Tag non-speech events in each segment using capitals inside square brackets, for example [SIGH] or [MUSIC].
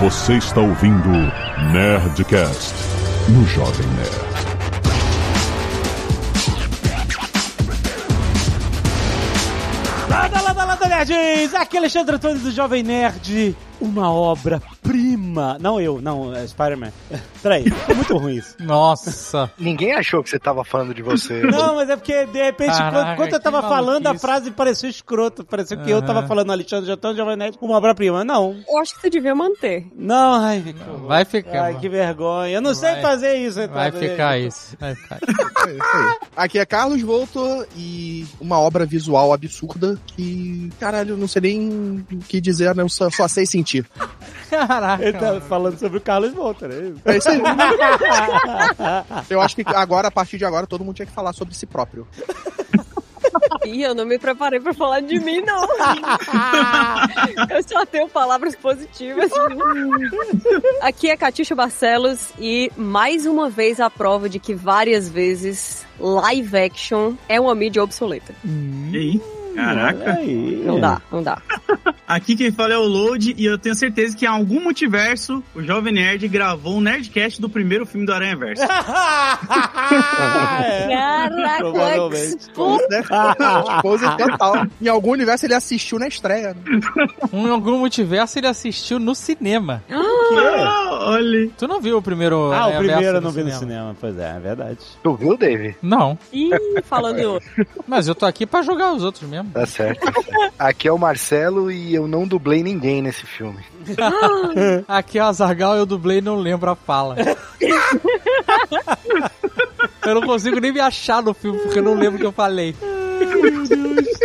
Você está ouvindo Nerdcast no Jovem Nerd. Lada, lada, lada, nerds! Aqui é Alexandre Antônio do Jovem Nerd. Uma obra-prima. Não eu, não, é Spider-Man. Peraí, foi muito ruim isso. Nossa. [LAUGHS] Ninguém achou que você tava falando de você. Não, mas é porque, de repente, Caraca, quando, eu tava que falando, a frase pareceu escroto. Pareceu que eu tava falando Alexandre Antônio do Jovem Nerd, uma obra-prima. Não, Eu acho que você devia manter. não, ai, horror. Vai ficar. Ai, que vergonha. Eu não sei Vai. fazer isso. Vai Ricardo. ficar isso. Vai ficar. É [LAUGHS] isso. Aqui é Carlos Voltor e uma obra visual absurda que, caralho, eu não sei nem o que dizer, né? Eu só, só sei sentir. [LAUGHS] Caraca. Ele tá falando sobre o Carlos Volta, né? É isso aí. [LAUGHS] Eu acho que agora, a partir de agora, todo mundo tinha que falar sobre si próprio. Ih, eu não me preparei pra falar de mim, não. [LAUGHS] eu só tenho palavras positivas. Aqui é Catixa Barcelos e mais uma vez a prova de que várias vezes live action é uma mídia obsoleta. E aí? Caraca. Aí. Não dá, não dá. [LAUGHS] Aqui quem fala é o Load e eu tenho certeza que em algum multiverso o Jovem Nerd gravou um Nerdcast do primeiro filme do Aranha Verso. É. [LAUGHS] Caraca, Provavelmente. expo- Né? Pose total. Em algum universo ele assistiu na estreia. né? Em algum multiverso ele assistiu no cinema. Ah, olha. Tu não viu o primeiro Ah, o Aranha primeiro eu não vi no cinema. Pois é, é verdade. Tu viu, Dave? Não, Ih, falando em outro. mas eu tô aqui pra jogar os outros mesmo. Tá certo. Aqui é o Marcelo e eu não dublei ninguém nesse filme. [LAUGHS] Aqui é o Azargal eu dublei e não lembro a fala. [LAUGHS] eu não consigo nem me achar no filme porque eu não lembro o que eu falei.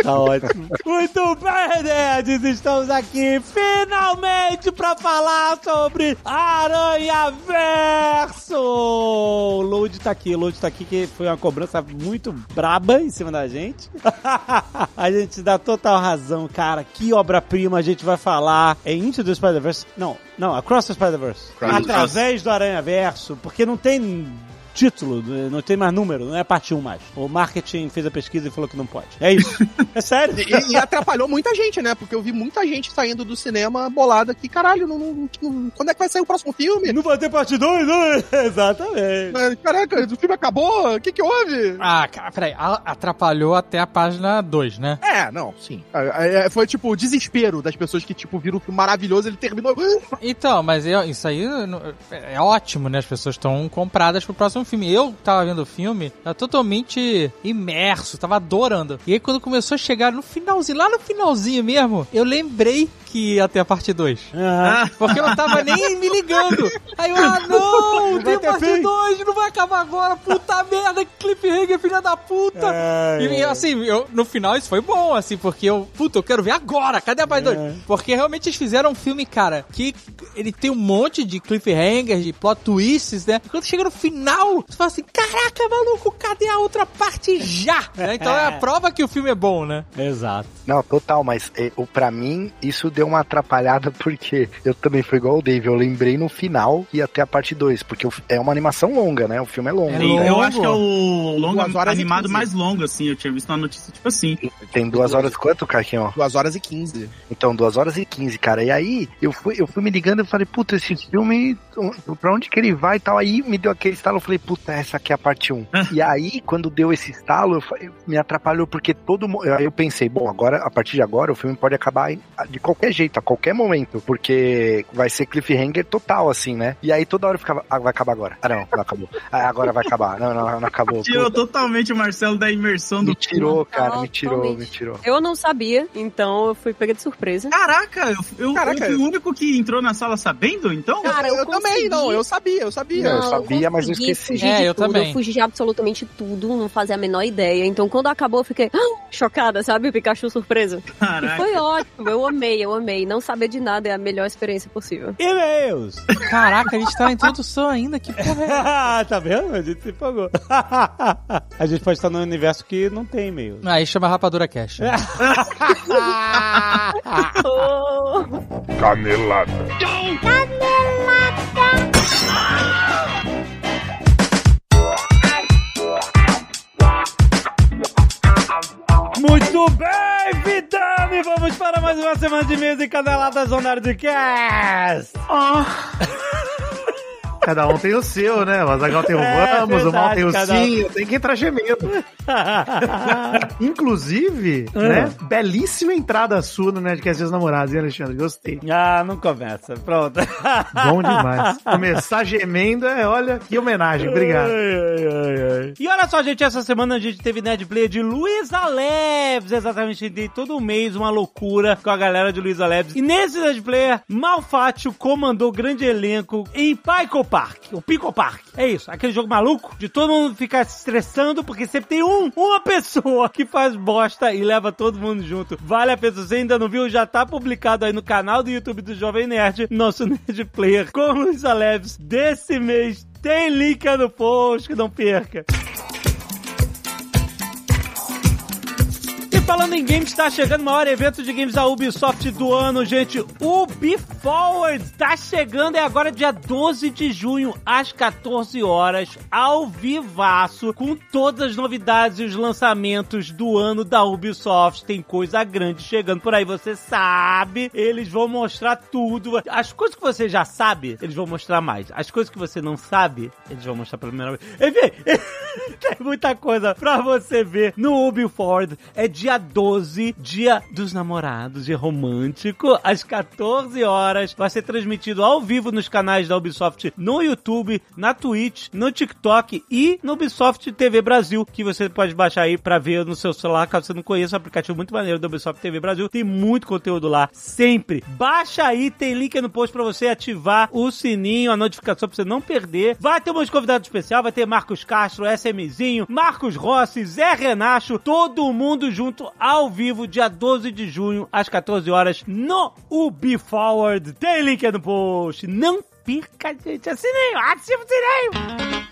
Tá ótimo. Muito bem, nerds! Estamos aqui finalmente pra falar sobre Aranha Verso! O Load tá aqui, o Load tá aqui que foi uma cobrança muito braba em cima da gente. [LAUGHS] a gente dá total razão, cara. Que obra-prima a gente vai falar em Into the Spider-Verse. Não, não, Across the Spider-Verse. Através do Aranha Verso, porque não tem título, não tem mais número, não é parte 1 mais. O marketing fez a pesquisa e falou que não pode. É isso. É sério. [LAUGHS] E, e atrapalhou muita gente, né? Porque eu vi muita gente saindo do cinema bolada que, caralho, não, não- não- quando é que vai sair o próximo filme? Não vai ter parte 2, não? [LAUGHS] Exatamente. É, Caraca, o filme acabou? O que que houve? Ah, cara, peraí. Atrapalhou até a página 2, né? É, não, sim. É, é, foi tipo o desespero das pessoas que, tipo, viram o filme maravilhoso, ele terminou. Então, mas eu- isso aí é é ótimo, né? As pessoas estão compradas pro próximo filme. Eu tava vendo o filme, tava totalmente imerso, tava adorando. E aí quando começou a chegar no finalzinho, lá no finalzinho mesmo, eu lembrei que ia ter a parte 2. Ah, Porque eu não tava nem me ligando. Aí eu, ah não, Não tem parte fim. 2, não vai acabar agora, puta merda, que cliffhanger, filha da puta. É, E, e, assim, eu, no final isso foi bom, assim, porque eu, puta, eu quero ver agora, cadê a parte 2? É. Porque realmente eles fizeram um filme, cara, que ele tem um monte de cliffhangers, de plot twists, né? E quando chega no final, você fala assim, caraca, maluco, cadê a outra parte já? Né? [LAUGHS] Então é a prova que o filme é bom, né? Exato. Não, total, mas é, o, pra mim isso deu uma atrapalhada [LAUGHS] porque eu também fui igual o Dave. Eu lembrei no final e até a parte 2, porque é uma animação longa, né? O filme é longo. É E longo. eu acho que é o longa Duas horas e animado 15. mais longo, assim. Eu tinha visto uma notícia tipo assim. Tem duas horas quanto, Carquinho? 2 horas e 15. Então, duas horas e quinze, cara. E aí, eu fui, eu fui me ligando e falei, puta, esse filme, pra onde que ele vai e tal? Aí me deu aquele estalo, eu falei, puta, essa aqui é a parte 1. e aí, quando deu esse estalo, eu me atrapalhou, porque todo mundo. Aí eu pensei, bom, agora, a partir de agora, o filme pode acabar de qualquer jeito, a qualquer momento, porque vai ser cliffhanger total, assim, né? E aí toda hora eu ficava, ah, vai acabar agora. Ah, não, não acabou. Ah, agora vai acabar. Não, não, não acabou. Tirou Puta, totalmente o Marcelo da imersão do me tirou, cara, me tirou, me tirou. Eu não sabia, então eu fui pega de surpresa. Caraca, eu, eu, Caraca. eu fui o único que entrou na sala sabendo, então? Cara, eu eu também, não, eu sabia, eu sabia. Não, eu sabia, mas eu esqueci. Fugir É, de eu tudo, também. Eu fugi de absolutamente tudo, não fazia a menor ideia. Então quando acabou, eu fiquei "Ah!" [GASPS] chocada, sabe? O Pikachu surpresa. E Caraca. foi ótimo, eu amei, eu amei. Não saber de nada é a melhor experiência possível. E-mails. Caraca, a gente tá na introdução ainda, que porra é essa? [LAUGHS] tá vendo? A gente se empolgou. [LAUGHS] a gente pode estar num universo que não tem e-mail. Aí chama Rapadura Cash. [LAUGHS] Oh. Canelada. Muito bem, Vidame, vamos para mais uma semana de mesa e caneladas on Nerdcast. [LAUGHS] Cada um tem o seu, né? O Azagal tem o [LAUGHS] É, vamos, o Mal tem o verdade, um. sim, eu tenho que entrar gemendo. [LAUGHS] Inclusive, Ah. né? Belíssima entrada sua no Nerdcast dos Namorados, hein, Alexandre? Gostei. ah, não começa. Pronto. [LAUGHS] Bom demais. Começar gemendo é, olha, que homenagem. Obrigado. Ai, ai, ai. E olha só, gente, essa semana a gente teve Nerd Player de Luísa Leves. Exatamente, tem todo mês uma loucura com a galera de Luísa Leves. E nesse Nerd Player, Malfátio comandou grande elenco em Pico Park. O Pico Park. É isso, aquele jogo maluco de todo mundo ficar se estressando porque sempre tem um, uma [LAUGHS] pessoa que faz bosta e leva todo mundo junto. Vale a pena, se você ainda não viu, já tá publicado aí no canal do YouTube do Jovem Nerd, nosso [LAUGHS] Nerd Player com Luísa Leves desse mês. Tem link no post, que não perca. Falando em games, tá chegando o maior evento de games da Ubisoft do ano, gente. Ubi Forward tá chegando, é agora dia 12 de junho, às 14 horas, ao vivaço, com todas as novidades e os lançamentos do ano da Ubisoft. Tem coisa grande chegando por aí, você sabe. Eles vão mostrar tudo. As coisas que você já sabe, eles vão mostrar mais. As coisas que você não sabe, eles vão mostrar pela primeira vez. Enfim, [LAUGHS] tem muita coisa pra você ver no Ubi Forward. É dia 12, dia dos namorados, dia romântico, às 14 horas. Vai ser transmitido ao vivo nos canais da Ubisoft no YouTube, na Twitch, no TikTok e no Ubisoft TV Brasil, que você pode baixar aí pra ver no seu celular, caso você não conheça, um aplicativo muito maneiro do Ubisoft TV Brasil. Tem muito conteúdo lá, sempre. Baixa aí, tem link no post pra você ativar o sininho, a notificação pra você não perder. Vai ter um monte de convidado especial, vai ter Marcos Castro, SMzinho, Marcos Rossi, Zé Renacho, todo mundo junto ao vivo, dia 12 de junho, às 14 horas, no Ubi Forward. Tem link no post. Não perca, gente. Assininho, ativa o sininho.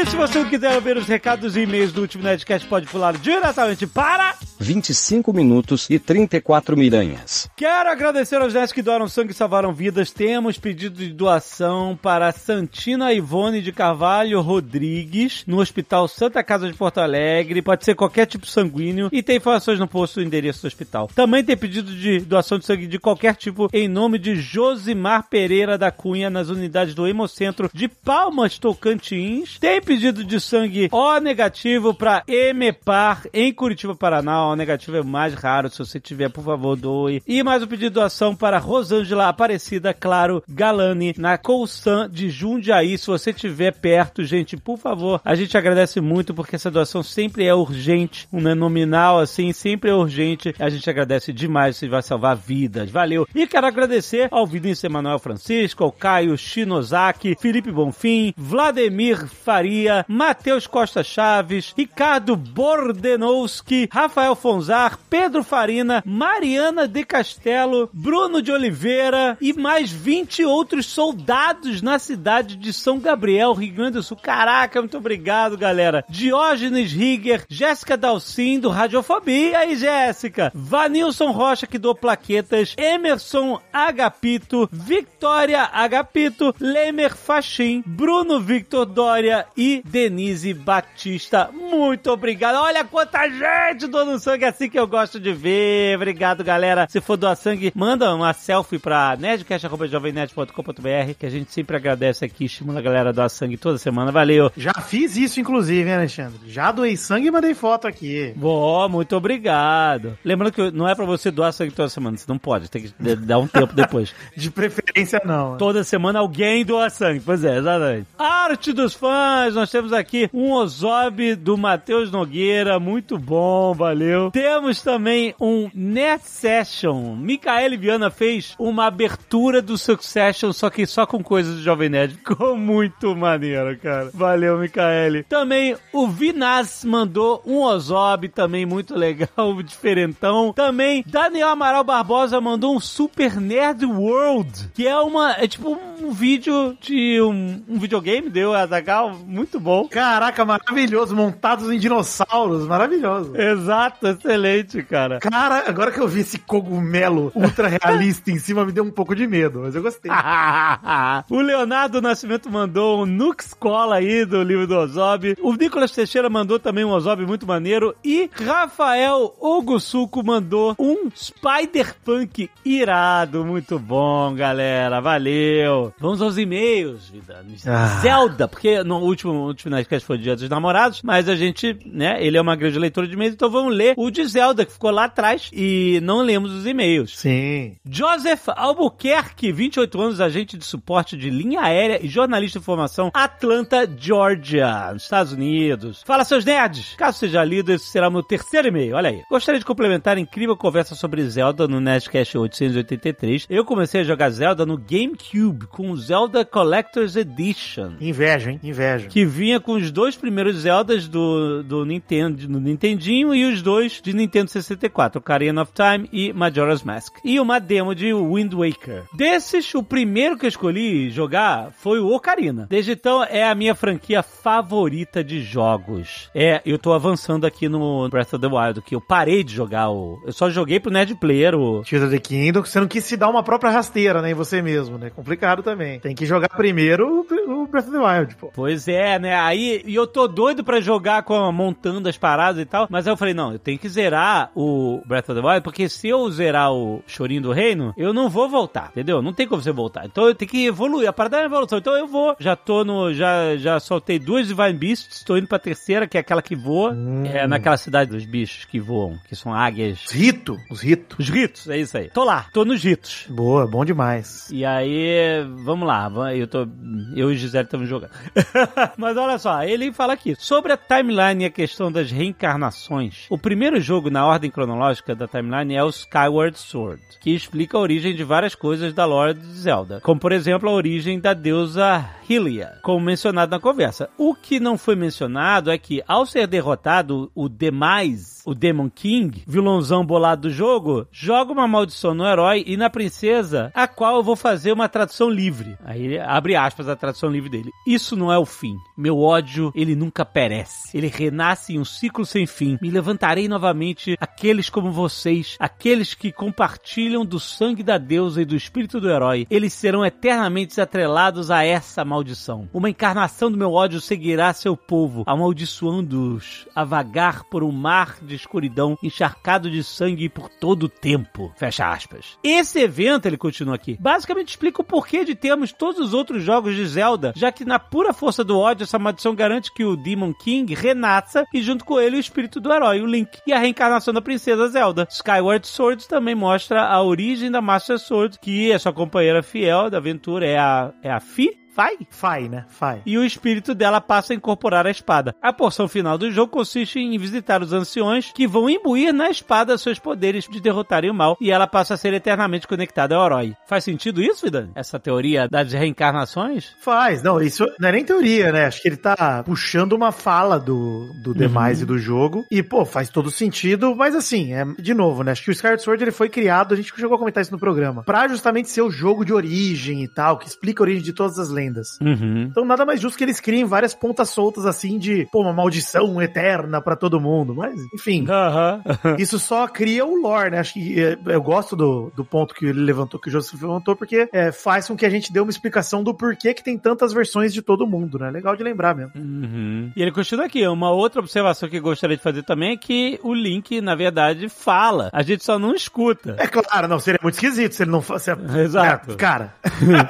E se você não quiser ver os recados e e-mails do último Nerdcast, pode pular diretamente para... 25 minutos e 34 miranhas. Quero agradecer aos nerds que doaram sangue e salvaram vidas. Temos pedido de doação para Santina Ivone de Carvalho Rodrigues, no Hospital Santa Casa de Porto Alegre. Pode ser qualquer tipo sanguíneo e tem informações no post do endereço do hospital. Também tem pedido de doação de sangue de qualquer tipo em nome de Josimar Pereira da Cunha nas unidades do Hemocentro de Palmas Tocantins. Tem pedido de sangue O negativo para Emepar em Curitiba, Paraná. O negativo é mais raro. Se você tiver, por favor, doe. E mais um pedido de doação para Rosângela Aparecida, claro, Galani, na Colsan de Jundiaí. Se você estiver perto, gente, por favor, a gente agradece muito porque essa doação sempre é urgente. Um né, nominal assim, sempre é urgente. A gente agradece demais. Você vai salvar vidas. Valeu. E quero agradecer ao Vinícius Emanuel Francisco, ao Caio Shinozaki, Felipe Bonfim, Vladimir Faria, Matheus Costa Chaves, Ricardo Bordenowski, Rafael Fonzar, Pedro Farina, Mariana de Castelo, Bruno de Oliveira e mais 20 outros soldados na cidade de São Gabriel, Rio Grande do Sul. Caraca, muito obrigado, galera. Diógenes Rigger, Jéssica Dalcin, do Radiofobia. E Jéssica? Vanilson Rocha, que doou plaquetas, Emerson Agapito, Victoria Agapito, Lemer Fachim, Bruno Victor Dória e Denise Batista. Muito obrigado. Olha quanta gente doando sangue assim que eu gosto de ver. Obrigado, galera. Se for doar sangue, manda uma selfie pra nerdcast.jovemnerd.com.br que a gente sempre agradece aqui, estimula a galera a doar sangue toda semana. Valeu. Já fiz isso, inclusive, hein, Alexandre? Já doei sangue e mandei foto aqui. Boa, muito obrigado. Lembrando que não é pra você doar sangue toda semana, você não pode, tem que dar um tempo depois. [LAUGHS] De preferência, não. Toda semana alguém doa sangue. Pois é, exatamente. Arte dos fãs, nós temos aqui um Ozob do Matheus Nogueira, muito bom, valeu. Temos também um Net Session. Micaele Viana fez uma abertura do Succession, só que só com coisas do Jovem Nerd. [LAUGHS] Ficou muito maneiro, cara. Valeu, Micaele. Também o Vinaz mandou um Ozob, também muito legal, [LAUGHS] diferentão. Também Daniel Amaral Barbosa mandou um Super Nerd World, que é uma. É tipo um vídeo de um, um videogame, deu Azagal, muito bom. Caraca, maravilhoso. Montados em dinossauros, maravilhoso. Exato, excelente, cara. Cara, agora que eu vi esse cogumelo ultra realista [LAUGHS] em cima, me deu um pouco de medo, mas eu gostei. [LAUGHS] o Leonardo Nascimento mandou um Nux Cola aí do livro do Ozob. O Nicolas Teixeira mandou também um Ozob muito maneiro. E Rafael Ogusuco mandou um Spider-Punk irado. Muito bom, galera. Valeu. Vamos aos e-mails, vida. Ah. Zelda, porque no último, último Nerdcast foi Dia dos Namorados, mas a gente, né, ele é uma grande leitora de e-mails, então vamos ler o de Zelda, que ficou lá atrás, e não lemos os e-mails. Sim. Joseph Albuquerque, 28 anos, agente de suporte de linha aérea e jornalista de informação, Atlanta, Georgia, nos Estados Unidos. Fala, seus nerds! Caso seja lido, esse será o meu terceiro e-mail, olha aí. Gostaria de complementar a incrível conversa sobre Zelda no Nerdcast 883. Eu comecei a jogar Zelda no GameCube com o Zelda Collector's Edition. Inveja, hein? Inveja. Que vinha com os dois primeiros Zeldas do, do Nintendo, no Nintendinho e os dois de Nintendo 64, Ocarina of Time e Majora's Mask. E uma demo de Wind Waker. Desses, o primeiro que eu escolhi jogar foi o Ocarina. Desde então, é a minha franquia favorita de jogos. É, eu tô avançando aqui no Breath of the Wild, que eu parei de jogar o... Eu só joguei pro Nerd Player o... Tears of the Kingdom, que você não quis se dar uma própria rasteira, né, em você mesmo, né? Complicado também. Tem que jogar primeiro o o Breath of the Wild, pô. Pois é, né? Aí, e eu tô doido pra jogar com montando as paradas e tal, mas aí eu falei, não, eu tenho que zerar o Breath of the Wild, porque se eu zerar o Chorinho do Reino, eu não vou voltar, entendeu? Não tem como você voltar. Então eu tenho que evoluir, a parada é a evolução. Então eu vou, já tô no, já, já soltei duas Divine Beasts, tô indo pra terceira, que é aquela que voa, é naquela cidade dos bichos que voam, que são águias. Os ritos, os ritos. Os ritos, é isso aí. Tô lá, tô nos ritos. Boa, bom demais. E aí, vamos lá, eu tô. Eu e Gisele estamos jogando. [LAUGHS] Mas olha só, ele fala aqui sobre a timeline e a questão das reencarnações. O primeiro jogo na ordem cronológica da timeline é o Skyward Sword, que explica a origem de várias coisas da lore de Zelda, como por exemplo a origem da deusa Hylia, como mencionado na conversa. O que não foi mencionado é que ao ser derrotado o Demais, o Demon King, vilãozão bolado do jogo, joga uma maldição no herói e na princesa, a qual eu vou fazer uma tradução livre. Aí abre aspas a tradução livre dele. Isso não é o fim. Meu ódio, ele nunca perece. Ele renasce em um ciclo sem fim. Me levantarei novamente aqueles como vocês, aqueles que compartilham do sangue da deusa e do espírito do herói. Eles serão eternamente atrelados a essa maldição. Uma encarnação do meu ódio seguirá seu povo, amaldiçoando-os a vagar por um mar de escuridão encharcado de sangue por todo o tempo. Fecha aspas. Esse evento, ele continua aqui, basicamente explica o porquê de termos todos os outros jogos de Zelda, já que na pura força do ódio, essa maldição garante que o Demon King renasça e junto com ele o espírito do herói, o Link, e a reencarnação da princesa Zelda. Skyward Sword também mostra a origem da Master Sword, que é sua companheira fiel da aventura, é a, é a Fi? Fai? Fai, né? Fai. e o espírito dela passa a incorporar a espada. A porção final do jogo consiste em visitar os anciões que vão imbuir na espada seus poderes de derrotarem o mal e ela passa a ser eternamente conectada ao herói. Faz sentido isso, Vidani? Essa teoria das reencarnações? Faz, não, isso não é nem teoria, né? Acho que ele tá puxando uma fala do, do Demais e do jogo. E, pô, faz todo sentido, mas assim, é, de novo, né? Acho que o Skyward Sword ele foi criado, a gente chegou a comentar isso no programa, pra justamente ser o jogo de origem e tal, que explica a origem de todas as lendas. Uhum. Então nada mais justo que eles criem várias pontas soltas assim de, pô, uma maldição eterna pra todo mundo. Mas, enfim, Aham. [LAUGHS] isso só cria o lore, né? Acho que é, eu gosto do, do ponto que ele levantou, que o Joseph levantou, porque é, faz com que a gente dê uma explicação do porquê que tem tantas versões de todo mundo, né? Legal de lembrar mesmo. Uhum. E ele continua aqui. Uma outra observação que eu gostaria de fazer também é que o Link, na verdade, fala. A gente só não escuta. É claro, não, seria muito esquisito se ele não fosse. [LAUGHS] Exato. É, cara.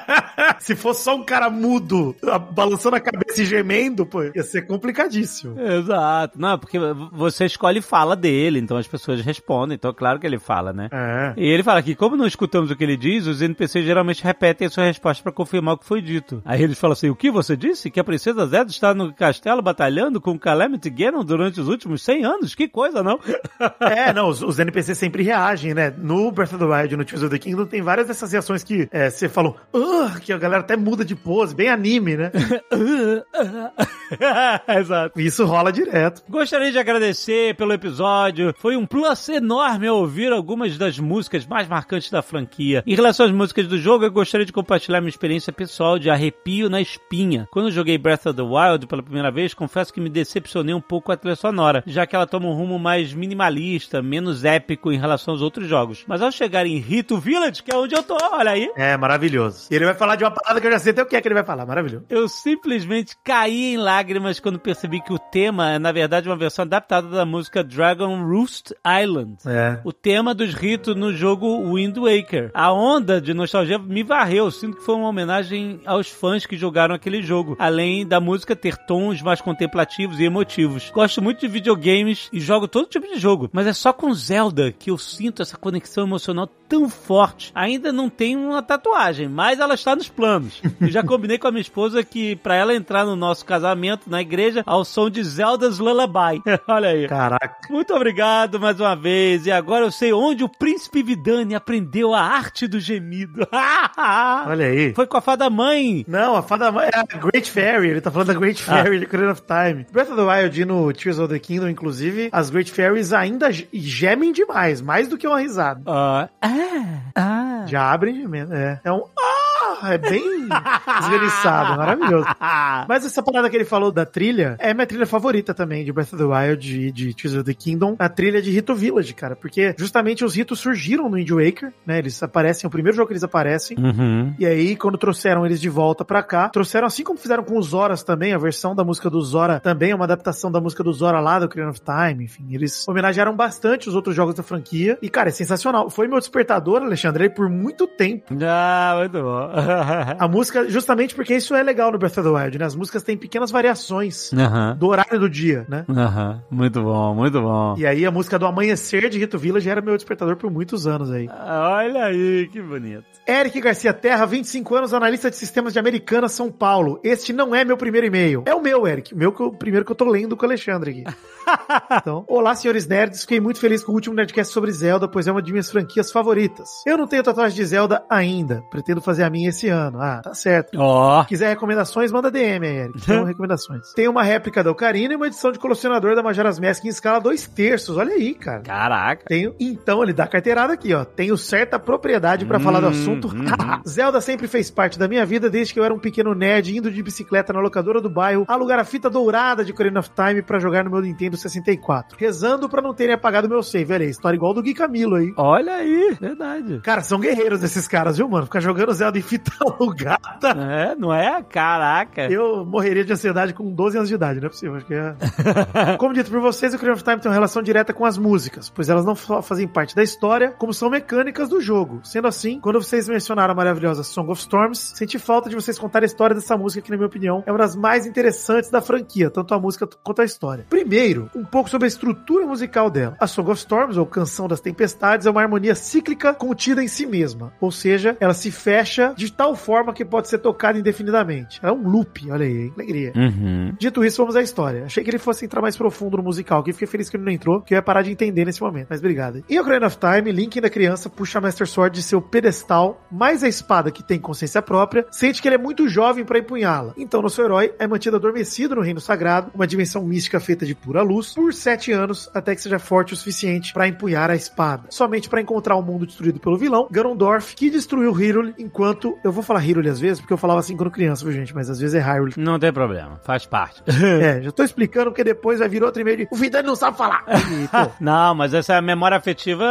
[LAUGHS] se fosse só um cara mudo, a- balançando a cabeça e gemendo, pô, ia ser complicadíssimo. Exato. Não, porque você escolhe fala dele, então as pessoas respondem. Então é claro que ele fala, né? É. E ele fala que, como não escutamos o que ele diz, os NPCs geralmente repetem a sua resposta pra confirmar o que foi dito. Aí eles falam assim: o que você disse? Que a princesa Zelda está no castelo batalhando com Calamity Ganon durante os últimos 100 anos? Que coisa, não? [LAUGHS] É, não, os, os NPCs sempre reagem, né? No Breath of the Wild, no Tears of the Kingdom, tem várias dessas reações que é, você falou, "Ah", que a galera até muda de pose, bem anime, né? [LAUGHS] Exato. Isso rola direto. Gostaria de agradecer pelo episódio. Foi um plus enorme ouvir algumas das músicas mais marcantes da franquia. Em relação às músicas do jogo, eu gostaria de compartilhar minha experiência pessoal de arrepio na espinha. Quando eu joguei Breath of the Wild pela primeira vez, confesso que me decepcionei um pouco com a trilha sonora, já que ela toma um rumo mais minimalista, menos épico em relação aos outros jogos. Mas ao chegar em Rito Village, que é onde eu tô, olha aí, É, maravilhoso. E ele vai falar de uma parada que eu já sei até o que é que ele vai falar. Maravilhoso. Eu simplesmente caí em lágrimas quando percebi que o tema é, na verdade, uma versão adaptada da música Dragon Roost Island. É. O tema dos ritos no jogo Wind Waker. A onda de nostalgia me varreu. Sinto que foi uma homenagem aos fãs que jogaram aquele jogo. Além da música ter tons mais contemplativos e emotivos. Gosto muito de videogames e jogo todo tipo de jogo. Mas é só com Zelda que eu sinto essa conexão emocional tão forte. Ainda não tenho uma tatuagem, mas ela está nos planos. Eu já combinei com a minha esposa que pra ela entrar no nosso casamento na igreja ao som de Zelda's Lullaby. [LAUGHS] Olha aí. Caraca. Muito obrigado mais uma vez. E agora eu sei onde o príncipe Vidani aprendeu a arte do gemido. [LAUGHS] Olha aí. Foi com a fada mãe. Não, a fada é a Great Fairy. Ele tá falando da Great Fairy de Ocarina of Time. Breath of the Wild e no Tears of the Kingdom, inclusive, as Great Fairies ainda ge- gemem demais, mais do que uma risada. Ah, ah, ah. Já abrem gemendo, é. É um ah, é bem esganiçado, maravilhoso. [LAUGHS] Mas essa parada que ele falou da trilha é minha trilha favorita também de Breath of the Wild e de Tears of the Kingdom, a trilha de Rito Village, cara, porque justamente os ritos surgiram no Wind Waker, né? Eles aparecem, o primeiro jogo que eles aparecem. Uhum. E aí, quando trouxeram eles de volta pra cá, trouxeram assim como fizeram com os Zoras também, a versão da música do Zora também é uma adaptação da música do Zora lá do Ocarina of Time, enfim, eles homenagearam bastante os outros jogos da franquia. E, cara, é sensacional. Foi meu despertador, Alexandre, por muito tempo. Ah, muito bom. A música, justamente porque isso é legal no Breath of the Wild, né? As músicas têm pequenas variações do horário do dia, né? Muito bom, muito bom. E aí a música do Amanhecer de Rito Village era meu despertador por muitos anos aí. Olha aí, que bonito. Eric Garcia Terra, 25 anos, analista de sistemas de Americana, São Paulo. Este não é meu primeiro e-mail. É o meu, Eric. O meu que eu- primeiro que eu tô lendo com o Alexandre aqui. [LAUGHS] Então, olá, senhores nerds. Fiquei muito feliz com o último Nerdcast sobre Zelda, pois é uma de minhas franquias favoritas. Eu não tenho tatuagem de Zelda ainda. Pretendo fazer a minha esse ano. Ah, tá certo. Ó. Se quiser recomendações, manda DM aí, Eric. Então, [LAUGHS] recomendações. Tem uma réplica da Ocarina e uma edição de colecionador da Majora's Mask em escala 2 terços. Olha aí, cara. Caraca. Tenho, então, ele dá carteirada aqui, ó. Tenho certa propriedade pra falar do Hum, assunto. hum. [LAUGHS] Zelda sempre fez parte da minha vida desde que eu era um pequeno nerd indo de bicicleta na locadora do bairro alugar a fita dourada de Ocarina of Time pra jogar no meu Nintendo 64. Rezando pra não terem apagado meu save. Olha aí, história igual do Gui Camilo aí. Olha aí, verdade. Cara, são guerreiros esses caras, viu, mano? Ficar jogando Zelda em fita [LAUGHS] alugada. É, não é? Caraca. Eu morreria de ansiedade com 12 anos de idade, não é possível. Acho que é... [LAUGHS] Como dito por vocês, o Ocarina of Time tem uma relação direta com as músicas, pois elas não só fazem parte da história, como são mecânicas do jogo. Sendo assim, quando vocês mencionaram a maravilhosa Song of Storms, senti falta de vocês contar a história dessa música, que na minha opinião é uma das mais interessantes da franquia, tanto a música quanto a história. Primeiro, um pouco sobre a estrutura musical dela. A Song of Storms, ou Canção das Tempestades, é uma harmonia cíclica contida em si mesma, ou seja, ela se fecha de tal forma que pode ser tocada indefinidamente. É um loop, olha aí, hein? alegria. Uhum. Dito isso, vamos à história. Achei que ele fosse entrar mais profundo no musical, que fiquei feliz que ele não entrou, que eu ia parar de entender nesse momento, mas obrigado. Em Ocarina of Time, Link ainda criança puxa a Master Sword de seu pedestal, mais a espada que tem consciência própria, sente que ele é muito jovem para empunhá-la. Então, nosso herói é mantido adormecido no Reino Sagrado, uma dimensão mística feita de pura luz, por sete anos, até que seja forte o suficiente para empunhar a espada. Somente para encontrar o mundo destruído pelo vilão, Ganondorf, que destruiu Hyrule, enquanto... Eu vou falar Hyrule às vezes, porque eu falava assim quando criança, viu gente? Mas às vezes é Hyrule. Não tem problema, faz parte. [LAUGHS] É, já tô explicando porque depois vai vir outro e-mail de o Vidani não sabe falar. [LAUGHS] E, Não, mas essa memória afetiva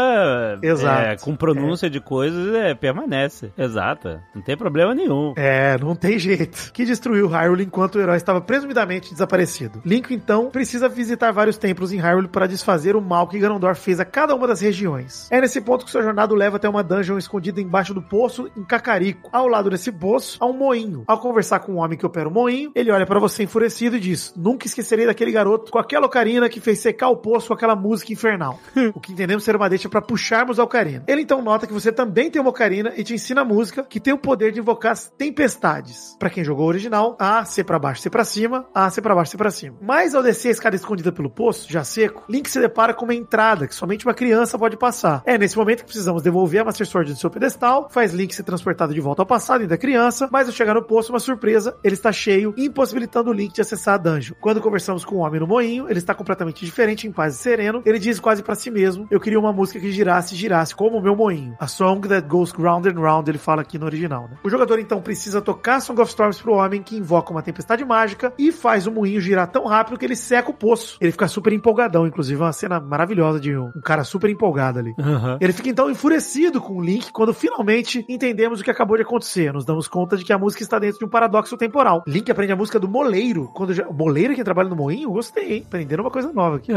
Exato. é, com pronúncia de coisas é, permanece. Exata. Não tem problema nenhum. É, não tem jeito. Que destruiu Hyrule enquanto o herói estava presumidamente desaparecido. Link, então, precisa visitar vários templos em Hyrule para desfazer o mal que Ganondorf fez a cada uma das regiões. É nesse ponto que sua jornada o leva até uma dungeon escondida embaixo do poço em Cacarico. Ao lado desse poço, há um moinho. Ao conversar com o homem que opera o moinho, ele olha para você enfurecido e diz: Nunca esquecerei daquele garoto com aquela ocarina que fez secar o poço com aquela música infernal. [LAUGHS] o que entendemos ser uma deixa para puxarmos a ocarina. Ele então nota que você também tem uma ocarina e te ensina a música que tem o poder de invocar as tempestades. Para quem jogou o original, A, C pra baixo, C pra cima, A, C pra baixo, C pra cima. Mas ao descer a escada escondida pelo poço, já seco, Link se depara com uma entrada que somente uma criança pode passar. É nesse momento que precisamos devolver a Master Sword do seu pedestal, faz Link ser transportado de volta ao passado, ainda criança, mas ao chegar no posto, uma surpresa, ele está cheio, impossibilitando o Link de acessar a dungeon. Quando conversamos com o homem no moinho, ele está completamente diferente, em paz e sereno. Ele diz quase para si mesmo: Eu queria uma música que girasse e girasse, como o meu moinho. A song that goes round and round, ele fala aqui no original, né? O jogador então precisa tocar Song of Storms pro homem, que invoca uma tempestade mágica e faz o moinho girar tão rápido que ele seca o poço. Ele fica super empolgadão, inclusive, uma cena maravilhosa de um, um cara super empolgado ali. Ele fica então enfurecido com o Link quando finalmente entendemos o que acabou de acontecer. Nos damos conta de que a música está dentro de um paradoxo temporal. Link aprende a música do moleiro. Quando já... O moleiro que trabalha no moinho? Gostei, hein? Aprendendo uma coisa nova aqui.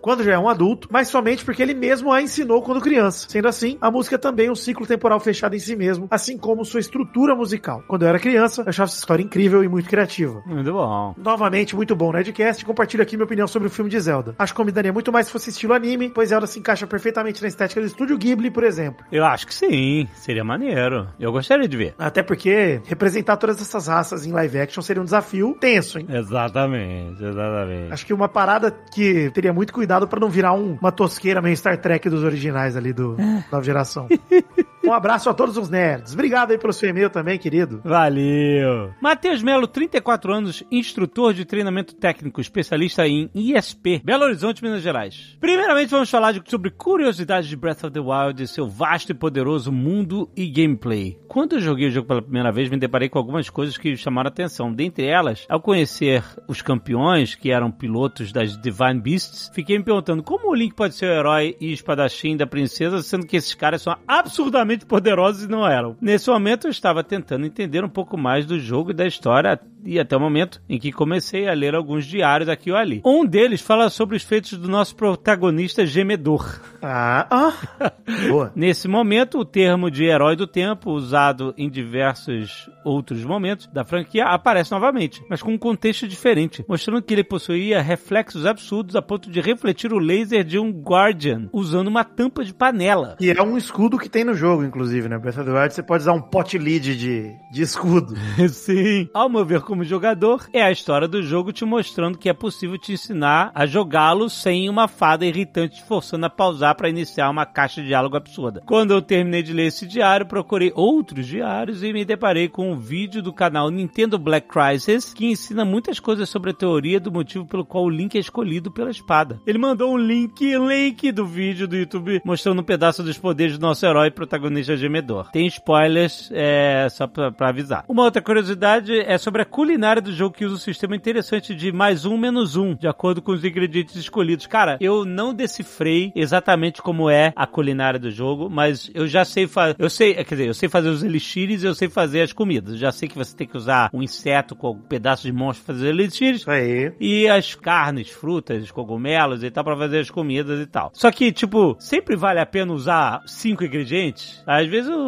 Quando já é um adulto, mas somente porque ele mesmo a ensinou quando criança. Sendo assim, a música é também um ciclo temporal fechado em si mesmo, assim como sua estrutura musical. Quando eu era criança, eu achava essa história incrível e muito criativa. Muito bom. Novamente, muito bom Nerdcast. Compartilho aqui minha opinião sobre o filme de Zelda. Acho que combinaria muito mais se fosse estilo anime, pois Zelda se encaixa perfeitamente na estética do estúdio Ghibli, por exemplo. Eu acho que sim. Seria maneiro. Eu gostaria de ver. Até porque representar todas essas raças em live action seria um desafio tenso, hein? Exatamente, exatamente. Acho que uma parada que teria muito cuidado pra não virar um- uma tosqueira meio Star Trek dos originais ali do nova geração. [LAUGHS] um abraço a todos os nerds. Obrigado aí pelo seu e-mail também, querido. Valeu! Matheus Melo, 34 anos, instrutor de treinamento técnico, especialista em ISP, Belo Horizonte, Minas Gerais. Primeiramente, vamos falar de- sobre curiosidades de Breath of the Wild e seu vasto e poderoso mundo e gameplay. Quando eu joguei o jogo pela primeira vez, me deparei com algumas coisas que chamaram atenção. Dentre elas, ao conhecer os campeões, que eram pilotos das Divine Beasts, fiquei me perguntando como o Link pode ser o herói e espadachim da princesa, sendo que esses caras são absurdamente poderosos e não eram. Nesse momento, eu estava tentando entender um pouco mais do jogo e da história, e até o momento em que comecei a ler alguns diários aqui ou ali. Um deles fala sobre os feitos do nosso protagonista gemedor. Ah, ah. [LAUGHS] Boa. Nesse momento, o termo de herói do tempo, usado em diversos outros momentos da franquia, aparece novamente, mas com um contexto diferente, mostrando que ele possuía reflexos absurdos a ponto de refletir o laser de um Guardian, usando uma tampa de panela. E é um escudo que tem no jogo, inclusive, né? Breath of the Wild você pode usar um pot lead de, de escudo. [LAUGHS] Sim. Ao meu ver como jogador, é a história do jogo te mostrando que é possível te ensinar a jogá-lo sem uma fada irritante te forçando a pausar para iniciar uma caixa de diálogo absurda. Quando eu terminei de ler esse diário, procurei outros diários e me deparei com um vídeo do canal Nintendo Black Crisis que ensina muitas coisas sobre a teoria do motivo pelo qual o Link é escolhido pela espada. Ele mandou um link, link do vídeo do YouTube mostrando um pedaço dos poderes do nosso herói protagonista gemedor. Tem spoilers, é, só pra, pra avisar. Uma outra curiosidade é sobre a culinária do jogo que usa um sistema interessante de mais um menos um, de acordo com os ingredientes escolhidos. Cara, eu não decifrei exatamente como é a culinária do jogo, mas eu já sei fazer. Eu sei, quer dizer, eu sei fazer os elixires e eu sei fazer as comidas. Eu já sei que você tem que usar um inseto com um pedaço de monstro pra fazer elixires. Isso aí. E as carnes, frutas, cogumelos e tal pra fazer as comidas e tal. Só que, tipo, sempre vale a pena usar cinco ingredientes? Às vezes eu,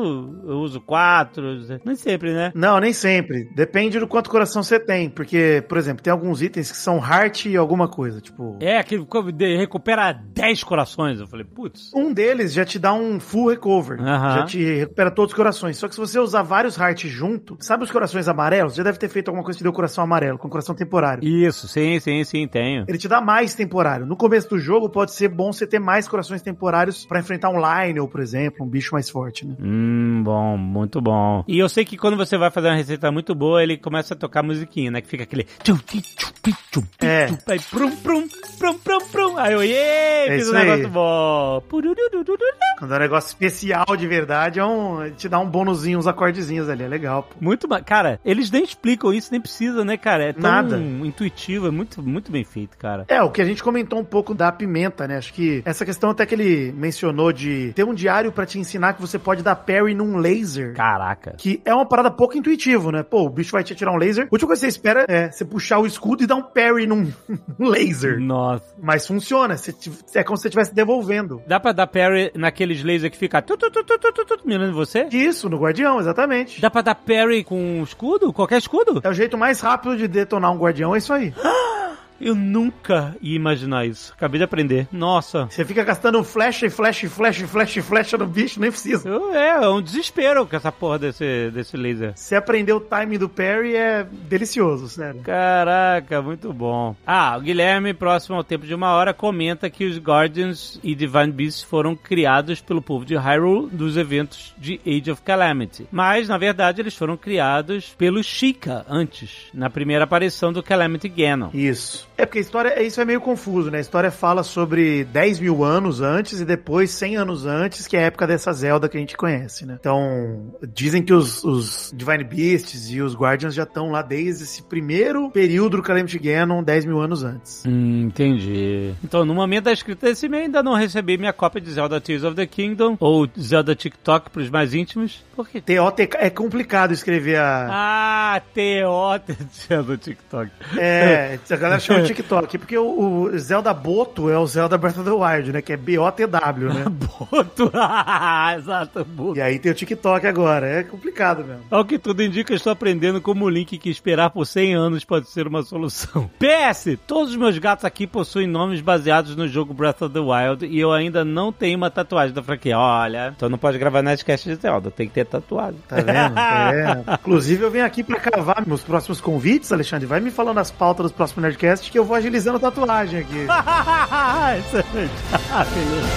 eu uso quatro, nem sempre, né? Não, nem sempre. Depende do quanto coração você tem. Porque, por exemplo, tem alguns itens que são heart e alguma coisa. Tipo, É, aquele que recupera 10 corações. Eu falei, putz. um deles já te dá um full recover. Aham. Já te recupera todos os corações. Só que se você usar vários hearts junto, sabe os corações amarelos? Já deve ter feito alguma coisa que deu coração amarelo, com coração temporário. Isso, sim, sim, sim, tenho. Ele te dá mais temporário. No começo do jogo pode ser bom você ter mais corações temporários pra enfrentar um Lionel, por exemplo, um bicho mais forte, né? Hum, bom, muito bom. E eu sei que quando você vai fazer uma receita muito boa, ele começa a tocar musiquinha, né? Que fica aquele. É. Aí, prum, prum, prum, prum, prum. Aí eu, ê, fiz isso um negócio aí. bom. Quando é um negócio especial de verdade, é um, te dá um bônusinho, uns acordezinhos ali, é legal, pô. Muito Cara, eles nem explicam isso, nem precisa, né, cara? É tão Nada. intuitivo, é muito, muito bem feito, cara. É, o que a gente comentou um pouco da pimenta, né? Acho que essa questão até que ele mencionou de ter um diário pra te ensinar que você pode dar parry num laser. Caraca. Que é uma parada pouco intuitivo, né? Pô, o bicho vai te atirar um laser. A última coisa que você espera é você puxar o escudo e dar um parry num [LAUGHS] laser. Nossa. Mas funciona. você É como se você estivesse devolvendo. Dá pra dar parry naqueles lasers que fica tu, tu, tu, tu, tu, tu, tu, mirando você? Isso, no guardião, exatamente. Dá pra dar parry com escudo? Qualquer escudo? É o jeito mais rápido de detonar um guardião, é isso aí. [GASPS] [GASPS] Eu nunca ia imaginar isso. Acabei de aprender. Nossa. Você fica gastando flecha e flecha e flecha e flecha e flecha no bicho, nem precisa. É, é um desespero com essa porra desse, desse laser. Se aprender o timing do parry é delicioso, sério. Caraca, muito bom. Ah, o Guilherme, próximo ao tempo de uma hora, comenta que os Guardians e Divine Beasts foram criados pelo povo de Hyrule dos eventos de Age of Calamity. Mas, na verdade, eles foram criados pelo Sheikah antes, na primeira aparição do Calamity Ganon. Isso. É porque a história, isso é meio confuso, né? A história fala sobre 10 mil anos antes e depois 100 anos antes, que é a época dessa Zelda que a gente conhece, né? Então, dizem que os, os Divine Beasts e os Guardians já estão lá desde esse primeiro período do Calamity Ganon, 10 mil anos antes. Hum, entendi. Então, no momento da escrita desse e-mail, ainda não recebi minha cópia de Zelda Tears of the Kingdom ou Zelda TikTok para os mais íntimos. Por quê? TOTK é complicado escrever a. Ah, T.O. [LAUGHS] Zelda TikTok. É, a galera chama TikTok, porque o, o Zelda Boto é o Zelda Breath of the Wild, né? Que é B-O-T-W, né? [LAUGHS] Boto. [LAUGHS] Exato, Boto. E aí tem o TikTok agora, é complicado mesmo. Ao que tudo indica, estou aprendendo como o Link que esperar por 100 anos pode ser uma solução. [LAUGHS] PS, todos os meus gatos aqui possuem nomes baseados no jogo Breath of the Wild e eu ainda não tenho uma tatuagem da franquia. Olha, então não pode gravar Nerdcast de Zelda, tem que ter tatuagem. Tá vendo? É. Inclusive, eu venho aqui pra cavar meus próximos convites, Alexandre. Vai me falando as pautas dos próximos Nerdcast que eu vou agilizando tatuagem aqui. Excelente. Ah, beleza.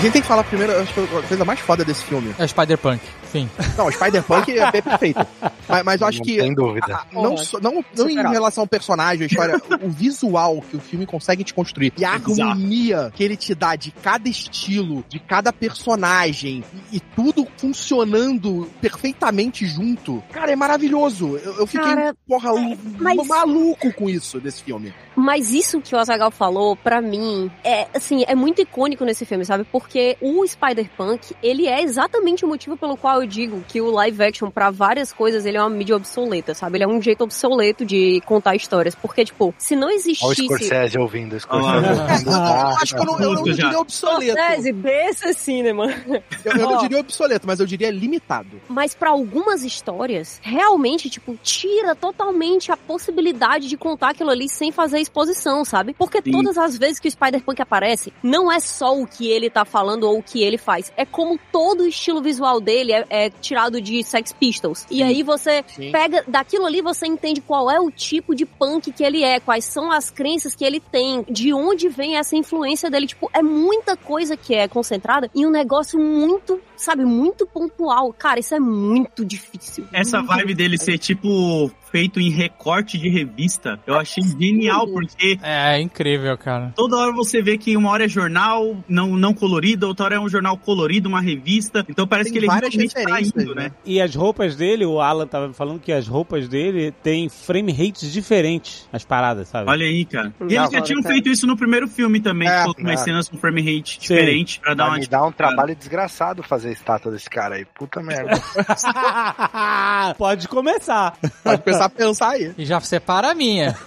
A gente tem que falar primeiro, acho que a coisa mais foda desse filme. É Spider-Punk. Sim. Não, o Spider-Punk é [LAUGHS] perfeito. Mas, mas eu acho Não que. tem dúvida. a- não, só- não, não em relação ao personagem, a história, [LAUGHS] o visual que o filme consegue te construir e a harmonia que ele te dá de cada estilo, de cada personagem e, e tudo funcionando perfeitamente junto, cara, é maravilhoso. Eu, eu fiquei, Cara, porra, mas- maluco com isso desse filme. Mas isso que o Azagal falou, pra mim, é assim, é muito icônico nesse filme, sabe? Porque o Spider-Punk, ele é exatamente o motivo pelo qual eu digo que o live action, pra várias coisas, ele é uma mídia obsoleta, sabe? Ele é um jeito obsoleto de contar histórias. Porque, tipo, se não Olha o existisse. Scorsese ouvindo. O Scorsese Ah. ouvindo. Eu acho que eu não, eu não diria obsoleto. Scorsese, desse cinema. Eu, eu não diria obsoleto, mas eu diria limitado. Mas pra algumas histórias, realmente, tipo, tira totalmente a possibilidade de contar aquilo ali sem fazer exposição, sabe? Porque Sim. todas as vezes que o Spider-Punk aparece, não é só o que ele tá falando ou o que ele faz. É como todo o estilo visual dele é, é tirado de Sex Pistols. E aí você Sim. pega, daquilo ali você entende qual é o tipo de punk que ele é, quais são as crenças que ele tem, de onde vem essa influência dele. Tipo, é muita coisa que é concentrada em um negócio muito, sabe, muito pontual. Cara, isso é muito difícil. Essa Muito vibe dele ser tipo feito em recorte de revista, eu achei genial, porque É incrível, cara. toda hora você vê que uma hora é jornal não, não colorido, outra hora é um jornal colorido, uma revista. Então parece Tem que ele várias realmente tá referências, indo, né? né? E as roupas dele, o Alan tava falando que as roupas dele tem frame rates diferentes, as paradas, sabe? Olha aí, cara. E Não, eles já tinham feito isso no primeiro filme também, É, umas é. cenas com frame rate diferente pra dar Vai uma me dar um trabalho desgraçado fazer a estátua desse cara aí. Puta merda. [LAUGHS] Pode começar. Pode começar a pensar aí. E já separa a minha. [LAUGHS]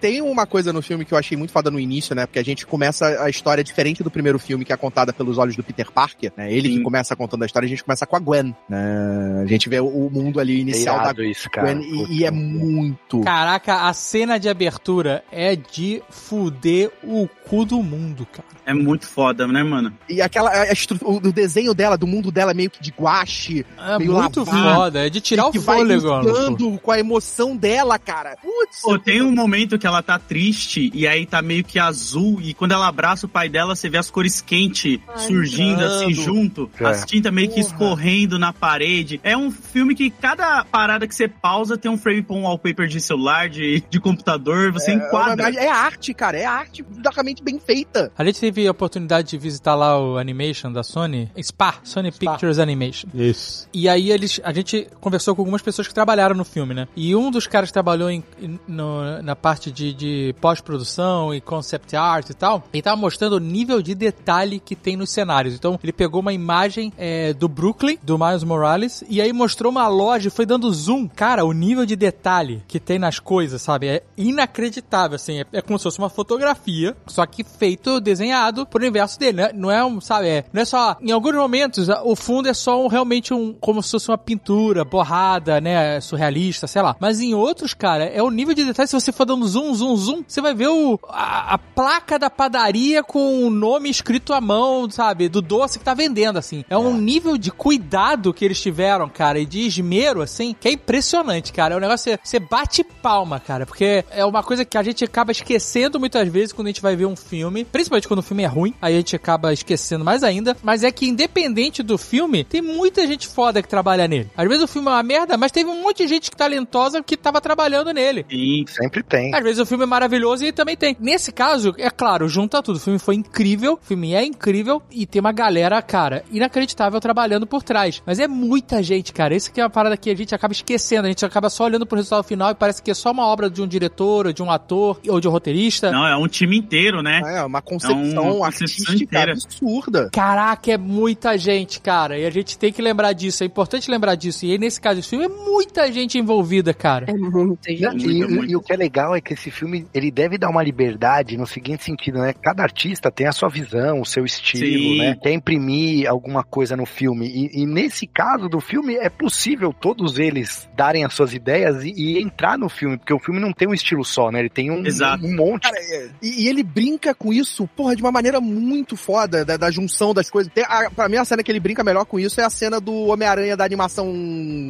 Tem uma coisa no filme que eu achei muito foda no início, né? Porque a gente começa a história diferente do primeiro filme, que é contada pelos olhos do Peter Parker, né? Ele que Sim. começa contando a história, a gente começa com a Gwen, né? A gente vê o- mundo ali É inicial da isso, cara. Gwen e, e é muito. Caraca, a cena de abertura é de fuder o cu do mundo, cara. É muito foda, né, mano? E aquela a o, o desenho dela, do mundo dela, meio que de guache, É Meio muito lavado. foda. É de tirar o que vai fôlego, misturando com a emoção dela, cara. Putz, Pô, tem um momento que ela tá triste e aí tá meio que azul e quando ela abraça o pai dela, você vê as cores quentes Ai, surgindo assim junto, É. as tintas meio que Porra. escorrendo na parede. É um filme que cada parada que você pausa tem um frame pra um wallpaper de celular, de, de computador, você é, enquadra. é arte, cara. É arte lindamente bem feita. A gente teve a oportunidade de visitar lá o Animation da Sony, SPA, Sony Pictures Animation. Isso. E aí eles, a gente conversou com algumas pessoas que trabalharam no filme, né? E um dos caras que trabalhou em- no- na parte de, de pós-produção e concept art e tal, ele tava mostrando o nível de detalhe que tem nos cenários. Então, ele pegou uma imagem é, do Brooklyn, do Miles Morales, e aí mostrou uma loja, foi dando zoom. Cara, o nível de detalhe que tem nas coisas, sabe? É inacreditável, assim. É, é como se fosse uma fotografia, só que feito, desenhado pro universo dele, né? Não é um, sabe? É, não é só. Em alguns momentos, o fundo é só um, realmente um. como se fosse uma pintura borrada, né? Surrealista, sei lá. Mas em outros, cara, é o nível de detalhe. Se você for dando zoom, zoom, zoom, você vai ver o, a, a placa da padaria com o nome escrito à mão, sabe? Do doce que tá vendendo, assim. É um nível de cuidado que eles tiveram, cara, e de esmero, assim, que é impressionante, cara. É um negócio, você- você bate palma, cara, porque é uma coisa que a gente acaba esquecendo muitas vezes quando a gente vai ver um filme, principalmente quando o filme é ruim, aí a gente acaba esquecendo mais ainda, mas é que independente do filme, tem muita gente foda que trabalha nele. Às vezes o filme é uma merda, mas teve um monte de gente talentosa que tava trabalhando nele. Sim. Sempre tem. Às vezes o filme é maravilhoso e também tem. Nesse caso, é claro, junta tudo. O filme foi incrível, o filme é incrível e tem uma galera, cara, inacreditável trabalhando por trás. Mas é muita gente, cara. Isso que é uma parada que a gente acaba esquecendo. A gente acaba só olhando pro resultado final e parece que é só uma obra de um diretor, ou de um ator, ou de um roteirista. Não, é um time inteiro, né? É uma concepção É uma concepção inteira. absurda. Caraca, é muita gente, cara. E a gente tem que lembrar disso. É importante lembrar disso. E aí, nesse caso, esse filme é muita gente envolvida, cara. É muita E, gente. e- muito. e o que é legal é que esse filme ele deve dar uma liberdade no seguinte sentido, né? Cada artista tem a sua visão, o seu estilo, Sim. né? Quer imprimir alguma coisa no filme. E, e nesse caso do filme é possível todos eles darem as suas ideias e, e entrar no filme, porque o filme não tem um estilo só, né? Ele tem um, Exato. um monte. Cara, é, e, e ele brinca com isso, porra, de uma maneira muito foda, da, da junção das coisas. Tem, a, pra mim, a cena que ele brinca melhor com isso é a cena do Homem-Aranha da animação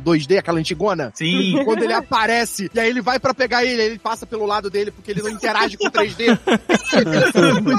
2D, aquela antigona. Sim. [LAUGHS] Quando ele aparece, e aí ele vai pra pegar ele, aí ele passa pelo lado dele, porque ele não interage com 3D.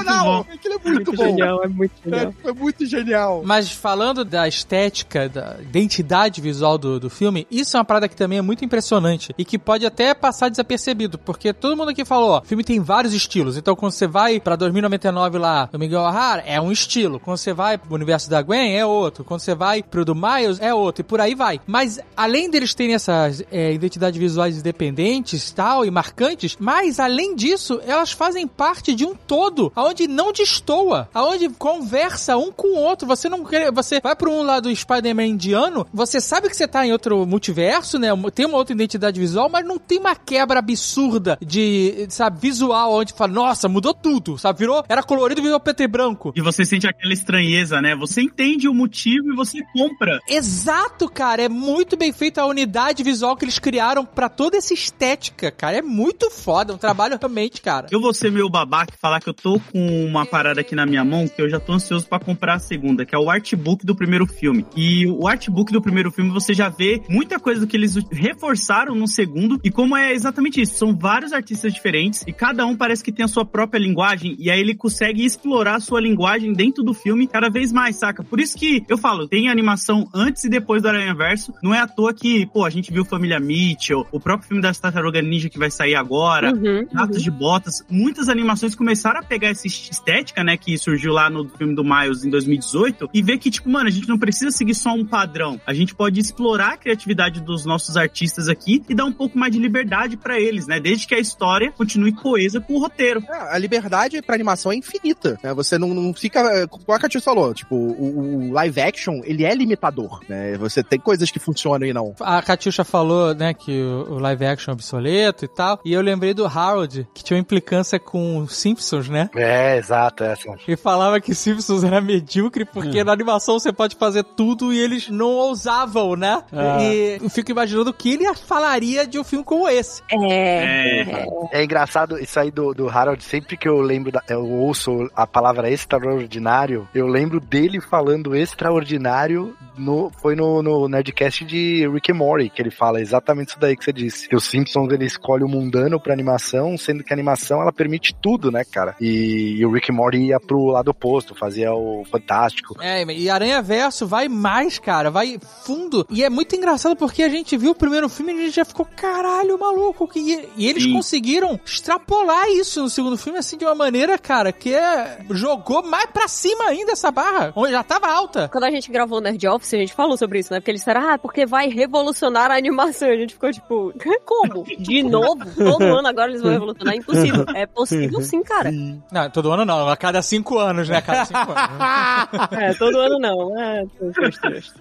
Não, [LAUGHS] aquilo é muito, Muito bom. genial, é muito genial. É, é muito genial. Mas falando da estética, da identidade visual do, do filme, isso é uma parada que também é muito impressionante e que pode até passar desapercebido, porque todo mundo aqui falou, ó, o filme tem vários estilos. Então quando você vai pra 2099 lá, do Miguel O'Hara, é um estilo. Quando você vai pro universo da Gwen, é outro. Quando você vai pro do Miles, é outro. E por aí vai. Mas além deles terem essas é, identidades visuais independentes tal e marcantes, mas além disso, elas fazem parte de um todo, aonde não destoa, aonde conversa um com o outro. Você não quer, você vai para um lado do Spider-Man indiano, você sabe que você tá em outro multiverso, né? Tem uma outra identidade visual, mas não tem uma quebra absurda de, sabe, visual onde fala, nossa, mudou tudo, sabe? Virou, era colorido, virou preto e branco. E você sente aquela estranheza, né? Você entende o motivo e você compra. Exato, cara. É muito bem feita a unidade visual que eles criaram pra toda essa estética, cara. É muito foda. É um trabalho realmente, cara. Eu vou ser meu babaca e falar que eu tô com uma parada aqui na minha mão que eu já tô ansioso pra comprar a segunda, que é o artbook do primeiro filme. E o artbook do primeiro filme você já vê muita coisa do que eles reforçaram no segundo e como é exatamente isso. São vários artistas diferentes e cada um parece que tem a sua própria linguagem e aí ele consegue explorar a sua linguagem dentro do filme cada vez mais, saca? Por isso que eu falo, tem animação antes e depois do Aranha Verso. Não é à toa que, pô, a gente viu Família Mitchell, o próprio filme das Tartaruga Ninja que vai sair agora, Uhum, Gatos de Botas, muitas animações começaram a pegar essa estética, né, que surgiu lá no filme do Miles em 2018 e ver que, tipo, mano, a gente não precisa seguir só um padrão. A gente pode explorar a criatividade dos nossos artistas aqui e dar um pouco mais de liberdade pra eles, né, desde que a história continue coesa com o roteiro. É, a liberdade pra animação é infinita, né? Você não, não fica, é, como a Katia falou, tipo, o, o live action, ele é limitador, né? Você tem coisas que funcionam e não. A Katyusha falou, né, que o o live action é obsoleto e tal. E eu lembrei do Harold, que tinha uma implicância com Simpsons, né? É, exato, essa. E falava que Simpsons era medíocre porque na animação você pode fazer tudo e eles não ousavam, né? Ah. E eu fico imaginando o que ele falaria de um filme como esse. É. É. É engraçado isso aí do, do Harold, sempre que eu lembro, da- eu ouço a palavra extraordinário, eu lembro dele falando extraordinário no, foi no, no Nerdcast de Rick and Morty, que ele fala exatamente isso daí que você disse. Que os Simpsons, ele escolhe o mundano pra animação, sendo que a animação, ela permite tudo, né, cara? E, e o Rick and Morty ia pro lado oposto, fazia o fantástico. É, e Aranha Verso vai mais, cara, vai fundo. E é muito engraçado porque a gente viu o primeiro filme e a gente já ficou, caralho, maluco. Que... E eles Sim. conseguiram extrapolar isso no segundo filme, assim, de uma maneira, cara, que é... jogou mais pra cima ainda essa barra, onde já tava alta. Quando a gente gravou o Nerd Office, a gente falou sobre isso, né? Porque eles disseram, ah, porque vai revolucionar a animação. A gente ficou tipo, como? De [LAUGHS] novo? Todo ano, agora eles vão revolucionar. Impossível. É possível sim, cara. Não, todo ano não, a cada cinco anos, né? A cada cinco anos. [LAUGHS] É, todo ano não. É.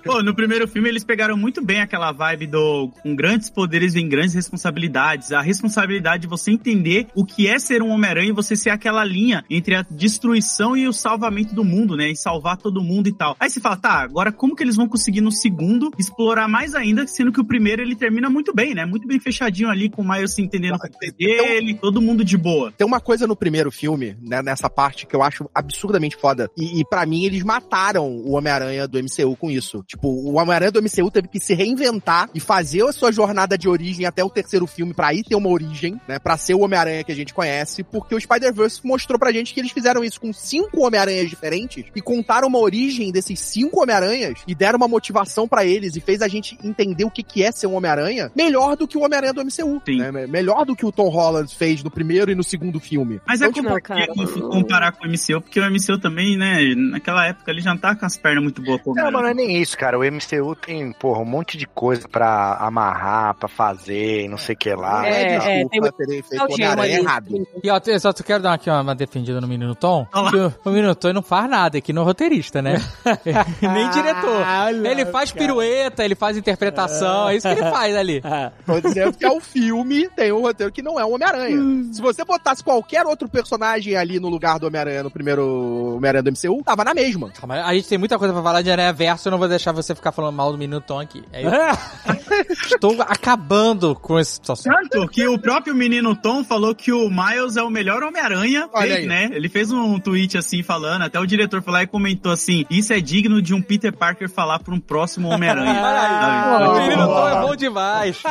Pô, no primeiro filme eles pegaram muito bem aquela vibe do com grandes poderes vem grandes responsabilidades. A responsabilidade de você entender o que é ser um Homem-Aranha e você ser aquela linha entre a destruição e o salvamento do mundo, né? E salvar todo mundo e tal. Aí você fala, tá, agora como que eles vão conseguir no segundo explorar mais ainda, sendo que o primeiro ele termina muito bem, né? Muito bem fechadinho ali com o Miles se entendendo o que dele, todo mundo de boa. Tem uma coisa no primeiro filme, né, nessa parte, que eu acho absurdamente foda. E, e para mim, eles mataram o Homem-Aranha do MCU com isso. Tipo, o Homem-Aranha do MCU teve que se reinventar e fazer a sua jornada de origem até o terceiro filme pra aí ter uma origem, né? Pra ser o Homem-Aranha que a gente conhece, porque o Spider-Verse mostrou pra gente que eles fizeram isso com cinco Homem-Aranhas diferentes e contaram uma origem desses cinco Homem-Aranhas e deram uma motivação pra eles e fez a gente entender o que, que é ser um Homem-Aranha melhor do que o Homem-Aranha do MCU. Né? Melhor do que o Tom Holland fez no primeiro e no segundo filme. Mas é Então, como tipo, que comparar com o MCU, porque o MCU também, né, naquela época ele já tá com as pernas muito boas. Não, mas não é nem isso, cara. O MCU tem, porra, um monte de coisa pra amarrar, pra fazer, e não sei o que lá. É, é, é, desculpa tem terem feito o Homem-Aranha errado. E ó, eu só quero dar aqui uma, uma defendida no Menino Tom. Olha lá. Que o, o Menino Tom não faz nada aqui no roteirista, né? [LAUGHS] Nem diretor. Olha, Ele faz cara. pirueta, ele faz interpretação, é isso que ele faz ali. [LAUGHS] Tô dizendo que é o filme, tem um roteiro que não é o Homem-Aranha. Se você botasse qualquer outro personagem ali no lugar do Homem-Aranha no primeiro Homem-Aranha do MCU, tava na mesma. Calma, a gente tem muita coisa pra falar de Aranha Verso, eu não vou deixar você ficar falando mal do Menino Tom aqui. É isso. [LAUGHS] Estou acabando com essa situação. Tanto que o próprio menino Tom falou que o Miles é o melhor Homem-Aranha, Olha fez, aí. né? Ele fez um tweet assim falando, até o diretor foi lá e comentou assim: Isso é digno de um Peter Parker falar pra um próximo Homem-Aranha. [LAUGHS] O Menino Tom é bom demais.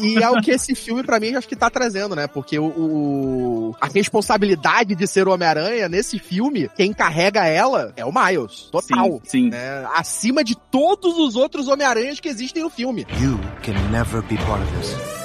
E, e é o que esse filme, pra mim, acho que tá trazendo, né? Porque o, o- a responsabilidade de ser o Homem-Aranha nesse filme, quem carrega ela é o Miles. Total. Sim, sim. né? Acima de todos os outros Homem-Aranhas que existem no filme. You can never be part of this.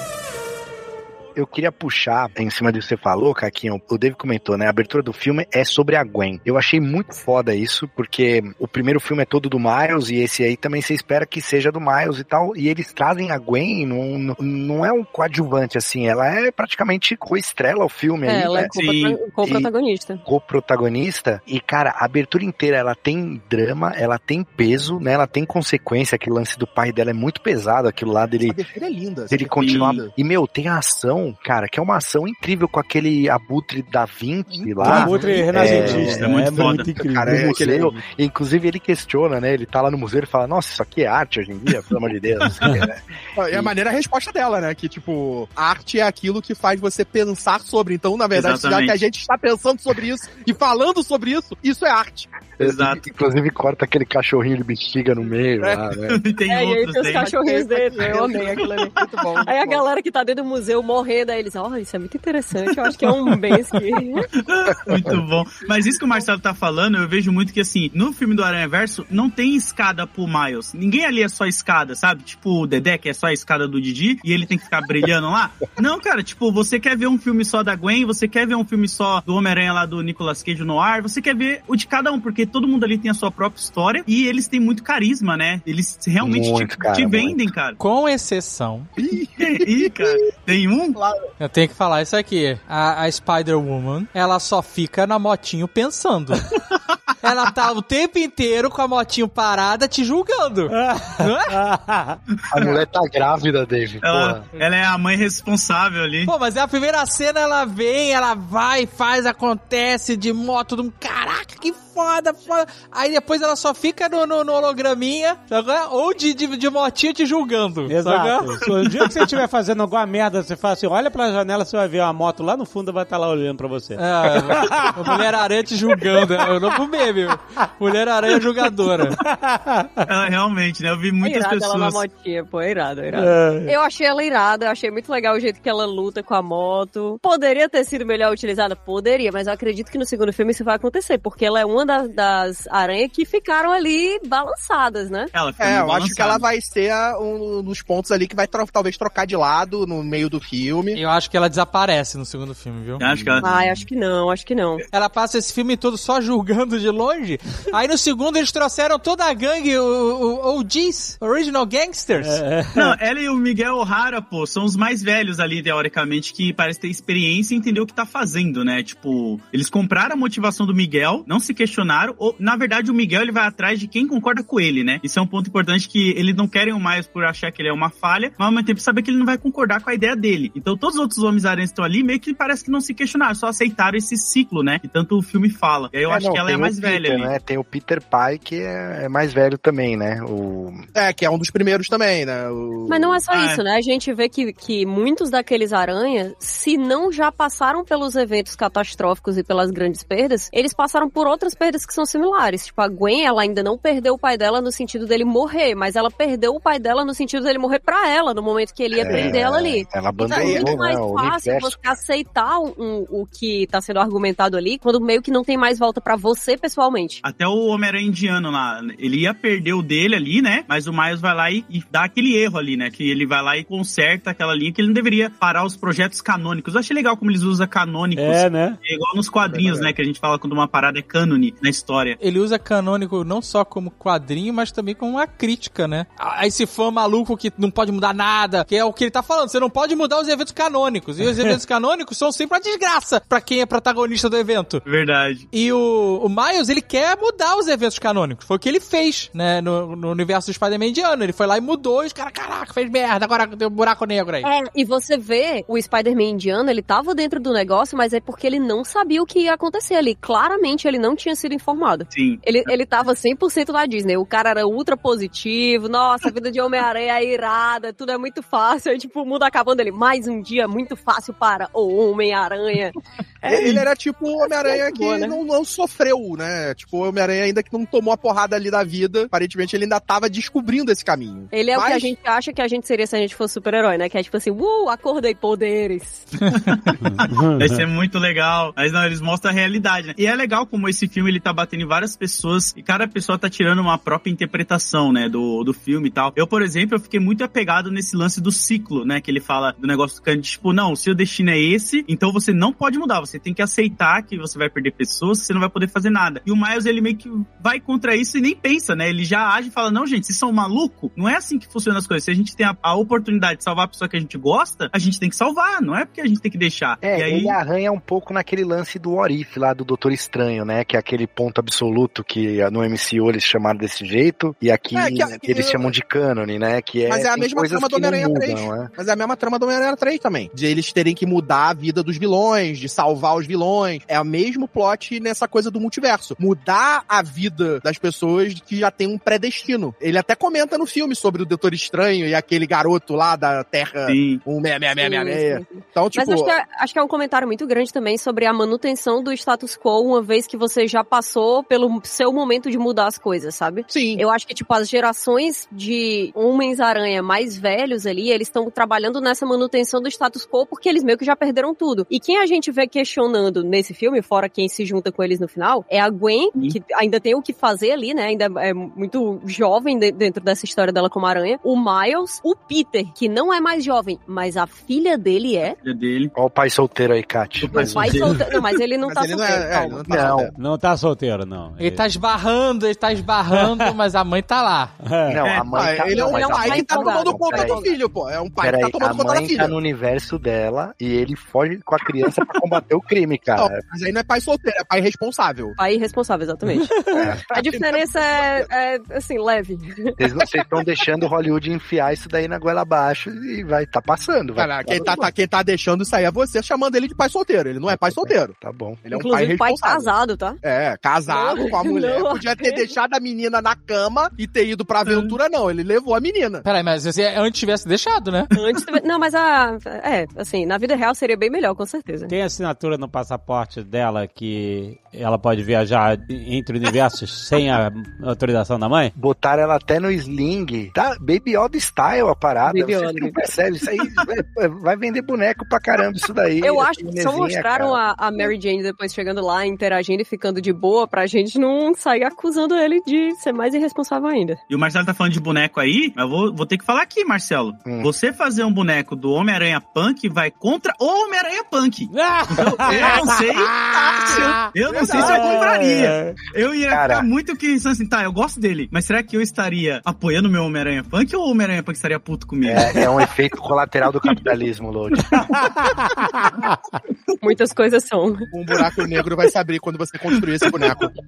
Eu queria puxar em cima do que você falou, Caquinho. O Dave comentou, né? A abertura do filme é sobre a Gwen. Eu achei muito foda isso, porque o primeiro filme é todo do Miles e esse aí também você espera que seja do Miles e tal. E eles trazem a Gwen, não, não, não é um coadjuvante assim, ela é praticamente co-estrela o filme É, aí, ela né? é co- co-protagonista. co-protagonista e cara, a abertura inteira ela tem drama, ela tem peso, né? Ela tem consequência, aquele lance do pai dela é muito pesado, aquilo lá dele A abertura é linda. ele continuar. abertura é. E, meu, tem a ação, cara, que é uma ação incrível com aquele abutre da Vinci O lá. abutre renascentista. é muito foda. incrível. Cara, é museu. Inclusive, ele questiona, né? Ele tá lá no museu e fala: Nossa, isso aqui é arte hoje em dia, pelo amor de Deus. quê, né? [LAUGHS] E a maneira é a resposta dela, né? Que, tipo, arte é aquilo que faz você pensar sobre. Então, na verdade, já que a gente está pensando sobre isso e falando sobre isso, isso é arte. Exato. Inclusive, corta aquele cachorrinho de bexiga no meio lá, né? E [LAUGHS] tem É, e aí outros tem os cachorrinhos dele, eu [LAUGHS] amei aquilo ali. Muito bom. Aí a muito bom. galera que tá dentro do museu morrendo, aí eles, ó, isso é muito interessante, eu acho que é um bem que... [LAUGHS] Muito bom. Mas isso que o Marcelo tá falando, eu vejo muito que, assim, no filme do Aranha Verso, não tem escada pro Miles. Ninguém ali é só escada, sabe? Tipo o Dedé, que é só a escada do Didi, e ele tem que ficar brilhando lá. Não, cara, tipo, você quer ver um filme só da Gwen, você quer ver um filme só do Homem-Aranha lá do Nicolas Cage no ar, você quer ver o de cada um, porque todo mundo ali tem a sua própria história e eles têm muito carisma, né? Eles realmente Muito, te, cara, te muito. vendem, cara. Com exceção, [LAUGHS] Ih, cara, tem um? Eu tenho que falar isso aqui. A, a Spider-Woman, ela só fica na motinho pensando. [LAUGHS] ela tá o tempo inteiro com a motinho parada te julgando. [LAUGHS] Não é? A mulher tá grávida, Dave. Ela, ela é a mãe responsável ali. Pô, mas é a primeira cena, ela vem, ela vai, faz, acontece de moto, de um caraca, que foda, foda. Aí depois ela só fica no, no, no holograminha, sabe? ou de, de, de motinho te julgando. Exato. sabe? Se o dia que você estiver fazendo alguma merda, você fala assim, olha pela janela, você vai ver uma moto lá no fundo, vai estar lá olhando pra você. É, [LAUGHS] a Mulher-Aranha te julgando. É o novo meme. Mulher-Aranha julgadora. Ela [LAUGHS] realmente, né? Eu vi É muitas irado ela na pessoas. motinha, pô, é irado, é irado. É. Eu achei ela irada, eu achei muito legal o jeito que ela luta com a moto. Poderia ter sido melhor utilizada? Poderia, mas eu acredito que no segundo filme isso vai acontecer, porque ela é uma da- das aranhas que ficaram ali balançadas, né? Ela fica É, eu acho que ela vai ser a- um dos pontos ali que vai tro- talvez trocar de lado no meio do filme. Eu acho que ela desaparece no segundo filme, viu? Eu acho que ela... Ai, acho que não, acho que não. Ela passa esse filme todo só julgando de longe. Aí no segundo eles trouxeram toda a gangue, o, o OGs, Original Gangsters. Não, ela e o Miguel O'Hara, pô, são os mais velhos ali, teoricamente, que parece ter experiência e entender o que tá fazendo, né? Tipo, eles compraram a motivação do Miguel, não se questionaram, ou, na verdade, o Miguel, ele vai atrás de quem concorda com ele, né? Isso é um ponto importante que eles não querem o Miles por achar que ele é uma falha, mas ao mesmo tempo saber que ele não vai concordar com a ideia dele. Então, todos os outros Homens-Aranhas que estão ali, meio que parece que não se questionaram, só aceitaram esse ciclo, né? Que tanto o filme fala. E aí eu É, acho não, que ela é a mais o velha Peter, ali. né? Tem o Peter Pai, que é, é mais velho também, né? O... É, que é um dos primeiros também, né? O- Mas não é só Ah, isso, né? A gente vê que, que muitos daqueles aranhas, se não já passaram pelos eventos catastróficos e pelas grandes perdas, eles passaram por outras perdas que são similares. Tipo, a Gwen, ela ainda não perdeu o pai dela no sentido dele morrer, mas ela perdeu o pai dela no sentido dele morrer pra ela, no momento que ele ia É, prender ela ali. Ela Então é muito né? mais o fácil você aceitar um- o que tá sendo argumentado ali, quando meio que não tem mais volta pra você pessoalmente. Até o Homem-Aranha indiano lá, ele ia perder o dele ali, né? Mas o Miles vai lá e, e dá aquele erro ali, né? Que ele vai lá e conserta aquela linha que ele não deveria parar os projetos canônicos. Eu achei legal como eles usam canônicos. É, né? É igual nos quadrinhos, né? Que a gente fala quando uma parada é cânone na história. Ele usa canônico não só como quadrinho, mas também como uma crítica, né? A esse fã maluco que não pode mudar nada, que é o que ele tá falando. Você não pode mudar os eventos canônicos. E os [LAUGHS] eventos canônicos são sempre uma desgraça pra quem é protagonista do evento. Verdade. E o, o Miles, ele quer mudar os eventos canônicos. Foi o que ele fez, né? No, no universo do Spider-Man indiano. Ele foi lá e mudou. E os caras, caraca, fez merda. Agora tem um buraco negro aí. É, e você vê o Spider-Man indiano, ele tava dentro do negócio, mas é porque ele não sabia o que ia acontecer ali. Claramente ele não tinha sido informado. Sim. Ele, ele tava 100% na Disney. O cara era ultra positivo. Nossa, a vida de Homem-Aranha é irada, tudo é muito fácil. Aí, tipo, o mundo acabando ele. Mais um dia muito fácil para o Homem-Aranha. [LAUGHS] Ele era tipo o Homem-Aranha que Boa, né? não, não sofreu, né? Tipo, o Homem-Aranha ainda que não tomou a porrada ali da vida. Aparentemente ele ainda tava descobrindo esse caminho. Ele é o que a Mas- gente acha que a gente seria se a gente fosse super-herói, né? Que é tipo assim, uh, acordei poderes. [LAUGHS] Vai ser muito legal. Mas não, eles mostram a realidade, né? E é legal como esse filme ele tá batendo em várias pessoas e cada pessoa tá tirando uma própria interpretação, né, do, do filme e tal. Eu, por exemplo, eu fiquei muito apegado nesse lance do ciclo, né, que ele fala do negócio do tipo, não, o seu destino é esse, então você não pode mudar, você tem que aceitar que você vai perder pessoas, você não vai poder fazer nada. E o Miles, ele meio que vai contra isso e nem pensa, né? Ele já age e fala, não, gente, vocês são maluco? Não é assim que funcionam as coisas. Se a gente tem a, a oportunidade de salvar a pessoa que a gente gosta, a gente tem que salvar, não é porque a gente tem que deixar. É, e aí... ele arranha um pouco naquele lance do Orif lá do Doutor Estranho, né? Que é aquele ponto absoluto que no MCU eles chamaram desse jeito, e aqui É, que- que- eles chamam de cânone, né? Que é, Mas é a mesma trama do Homem-Aranha 3. mudam, né? Mas é a mesma trama do Homem-Aranha 3 também. De eles terem que mudar a vida dos vilões, de salvar os vilões. É o mesmo plot nessa coisa do multiverso. Mudar a vida das pessoas que já tem um predestino. Ele até comenta no filme sobre o Doutor Estranho e aquele garoto lá da Terra Sim. um 66666. Sim, sim. Então, tipo, Mas acho que, é, acho que é um comentário muito grande também sobre a manutenção do status quo, uma vez que você já passou pelo seu momento de mudar as coisas, sabe? sim. Eu acho que, tipo, as gerações de Homens-Aranha mais velhos ali, eles estão trabalhando nessa manutenção do status quo porque eles meio que já perderam tudo. E quem a gente vê questionando nesse filme, fora quem se junta com eles no final, é a Gwen, Sim. que ainda tem o que fazer ali, né? Ainda é muito jovem de- dentro dessa história dela como aranha. O Miles, o Peter, que não é mais jovem, mas a filha dele é. filha dele. Olha o pai solteiro aí, Kátia. O pai O pai solteiro. Não, mas ele não Mas tá ele não solteiro. é, é, ele não tá Não. solteiro. Não tá solteiro, não. Ele tá esbarrando, ele tá esbarrando, [LAUGHS] mas a mãe tá lá. É. Não, É, a mãe Ah, tá... ele é um Ele é um a pai pai que tá empolgado. tomando conta do filho, pô. É um pai que tá tomando a conta da mãe filha. tá no universo dela e ele foge com a criança pra combater o crime, Não, cara. mas aí não é pai solteiro, é pai responsável. Pai irresponsável, exatamente. [LAUGHS] A diferença é, é, assim, leve. Vocês não estão deixando Hollywood enfiar isso daí na goela abaixo e vai tá passando. Vai Cara, quem tá, tá- quem tá deixando isso aí é você chamando ele de pai solteiro. Ele não é pai solteiro. Tá bom. Ele é um Inclusive, pai pai responsável. casado, tá? É, casado com a [LAUGHS] mulher. Não. Podia ter deixado a menina na cama e ter ido pra aventura, não. Ele levou a menina. Peraí, mas se antes tivesse deixado, né? Antes, não, mas a. É, assim, na vida real seria bem melhor, com certeza. Tem assinatura no passaporte dela que ela pode viajar entre universos [LAUGHS] sem a autorização da mãe? Botaram ela até no sling. Tá Baby Yoda style a parada. Baby Você Yoda. não percebe. Isso aí vai, vai vender boneco pra caramba isso daí. Eu acho que só mostraram a, a Mary Jane depois chegando lá, interagindo e ficando de boa pra gente não sair acusando ele de ser mais irresponsável ainda. E o Marcelo tá falando de boneco aí, eu vou, vou ter que falar aqui, Marcelo. Hum. Você fazer um boneco do Homem-Aranha Punk vai contra o Homem-Aranha Punk. [LAUGHS] Então, eu não sei. se eu, eu não sei se eu compraria. Eu ia Cara. ficar muito pensando assim, tá, eu gosto dele, mas será que eu estaria apoiando o meu Homem-Aranha Punk ou o Homem-Aranha Punk estaria puto comigo? É, é um efeito colateral do capitalismo, Lodi. [LAUGHS] Muitas coisas são. Um buraco negro vai se abrir quando você construir esse boneco. [LAUGHS]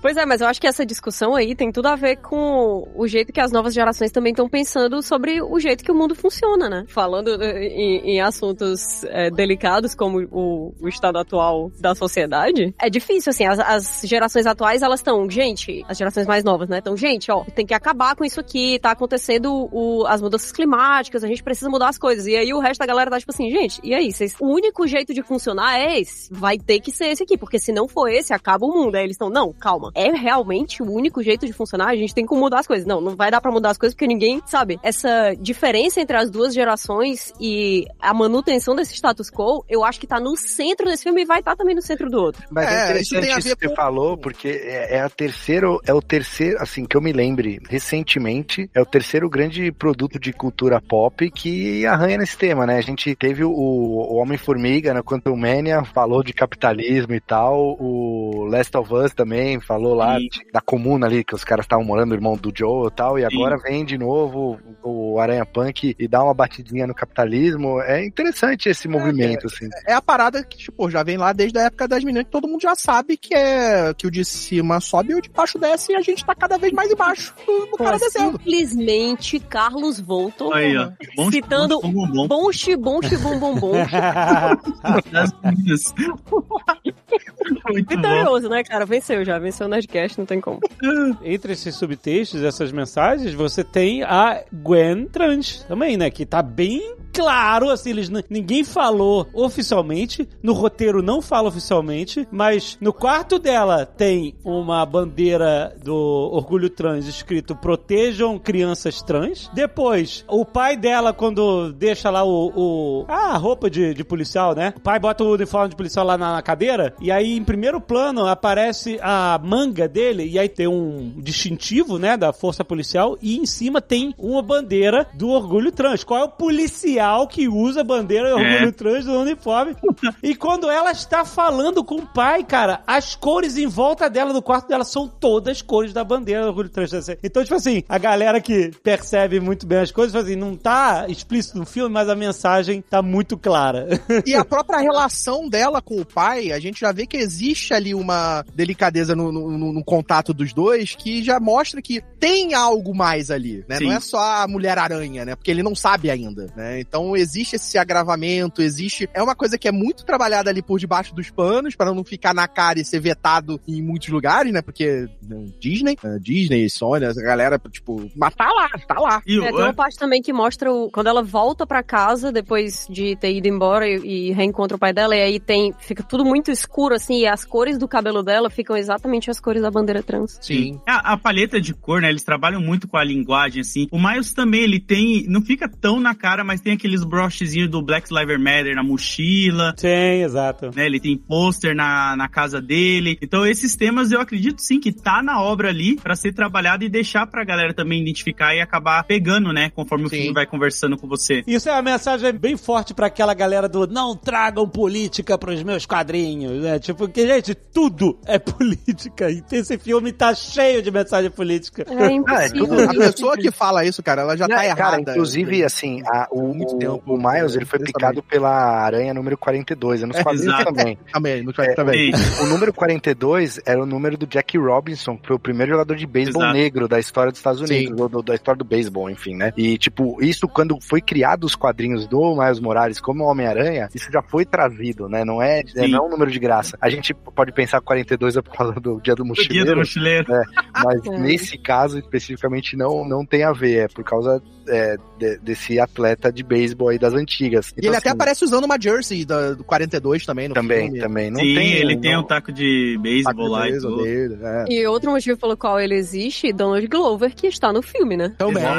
Pois é, mas eu acho que essa discussão aí tem tudo a ver com o jeito que as novas gerações também estão pensando sobre o jeito que o mundo funciona, né? Falando eh, em, em assuntos eh, delicados como o, o estado atual da sociedade, é difícil, assim, as, as gerações atuais, elas estão, gente, as gerações mais novas, né? Então, gente, ó, tem que acabar com isso aqui, tá acontecendo o, as mudanças climáticas, a gente precisa mudar as coisas. E aí o resto da galera tá tipo assim, gente, e aí, vocês, o único jeito de funcionar é esse, vai ter que ser esse aqui, porque se não for esse, acaba o mundo. Aí eles estão, não, calma, é realmente o único jeito de funcionar, a gente tem que mudar as coisas. Não, não vai dar pra mudar as coisas porque ninguém, sabe, essa diferença entre as duas gerações e a manutenção desse status quo, eu acho que tá no centro desse filme e vai estar também no centro do outro. Mas é, É, isso tem interessante isso, ver que você com- falou, porque é, é a terceiro, é o terceiro, assim, que eu me lembre, recentemente, é o terceiro grande produto de cultura pop que arranha nesse tema, né? A gente teve o, o Homem-Formiga na Quantum Mania, falou de capitalismo e tal, o Last of Us também falou lá Sim. de- da comuna ali, que os caras estavam morando, o irmão do Joe e tal, e Sim. agora vem de novo o Aranha Punk e dá uma batidinha no capitalismo. É interessante esse movimento, assim. É a parada que, tipo, já vem lá desde a época das meninas, que todo mundo já sabe que é que o de cima sobe e o de baixo desce e a gente tá cada vez mais embaixo do, do cara Pô, descendo. simplesmente Carlos Volton Aí, ó. Bom, citando bom, bom, bom. bom bom. Muito bom. Vitorioso, né, cara? Venceu já, venceu o Nerdcast, não tem como. [LAUGHS] Entre esses subtextos, essas mensagens, você tem a Gwen Trans também, né? Que tá bem claro, assim, eles, ninguém falou oficialmente, no roteiro não fala oficialmente, mas no quarto dela tem uma bandeira do Orgulho Trans escrito Protejam Crianças Trans. Depois, o pai dela, quando deixa lá o. o a roupa de, de policial, né? O pai bota o uniforme de policial lá na cadeira, e aí em primeiro plano aparece a manga dele, e aí tem um distintivo, né, da força policial, e em cima tem uma bandeira do Orgulho Trans. Qual é o policial que usa a bandeira do Orgulho É. Trans no uniforme? e quando ela está falando com o pai, cara, as cores em volta dela, do quarto dela, são todas cores da bandeira do Orgulho Trans. Então, tipo assim, a galera que percebe muito bem as coisas, fala assim, não tá explícito no filme, mas a mensagem tá muito clara. [LAUGHS] E a própria relação dela com o pai, a gente já vê que existe ali uma delicadeza no, no- no- no contato dos dois que já mostra que tem algo mais ali, né? Sim. Não é só a Mulher-Aranha, né? Porque ele não sabe ainda, né? Então existe esse agravamento, existe... É uma coisa que é muito trabalhada ali por debaixo dos panos, para não ficar na cara e ser vetado em muitos lugares, né? Porque né, Disney, né, Disney, Sony, essa galera, tipo... Mas tá lá, tá lá. E É, tem uma parte também que mostra o, quando ela volta pra casa depois de ter ido embora e, e reencontra o pai dela, e aí tem fica tudo muito escuro assim, e as cores do cabelo dela ficam exatamente as cores da bandeira trans. Sim. A, a paleta de cor, né? Eles trabalham muito com a linguagem, assim. O Miles também, ele tem. Não fica tão na cara, mas tem aqueles brochezinhos do Black Lives Matter na mochila. Sim, exato. Né, ele tem pôster na, na casa dele. Então, esses temas eu acredito sim que tá na obra ali pra ser trabalhado e deixar pra galera também identificar e acabar pegando, né? Conforme o Sim. filme vai conversando com você. Isso é uma mensagem bem forte pra aquela galera do não tragam política pros meus quadrinhos, né? Tipo, que, gente, tudo é [LAUGHS] política. E esse filme tá cheio de mensagem política. É impossível. tudo- A pessoa que fala isso, cara, ela já tá Não, errada. Cara, inclusive, assim, a- o, Muito o- tempo, o Miles, ele foi picado pela aranha número 42, [LAUGHS] é nos É, quadrinhos exato. também. Também, no É, também. O número 42 era o número do Jack Robinson, que foi o primeiro jogador de beisebol Exato. negro da história dos Estados. Unidos, ou do- da história do beisebol, enfim, né? E, tipo, isso quando foi criado os quadrinhos do Miles Morales como Homem-Aranha, isso já foi trazido, né? Não é, é, não é um número de graça. A gente pode pensar que 42 é por causa do Dia do O dia do Mochileiro, mochileiro. mas [LAUGHS] É. nesse caso especificamente não, não tem a ver, é por causa é, de- desse atleta de beisebol beisebol aí das antigas. E ele até aparece usando uma jersey da- do 42 também no Também, filme. também. Não Sim, tem, ele tem não- um taco de beisebol lá e Beisebol tudo. dele, é. E outro motivo pelo qual ele existe, Donald Glover, que está no filme, né? Também. Aí.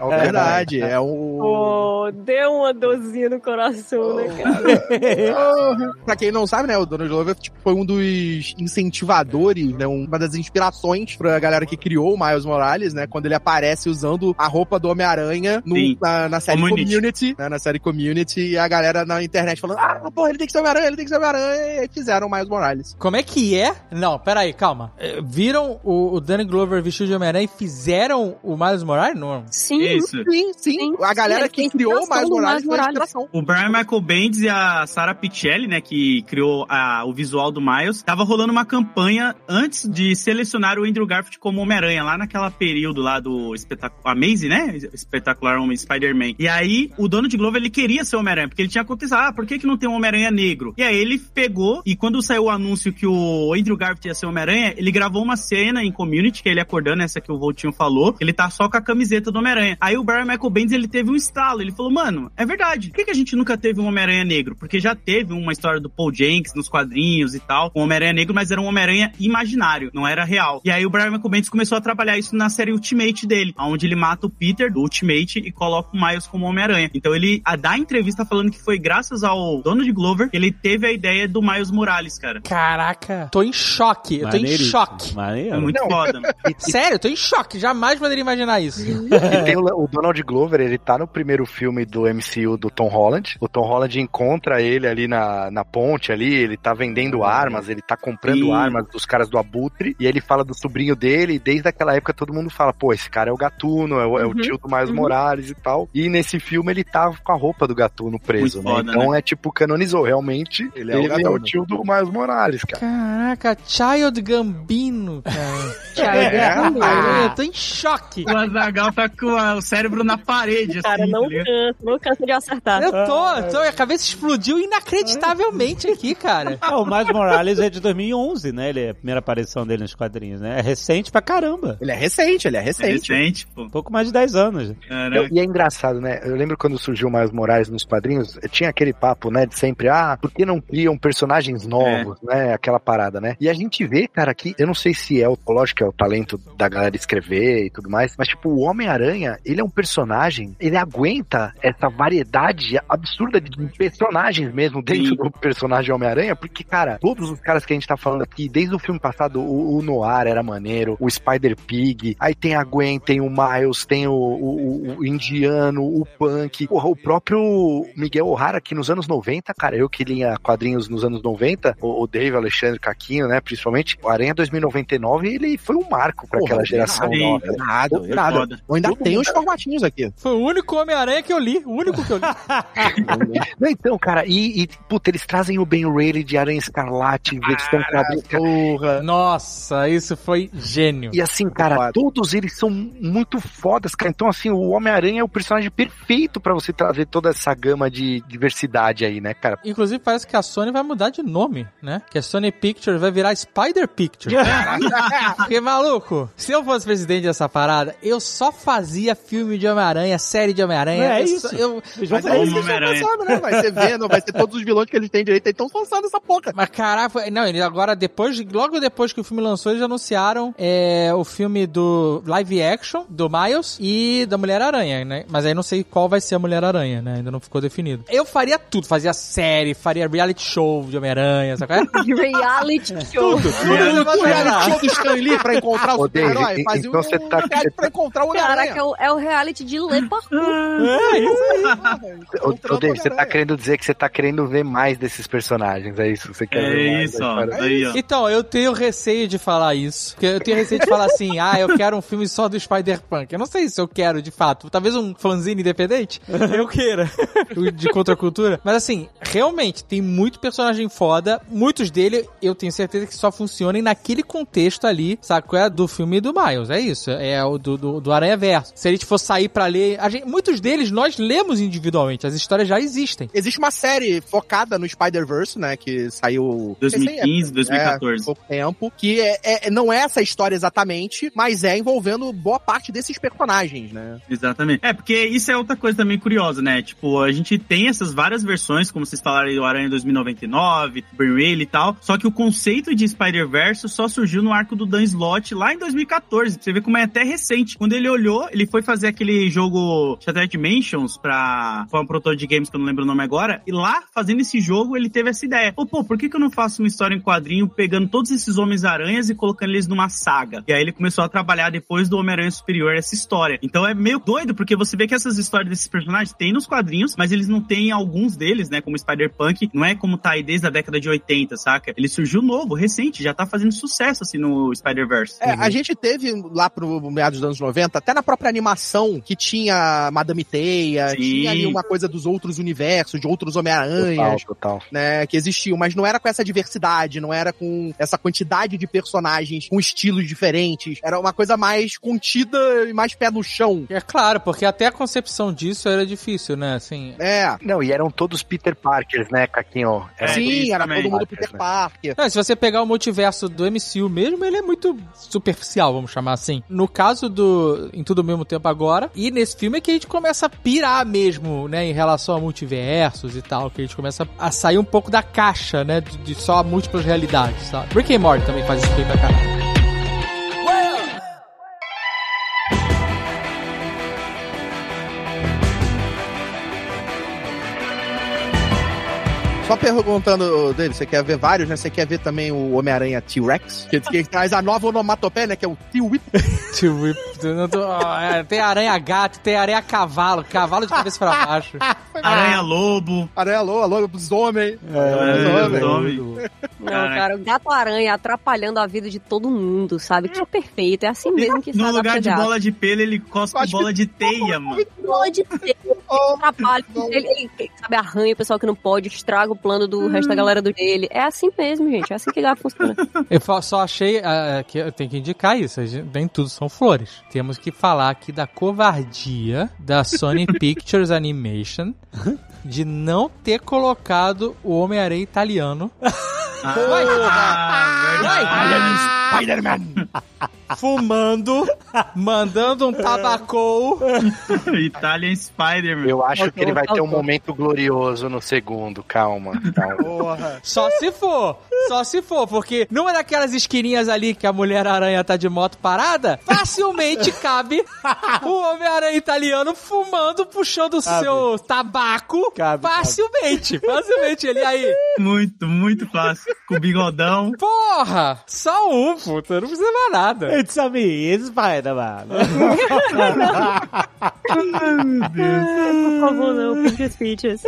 Olha o É verdade, é o... Pô, deu uma dorzinha no coração, né, cara? [LAUGHS] pra quem não sabe, né, o Donald Glover tipo, foi um dos incentivadores, né, uma das inspirações pra galera que criou o Miles Morales, né, quando ele aparece usando a roupa do Homem-Aranha no- na, na série Community. Community, né, na série Community, e a galera na internet falando, ah, porra, ele tem que ser Homem-Aranha, ele tem que ser Homem-Aranha, e fizeram o Miles Morales. Como é que é? Não, peraí, calma. É, Viram o, o Danny Glover vestido de Homem-Aranha e fizeram o Miles Morales? Não. Sim. Isso. Sim, sim, Sim, a galera sim, que criou o Miles Morales Miles foi a Morales. inspiração. O Brian Michael Bendis e a Sarah Pichelli, né, que criou a- o visual do Miles, tava rolando uma campanha antes de selecionar o Andrew Garfield como Homem-Aranha, lá naquela período lá do espetacular Amazing, né? Espetacular Homem Spider-Man. E aí, o dono de Glover, ele queria ser Homem-Aranha, porque ele tinha acontecido, ah, por que que não tem um Homem-Aranha negro? E aí ele pegou, e quando saiu o anúncio que o Andrew Garfield ia ser Homem-Aranha, ele gravou uma cena em Community, que ele acordando, essa que o Voltinho falou, ele tá só com a camiseta do Homem-Aranha. Aí o Brian Michael Bendis, ele teve um estalo, ele falou, mano, é verdade, por que, que a gente nunca teve um Homem-Aranha negro? Porque já teve uma história do Paul Jenks nos quadrinhos e tal, um Homem-Aranha negro, mas era um Homem-Aranha imaginário, não era real. E aí o Brian Michael Bendis começou a trabalhar isso na série Ultimate dele, onde ele mata o Peter do Ultimate e coloca o Miles como Homem-Aranha. Então ele a, dá entrevista falando que foi graças ao Donald Glover que ele teve a ideia do Miles Morales, cara. Caraca, tô em choque. Eu tô em choque. É Maneiro. muito foda. [LAUGHS] Sério, eu tô em choque. Jamais poderia imaginar isso. [LAUGHS] E tem o, o Donald Glover, ele tá no primeiro filme do MCU do Tom Holland. O Tom Holland encontra ele ali na, na ponte ali, ele tá vendendo armas, ele tá comprando Sim. armas dos caras do Abutre, e ele fala do sobrinho dele, e desde aquela época todo mundo fala, pô, esse cara é o Gatuno, é o, é o Uhum, tio do Miles uhum. Morales e tal. E nesse filme ele tava com a roupa do Gatuno preso, né? foda, então é tipo, canonizou, realmente, Ele ele, é o é, o Gatuno. tio do Miles Morales, cara. Caraca, Child Gambino, cara. [LAUGHS] É, Caralho, eu tô em choque. O Azagal tá com o cérebro na parede, Cara, assim, não tá cansa, não cansa de acertar. Eu tô, tô, a cabeça explodiu inacreditavelmente aqui, cara. [LAUGHS] Ah, o Miles Morales é de 2011, né? Ele é a primeira aparição dele nos quadrinhos, né? É recente pra caramba. Ele é recente, ele é É recente. recente, pô. Pouco mais de 10 anos. Caraca. E é engraçado, né? Eu lembro quando surgiu o Miles Morales nos quadrinhos, tinha aquele papo, né, de sempre, ah, por que não criam personagens novos, né? Aquela parada, né? E a gente vê, cara, que eu não sei se é o, lógico que é o talento da galera escrever e tudo mais, mas tipo, o Homem-Aranha, ele é um personagem, ele aguenta essa variedade absurda de personagens mesmo dentro Sim. do personagem Homem-Aranha, porque, cara, todos os caras que a gente tá falando aqui, desde o filme passado, o, o Noir era maneiro, o Spider-Pig, aí tem a Gwen, tem o Miles, tem o, o- o indiano, o Punk, porra, o próprio Miguel O'Hara, que nos anos 90, cara, eu que lia quadrinhos nos anos 90, o, o Dave, Alexandre Caquinho, né, principalmente, o Aranha 2099, ele foi um marco pra Porra, aquela geração sim. nova. né? Nada, nada. foda. Eu ainda tenho os formatinhos aqui. Foi o único Homem-Aranha que eu li. O único que eu li. [LAUGHS] Não, então, cara, e, e puta, eles trazem o Ben Reilly de Aranha Escarlate, versão quadrinho, cara. Porra. Nossa, isso foi gênio. E assim, cara, todos eles são muito fodas, cara. Então, assim, o Homem-Aranha é o personagem perfeito pra você trazer toda essa gama de diversidade aí, né, cara? Inclusive, parece que a Sony vai mudar de nome, né? Que a Sony Pictures vai virar Spider Pictures. [LAUGHS] Porque, maluco, se eu fosse presidente dessa parada, eu só fazia filme de Homem-Aranha, série de Homem-Aranha. É isso. só- eu- Eles vão fazer é isso. eles pensando, né? Vai ser Venom, vai ser todos os vilões que eles têm direito, eles estão lançando essa porra. Mas caralho, foi- não, ele agora depois, de- logo depois que o filme lançou, eles anunciaram é, o filme do live action do Miles e da Mulher-Aranha, né? Mas aí não sei qual vai ser a Mulher-Aranha, né? Ainda não ficou definido. Eu faria tudo, fazia série, faria reality show de Homem-Aranha, sabe? é? [LAUGHS] Reality show. O reality show do Stan Lee pra encontrar o super-herói, fazia então um você tá- reality pra encontrar o Caraca, é Homem-Aranha. o, é o reality de ler parkour. Ô, ô, Dave, você tá querendo dizer que você tá querendo ver mais desses personagens, é isso? Você quer ver É mais isso, ó. Aí, ó. Então, eu tenho receio de falar isso. Porque eu tenho receio de falar assim, ah, eu quero um filme só do Spider-Punk. Eu não sei se eu quero, de fato. Talvez um fanzine independente. Eu [LAUGHS] queira. de contracultura. Mas assim, realmente, tem muito personagem foda. Muitos dele, eu tenho certeza que só funcionem naquele contexto ali, sabe? É do filme do Miles. É isso. É o do, do, do Aranha Verso. Se a gente for sair pra ler. a gente- muitos deles nós lemos individualmente. As histórias já existem. Existe uma série focada no Spider-Verse, né? Que saiu. 2015, É, 2014. pouco tempo. Que é, é- não é essa história exatamente, mas é envolvendo boa parte desses personagens, né? Exatamente. É, porque isso é outra coisa também curiosa, né? Tipo, a gente tem essas várias versões, como vocês falaram aí, do Aranha 2099, Ben Reilly e tal, só que o conceito de Spider-Verse só surgiu no arco do Dan Slott lá em 2014. Você vê como é até recente. Quando ele olhou, ele foi fazer aquele jogo Shattered Dimensions pra, pra um produtor de games que eu não lembro o nome agora, e lá, fazendo esse jogo, ele teve essa ideia. Pô, pô, por que, que eu não faço uma história em quadrinho pegando todos esses Homens-Aranhas e colocando eles numa saga? E aí ele começou a trabalhar depois do Homem-Aranha Superior essa história. Então é meio doido, porque você vê que essas histórias desses personagens tem nos quadrinhos, mas eles não têm alguns deles, né? Como Spider-Punk, não é como tá aí desde a década de 80, saca? Ele surgiu novo, recente, já tá fazendo sucesso assim no Spider-Verse. É, a gente teve lá pro meados dos anos 90, até na própria animação, que tinha Madame Teia, Sim. tinha ali uma coisa dos outros universos, de outros Homem-Aranhas, Total, total. né, que existiam, mas não era com essa diversidade, não era com essa quantidade de personagens com estilos diferentes, era uma coisa mais contida e mais pé no chão. É claro, porque até a concepção disso era difícil, né? Assim, É, Não, e eram todos Peter Parkers, né, Caquinho? É, sim, era também. todo mundo Peter né? Parker. Não, se você pegar o multiverso do MCU mesmo, ele é muito superficial, vamos chamar assim. No caso do Em Tudo ao Mesmo Tempo Agora, e nesse filme é que a gente começa a pirar mesmo, né, em relação a multiversos e tal, que a gente começa a sair um pouco da caixa, né, de, de só múltiplas realidades, sabe? Rick and Morty também faz isso bem pra caralho. Só perguntando dele, você quer ver vários, né? Você quer ver também o Homem-Aranha T-Rex? Que, que traz a nova onomatopeia, né? Que é o T-Whip. [LAUGHS] Ó, é, tem aranha gato, tem aranha cavalo, cavalo de cabeça pra baixo. [LAUGHS] Aranha Lobo. Aranha alô, alô, lobisomem. É, Lobisomem. lobisomem. Não, cara, o gato-aranha atrapalhando a vida de todo mundo, sabe? Que é perfeito, é assim mesmo que No faz lugar de bola de pelo, ele cospe bola de teia, mano. Pode ter, atrapalha. Ele, ele, sabe, arranha o pessoal que não pode, estraga o plano do resto da galera do dele. É assim mesmo, gente. É assim que gato funciona. Eu só achei ah, que eu tenho que indicar isso. a Nem tudo são flores. Temos que falar aqui da covardia da Sony [LAUGHS] Pictures Animation de não ter colocado o Homem-Aranha italiano Ah, Spider-Man. [LAUGHS] fumando, mandando um tabacou. [LAUGHS] verdade. Italian Spider-Man. Eu acho que ele vai ter um momento glorioso no segundo. Calma, calma. Porra. Só se for, só se for, porque numa daquelas esquininhas ali que a Mulher-Aranha tá de moto parada, facilmente [LAUGHS] cabe o Homem-Aranha italiano fumando, puxando o seu tabaco. Cabe, facilmente, facilmente. Ele aí, Muito, muito fácil. Com bigodão. porra, só um, puta, não precisa mais nada. It's a me, it's Spider-Man. Por favor, não, Pink Speeches.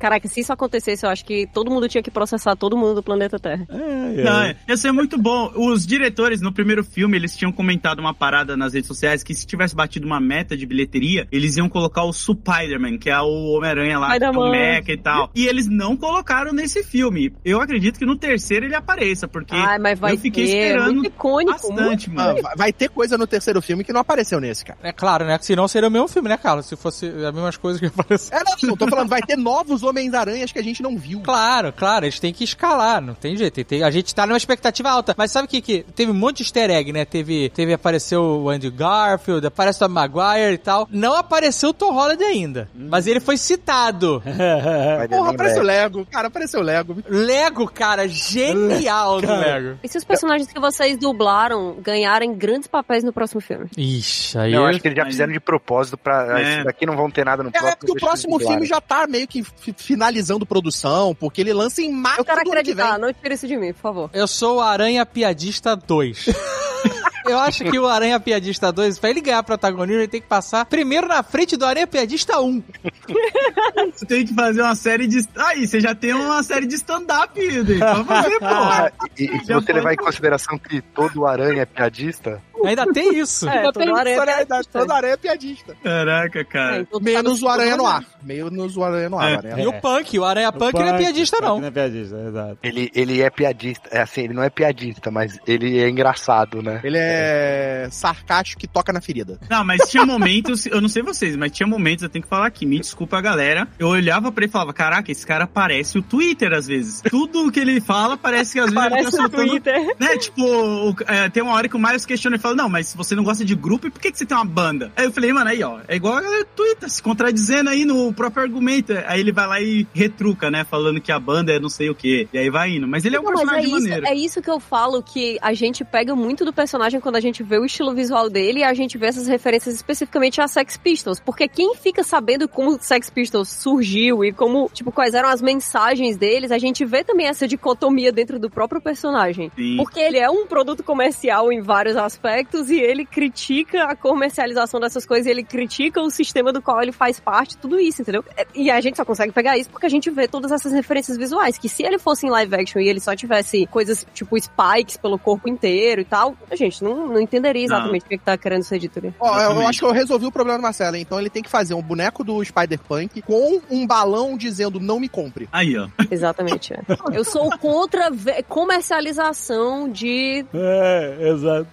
Caraca, se isso acontecesse, eu acho que todo mundo tinha que processar todo mundo do planeta Terra. Não, ia ser muito bom. Os diretores, no primeiro filme, eles tinham comentado uma parada nas redes sociais que se tivesse batido uma meta de bilheteria, eles iam colocar o Spider-Man, que é o Homem-Aranha lá, Spider-Man. o Mecha e tal. E eles não colocaram nesse filme. Eu acredito que no terceiro ele apareça, porque Ai, mas vai eu fiquei ter, é esperando muito icônico, bastante, Ah, mano. vai- vai ter coisa no terceiro filme que não apareceu nesse, cara. É claro, né? Senão seria o mesmo filme, né, Carlos? Se fosse as mesmas coisas que [LAUGHS] apareceram. É, não, não, tô falando, vai ter novos Homens-Aranhas que a gente não viu. Claro, claro, eles têm que escalar, não tem jeito. tem- tem- a gente tá numa expectativa alta. Mas sabe o que, que teve um monte de easter egg, né? Teve, teve apareceu o Andy Garfield, aparece o Maguire e tal. Não apareceu o Tom Holland ainda, mas ele foi citado. [LAUGHS] Porra, apareceu o Lego. Cara, apareceu o Lego. Lego, cara, genial do Lego. E se os personagens que vocês dublaram ganharem grandes papéis no próximo filme? Ixi, aí. Não, acho que eles já fizeram de propósito pra. É. Esses daqui não vão ter nada no É, próximo. porque o próximo filme já tá meio que fi- finalizando produção, porque ele lança em março Eu quero acreditar, não tira isso de mim, por favor. Eu sou o Aranha Piadista 2. [LAUGHS] Eu acho que o Aranha Piadista 2, pra ele ganhar protagonismo, ele tem que passar primeiro na frente do Aranha Piadista 1. [LAUGHS] Você tem que fazer uma série de. Aí, você já tem uma série de stand-up, Iden. Pode fazer, pô. [LAUGHS] e, e se você pode- levar em consideração que todo aranha é piadista, Ainda tem isso. [LAUGHS] É, todo aranha é piadista. Todo aranha é piadista. Caraca, É, cara. então tu Menos o Aranha no ar. Menos o Aranha no ar. É. o Aranha E o Punk, o Aranha Punk, não é piadista, não. Não é piadista, exato. ele, ele é piadista. É assim, ele não é piadista, mas ele é engraçado, né? Ele é, é, sarcástico que toca na ferida. Não, mas tinha momentos, eu não sei vocês, mas tinha momentos, eu tenho que falar aqui, me desculpa a galera. Eu olhava pra ele e falava, caraca, esse cara parece o Twitter às vezes. Tudo que ele fala parece que às vezes Parece ele tá o soltando. Twitter. Né, tipo, o- é, tem uma hora que o Miles questiona e fala, não, mas se você não gosta de grupo, por que, que você tem uma banda? Aí eu falei, mano, aí ó, é igual a Twitter, se contradizendo aí no próprio argumento. Aí ele vai lá e retruca, né, falando que a banda é não sei o que. E aí vai indo. Mas ele é um Não, mas é personagem isso, maneiro. é isso que eu falo, que a gente pega muito do personagem quando a gente vê o estilo visual dele e a gente vê essas referências especificamente a Sex Pistols. Porque quem fica sabendo como Sex Pistols surgiu e como, tipo, quais eram as mensagens deles, a gente vê também essa dicotomia dentro do próprio personagem. Sim. Porque ele é um produto comercial em vários aspectos e ele critica a comercialização dessas coisas, e ele critica o sistema do qual ele faz parte, tudo isso, entendeu? É, E a gente só consegue pegar isso porque a gente vê todas essas referências visuais, que se ele fosse em live action e ele só tivesse coisas tipo spikes pelo corpo inteiro e tal, a gente não, não entenderia exatamente o que, que tá querendo ser dito ali. Ó, eu Exatamente. acho que eu resolvi o problema do Marcelo, então ele tem que fazer um boneco do Spider-Punk com um balão dizendo não me compre. Aí, ó. Exatamente. é. Eu sou contra comercialização de. É, exato.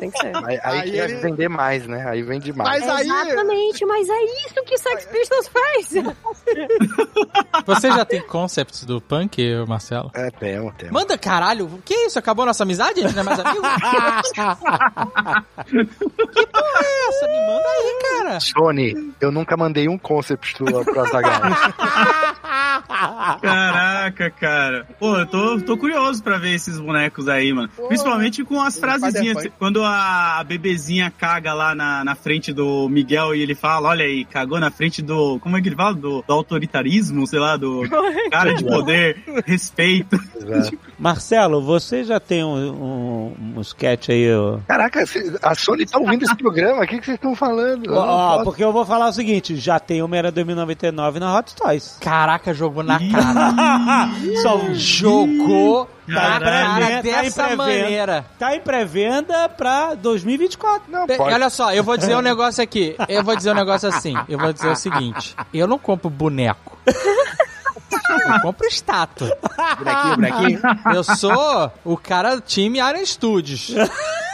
Tem que ser. Aí, aí, Aí quer ele- vender mais, né? Aí vende mais. Mas aí. Exatamente, mas é isso que Sex Pistols faz. Você já tem concepts do punk, Marcelo? É, temo, temo. Manda caralho, que isso? Acabou nossa amizade? A gente não é mais amigo? [LAUGHS] que porra é essa? Me manda aí, cara. Sony, eu nunca mandei um concept pro, pro Azaghal. Caraca, cara. Pô, eu tô, tô curioso pra ver esses bonecos aí, mano. Principalmente com as frasezinhas. Quando a bebezinha caga lá na, na frente do Miguel e ele fala, olha aí, cagou na frente do... Como é que ele fala? Do, do autoritarismo, sei lá, do cara de [LAUGHS] poder, respeito. Exato. [LAUGHS] Marcelo, você já tem um, um, um aí, ó. Caraca, a Sony tá ouvindo esse programa? O que que vocês estão falando? Ó, posso. porque eu vou falar o seguinte, já tem Homem-Aranha 2099 na Hot Toys. Caraca, jogou na cara. [LAUGHS] Só Jogou na Caralho. cara Tá em dessa pré-venda. maneira. Tá em pré-venda pra 2024. Não. Olha só, eu vou dizer um [LAUGHS] negócio aqui. Eu vou dizer um negócio assim. Eu vou dizer o seguinte. Eu não compro boneco. Eu compro estátua. Bonequinho, bonequinho. Eu sou o cara time Iron Studios. [LAUGHS]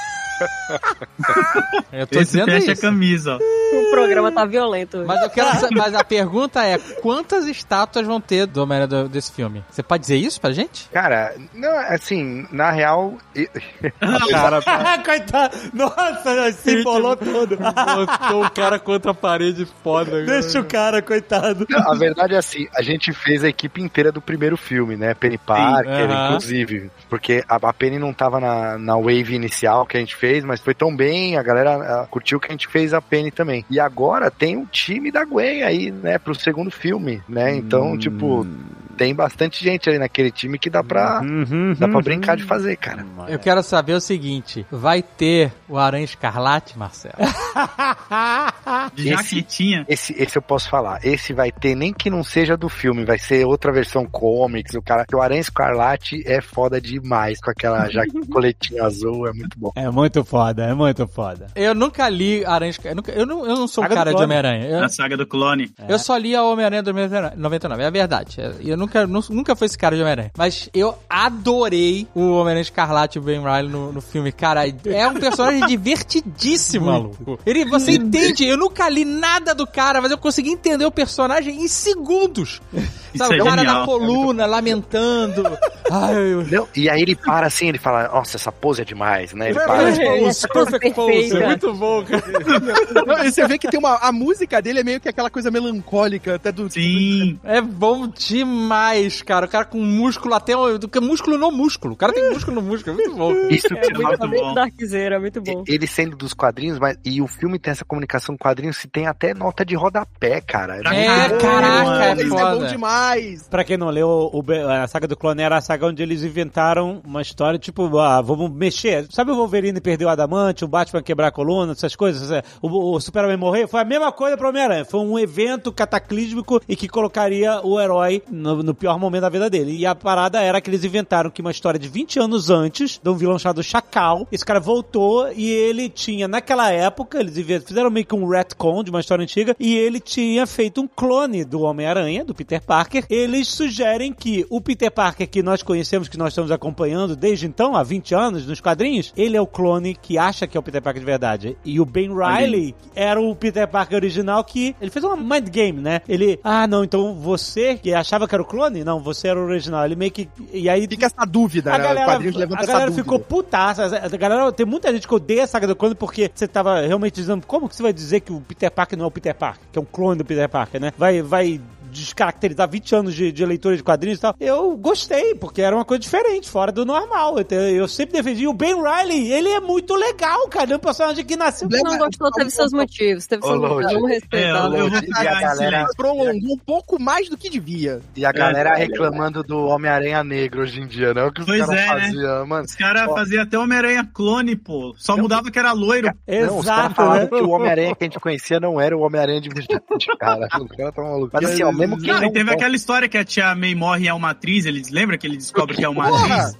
Eu tô Esse dizendo fecha a isso. camisa, ó. O programa tá violento. Mas, eu quero, mas a pergunta é: quantas estátuas vão ter do Homem-Aranha desse filme? Você pode dizer isso pra gente? Cara, não, assim, na real, [LAUGHS] Cara, [LAUGHS] coitado. Nossa, se embolou [LAUGHS] todo. Botou o cara contra a parede foda. Deixa o cara, coitado. a verdade é assim, a gente fez a equipe inteira do primeiro filme, né? Penny Parker, aham. inclusive. Porque a, a Penny não tava na, na wave inicial que a gente fez, mas foi tão bem, a galera curtiu que a gente fez a Penny também. E agora tem o time da Gwen aí, né? Pro segundo filme, né? Então, tipo, tem bastante gente ali naquele time que dá pra, Uhum, dá pra uhum. brincar de fazer, cara. Eu quero saber o seguinte: vai ter o Aranha Escarlate, Marcelo? [LAUGHS] De Esse- jaquetinha. Esse, esse eu posso falar. Esse vai ter, nem que não seja do filme, vai ser outra versão comics. O cara, que o Aranha Escarlate é foda demais com aquela ja [LAUGHS] coletinha azul, é muito bom. É muito foda, é muito foda. Eu nunca li Aranha Escarlate. Eu, eu não, eu não sou um Saga cara de. Homem-Aranha. Eu, Na saga do clone. eu só li a Homem-Aranha do 99, é a verdade. Eu nunca, nu- nunca fui esse cara de Homem-Aranha. Mas eu adorei o Homem-Aranha Escarlate e o Ben Riley no, no filme. Cara, é um personagem [LAUGHS] divertidíssimo, maluco. Ele, você entende? Eu nunca li nada do cara, mas eu consegui entender o personagem em segundos. [LAUGHS] Sabe, é o cara na coluna, lamentando. [LAUGHS] Ai, eu... Não, e aí ele para assim, ele fala, nossa, essa pose é demais, né? Ele para. Essa coisa perfeita. muito bom, cara. Não, e você vê que tem uma. A música dele é meio que aquela coisa melancólica, até do. Sim. É bom demais, cara. O cara com músculo até. o- do que músculo no músculo. O cara tem músculo no músculo. É muito bom. [LAUGHS] Isso que É você muito, muito bom. darkzeira, é muito bom. ele sendo dos quadrinhos, mas e o filme tem essa comunicação com quadrinhos, se tem até nota de rodapé, cara. É, caraca, mano. é Isso é bom foda. Demais. Pra quem não leu, o, a saga do clone era a saga onde eles inventaram uma história tipo, ah, vamos mexer. Sabe o Wolverine perder o adamante, o Batman quebrar a coluna, essas coisas? É, O, o Superman morrer? Foi a mesma coisa pro Homem-Aranha. Foi um evento cataclísmico e que colocaria o herói no, no pior momento da vida dele. E a parada era que eles inventaram que uma história de 20 anos antes, de um vilão chamado Chacal, esse cara voltou e ele tinha, naquela época, eles fizeram meio que um retcon de uma história antiga, e ele tinha feito um clone do Homem-Aranha, do Peter Parker, Parker, eles sugerem que o Peter Parker que nós conhecemos, que nós estamos acompanhando desde então, há 20 anos, nos quadrinhos, ele é o clone que acha que é o Peter Parker de verdade. E o Ben Riley era o Peter Parker original que ele fez uma mind game, né? Ele, ah, não, então você que achava que era o clone? Não, você era o original. Ele meio que. E aí. Fica essa dúvida, A né? galera, a galera ficou putaça. A galera, tem muita gente que odeia a saga do clone porque você tava realmente dizendo como que você vai dizer que o Peter Parker não é o Peter Parker, que é um clone do Peter Parker, né? Vai, vai descaracterizar 20 anos de, de leitura de quadrinhos e tal. Eu gostei, porque era uma coisa diferente, fora do normal. Eu, eu sempre defendi. O Ben Riley, ele é muito legal, cara. Ele é um personagem que nasceu. Se não gostou, teve seus motivos. Teve seus motivos. Vamos respeitar. É, eu- eu vou E galera-. Prolongou um pouco mais do que devia. E a galera É. reclamando do Homem-Aranha Negro hoje em dia, né? O que os Pois caras é, né? faziam, mano. Os caras faziam até Homem-Aranha clone, pô. Só mudava que era loiro. Não, Exato, né? que o Homem-Aranha que a gente conhecia não era o Homem-Aranha de verdade, [LAUGHS] cara. Os caras tão malucos. Mas assim, ó, mesmo que Não, não e teve aquela história que a tia May morre e é uma atriz, eles lembra que ele descobre que é uma atriz?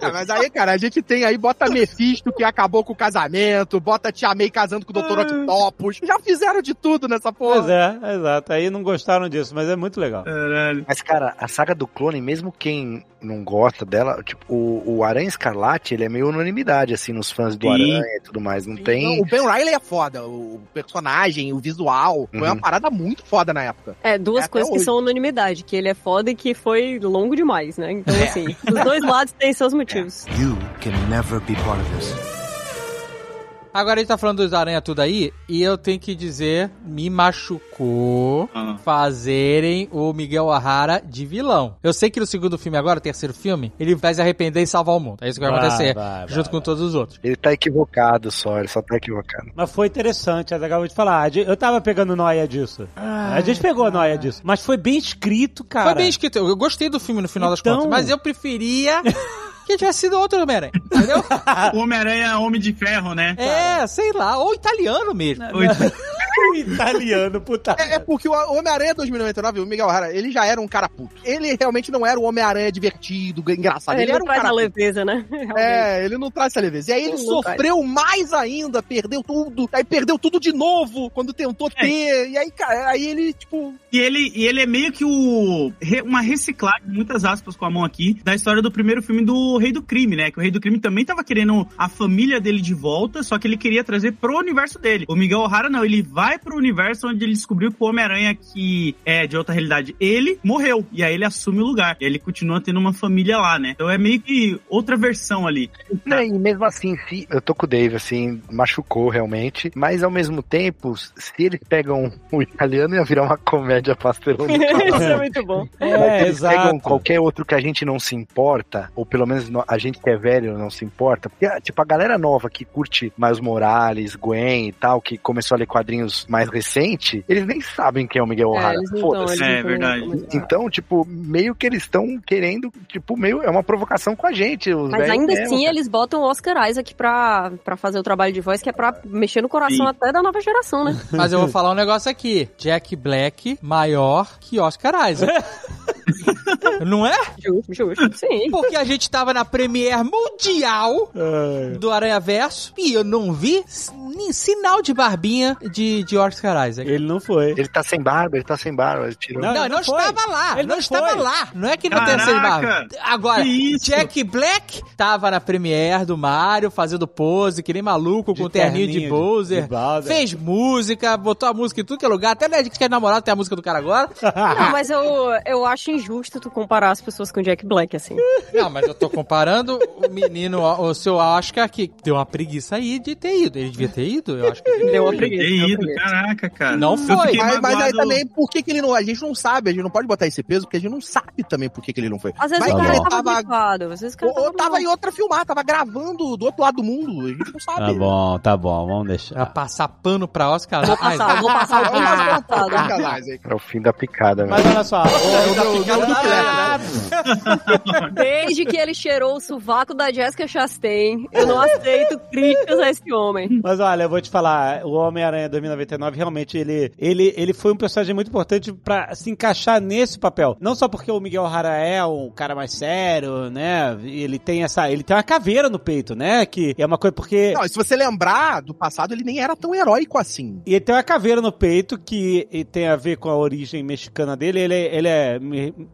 Ah, mas aí, cara, a gente tem aí, bota Mephisto que acabou com o casamento, bota Tia May casando com o Dr. Octopus. Já fizeram de tudo nessa Pois porra. é, exato. Aí não gostaram disso, mas é muito legal. Caralho. Mas, cara, a saga do clone, mesmo quem não gosta dela, tipo, o, o Aranha Escarlate, ele é meio unanimidade, assim, nos fãs do Sim. Aranha e tudo mais. Não tem. Não, o Ben Riley é foda, o personagem, o visual. Foi Uhum. uma parada muito foda na época. É, duas É, até coisas que hoje. são unanimidade, que ele é foda e que foi longo demais, né? Então, assim, os dois lados têm seus motivos. You can never be part of this. Agora a gente tá falando dos aranha tudo aí, e eu tenho que dizer, me machucou Ah. fazerem o Miguel O'Hara de vilão. Eu sei que no segundo filme agora, o terceiro filme, ele vai se arrepender e salvar o mundo. É isso que vai, Vai, acontecer, vai, junto vai, com todos os outros. Ele tá equivocado só, ele só tá equivocado. Mas foi interessante, eu acabou de falar. Eu tava pegando noia disso. a gente pegou noia disso. Mas foi bem escrito, cara. Foi bem escrito, eu gostei do filme no final das Então- contas, mas eu preferia [LAUGHS] que tivesse sido outro Homem-Aranha, entendeu? [LAUGHS] O Homem-Aranha é Homem de Ferro, né? é, sei lá, ou italiano mesmo. [LAUGHS] [LAUGHS] italiano, puta. É, é porque o Homem-Aranha 2099, o Miguel O'Hara, ele já era um cara puto. Ele realmente não era o Homem-Aranha divertido, engraçado. ele Ele, não era um traz cara a puto. leveza, né? [LAUGHS] Realmente. É, ele não traz essa leveza. E aí ele sofreu mais ainda, perdeu tudo, aí perdeu tudo de novo quando tentou É. ter. E aí, cara, aí ele, tipo, E ele, e ele é meio que o. uma reciclagem, muitas aspas com a mão aqui, da história do primeiro filme do Rei do Crime, né? Que o Rei do Crime também tava querendo a família dele de volta, só que ele queria trazer pro universo dele. O Miguel O'Hara não, ele vai pro universo onde ele descobriu que o Homem-Aranha, que é de outra realidade, ele morreu. E aí ele assume o lugar. E aí ele continua tendo uma família lá, né? Então é meio que outra versão ali. Não, e mesmo assim, se, eu tô com o Dave, assim, machucou realmente, mas ao mesmo tempo, se eles pegam o italiano, ia virar uma comédia [LAUGHS] pastelona. Isso é muito bom. Mas É, eles pegam exato. qualquer outro que a gente não se importa, ou pelo menos no- a gente que é velho não se importa, porque, ah, tipo, a galera nova que curte Miles Morales, Gwen e tal, que começou a ler quadrinhos mais recente, eles nem sabem quem é o Miguel É, O'Hara. Foda-se. É, tão verdade. Então, tipo, meio que eles estão querendo, tipo, meio, é uma provocação com a gente. os Mas ainda mesmo, assim, cara. eles botam o Oscar Isaac pra, pra fazer o trabalho de voz, que é pra mexer no coração Sim. até da nova geração, né? Mas eu vou falar um negócio aqui. Jack Black maior que Oscar Isaac. [LAUGHS] Não é? Justo, justo. Sim. Porque a gente tava na Premiere Mundial do Aranha Verso e eu não vi sinal de barbinha de, de Oscar Isaac. Ele não foi. Ele tá sem barba, ele tá sem barba. Ele tirou. Não, Não, ele ele não, foi. estava lá. Ele não, não estava lá. Não é que não tem sem barba. Agora? Jack Black tava na Premiere do Mario fazendo pose, que nem maluco, com De terninho de terninho de- Bowser. de Bowser. Fez música, botou a música em tudo que é lugar. Até na gente que é namorado tem a música do cara agora. [LAUGHS] Não, mas eu, eu acho injusto tu comparar as pessoas com Jack Black, assim. Não, mas eu tô comparando o menino, o seu Oscar, que deu uma preguiça aí de ter ido. Ele devia ter ido? Eu acho que ele Deu uma Ter preguiça. uma ido, caraca, cara. Não foi. Mas, mas aí também, por que, que ele não. A gente não sabe, a gente não pode botar esse peso, porque a gente não sabe também por que, que ele não foi. Às vezes Vai o cara ele tava gripado, às vezes o cara Ou, tava tava em outra filmar, tava gravando do outro lado do mundo. A gente não sabe. Tá bom, tá bom, vamos Pra deixar. passar pano pra Oscar. Vou passar, vou passar o. Sacanagem. Era o fim da picada, Mas velho. olha só, É né? Desde que ele cheirou o sovaco da Jessica Chastain, eu não aceito críticas a esse homem. Mas olha, eu vou te falar, o Homem-Aranha 2099 realmente ele, ele, ele foi um personagem muito importante pra se encaixar nesse papel. Não só porque o Miguel O'Hara é um cara mais sério, né? Ele tem essa, ele tem uma caveira no peito, né? Que é uma coisa porque Não, se você lembrar do passado, ele nem era tão heróico assim. E ele tem uma caveira no peito que tem a ver com a origem mexicana dele. Ele, é- ele é,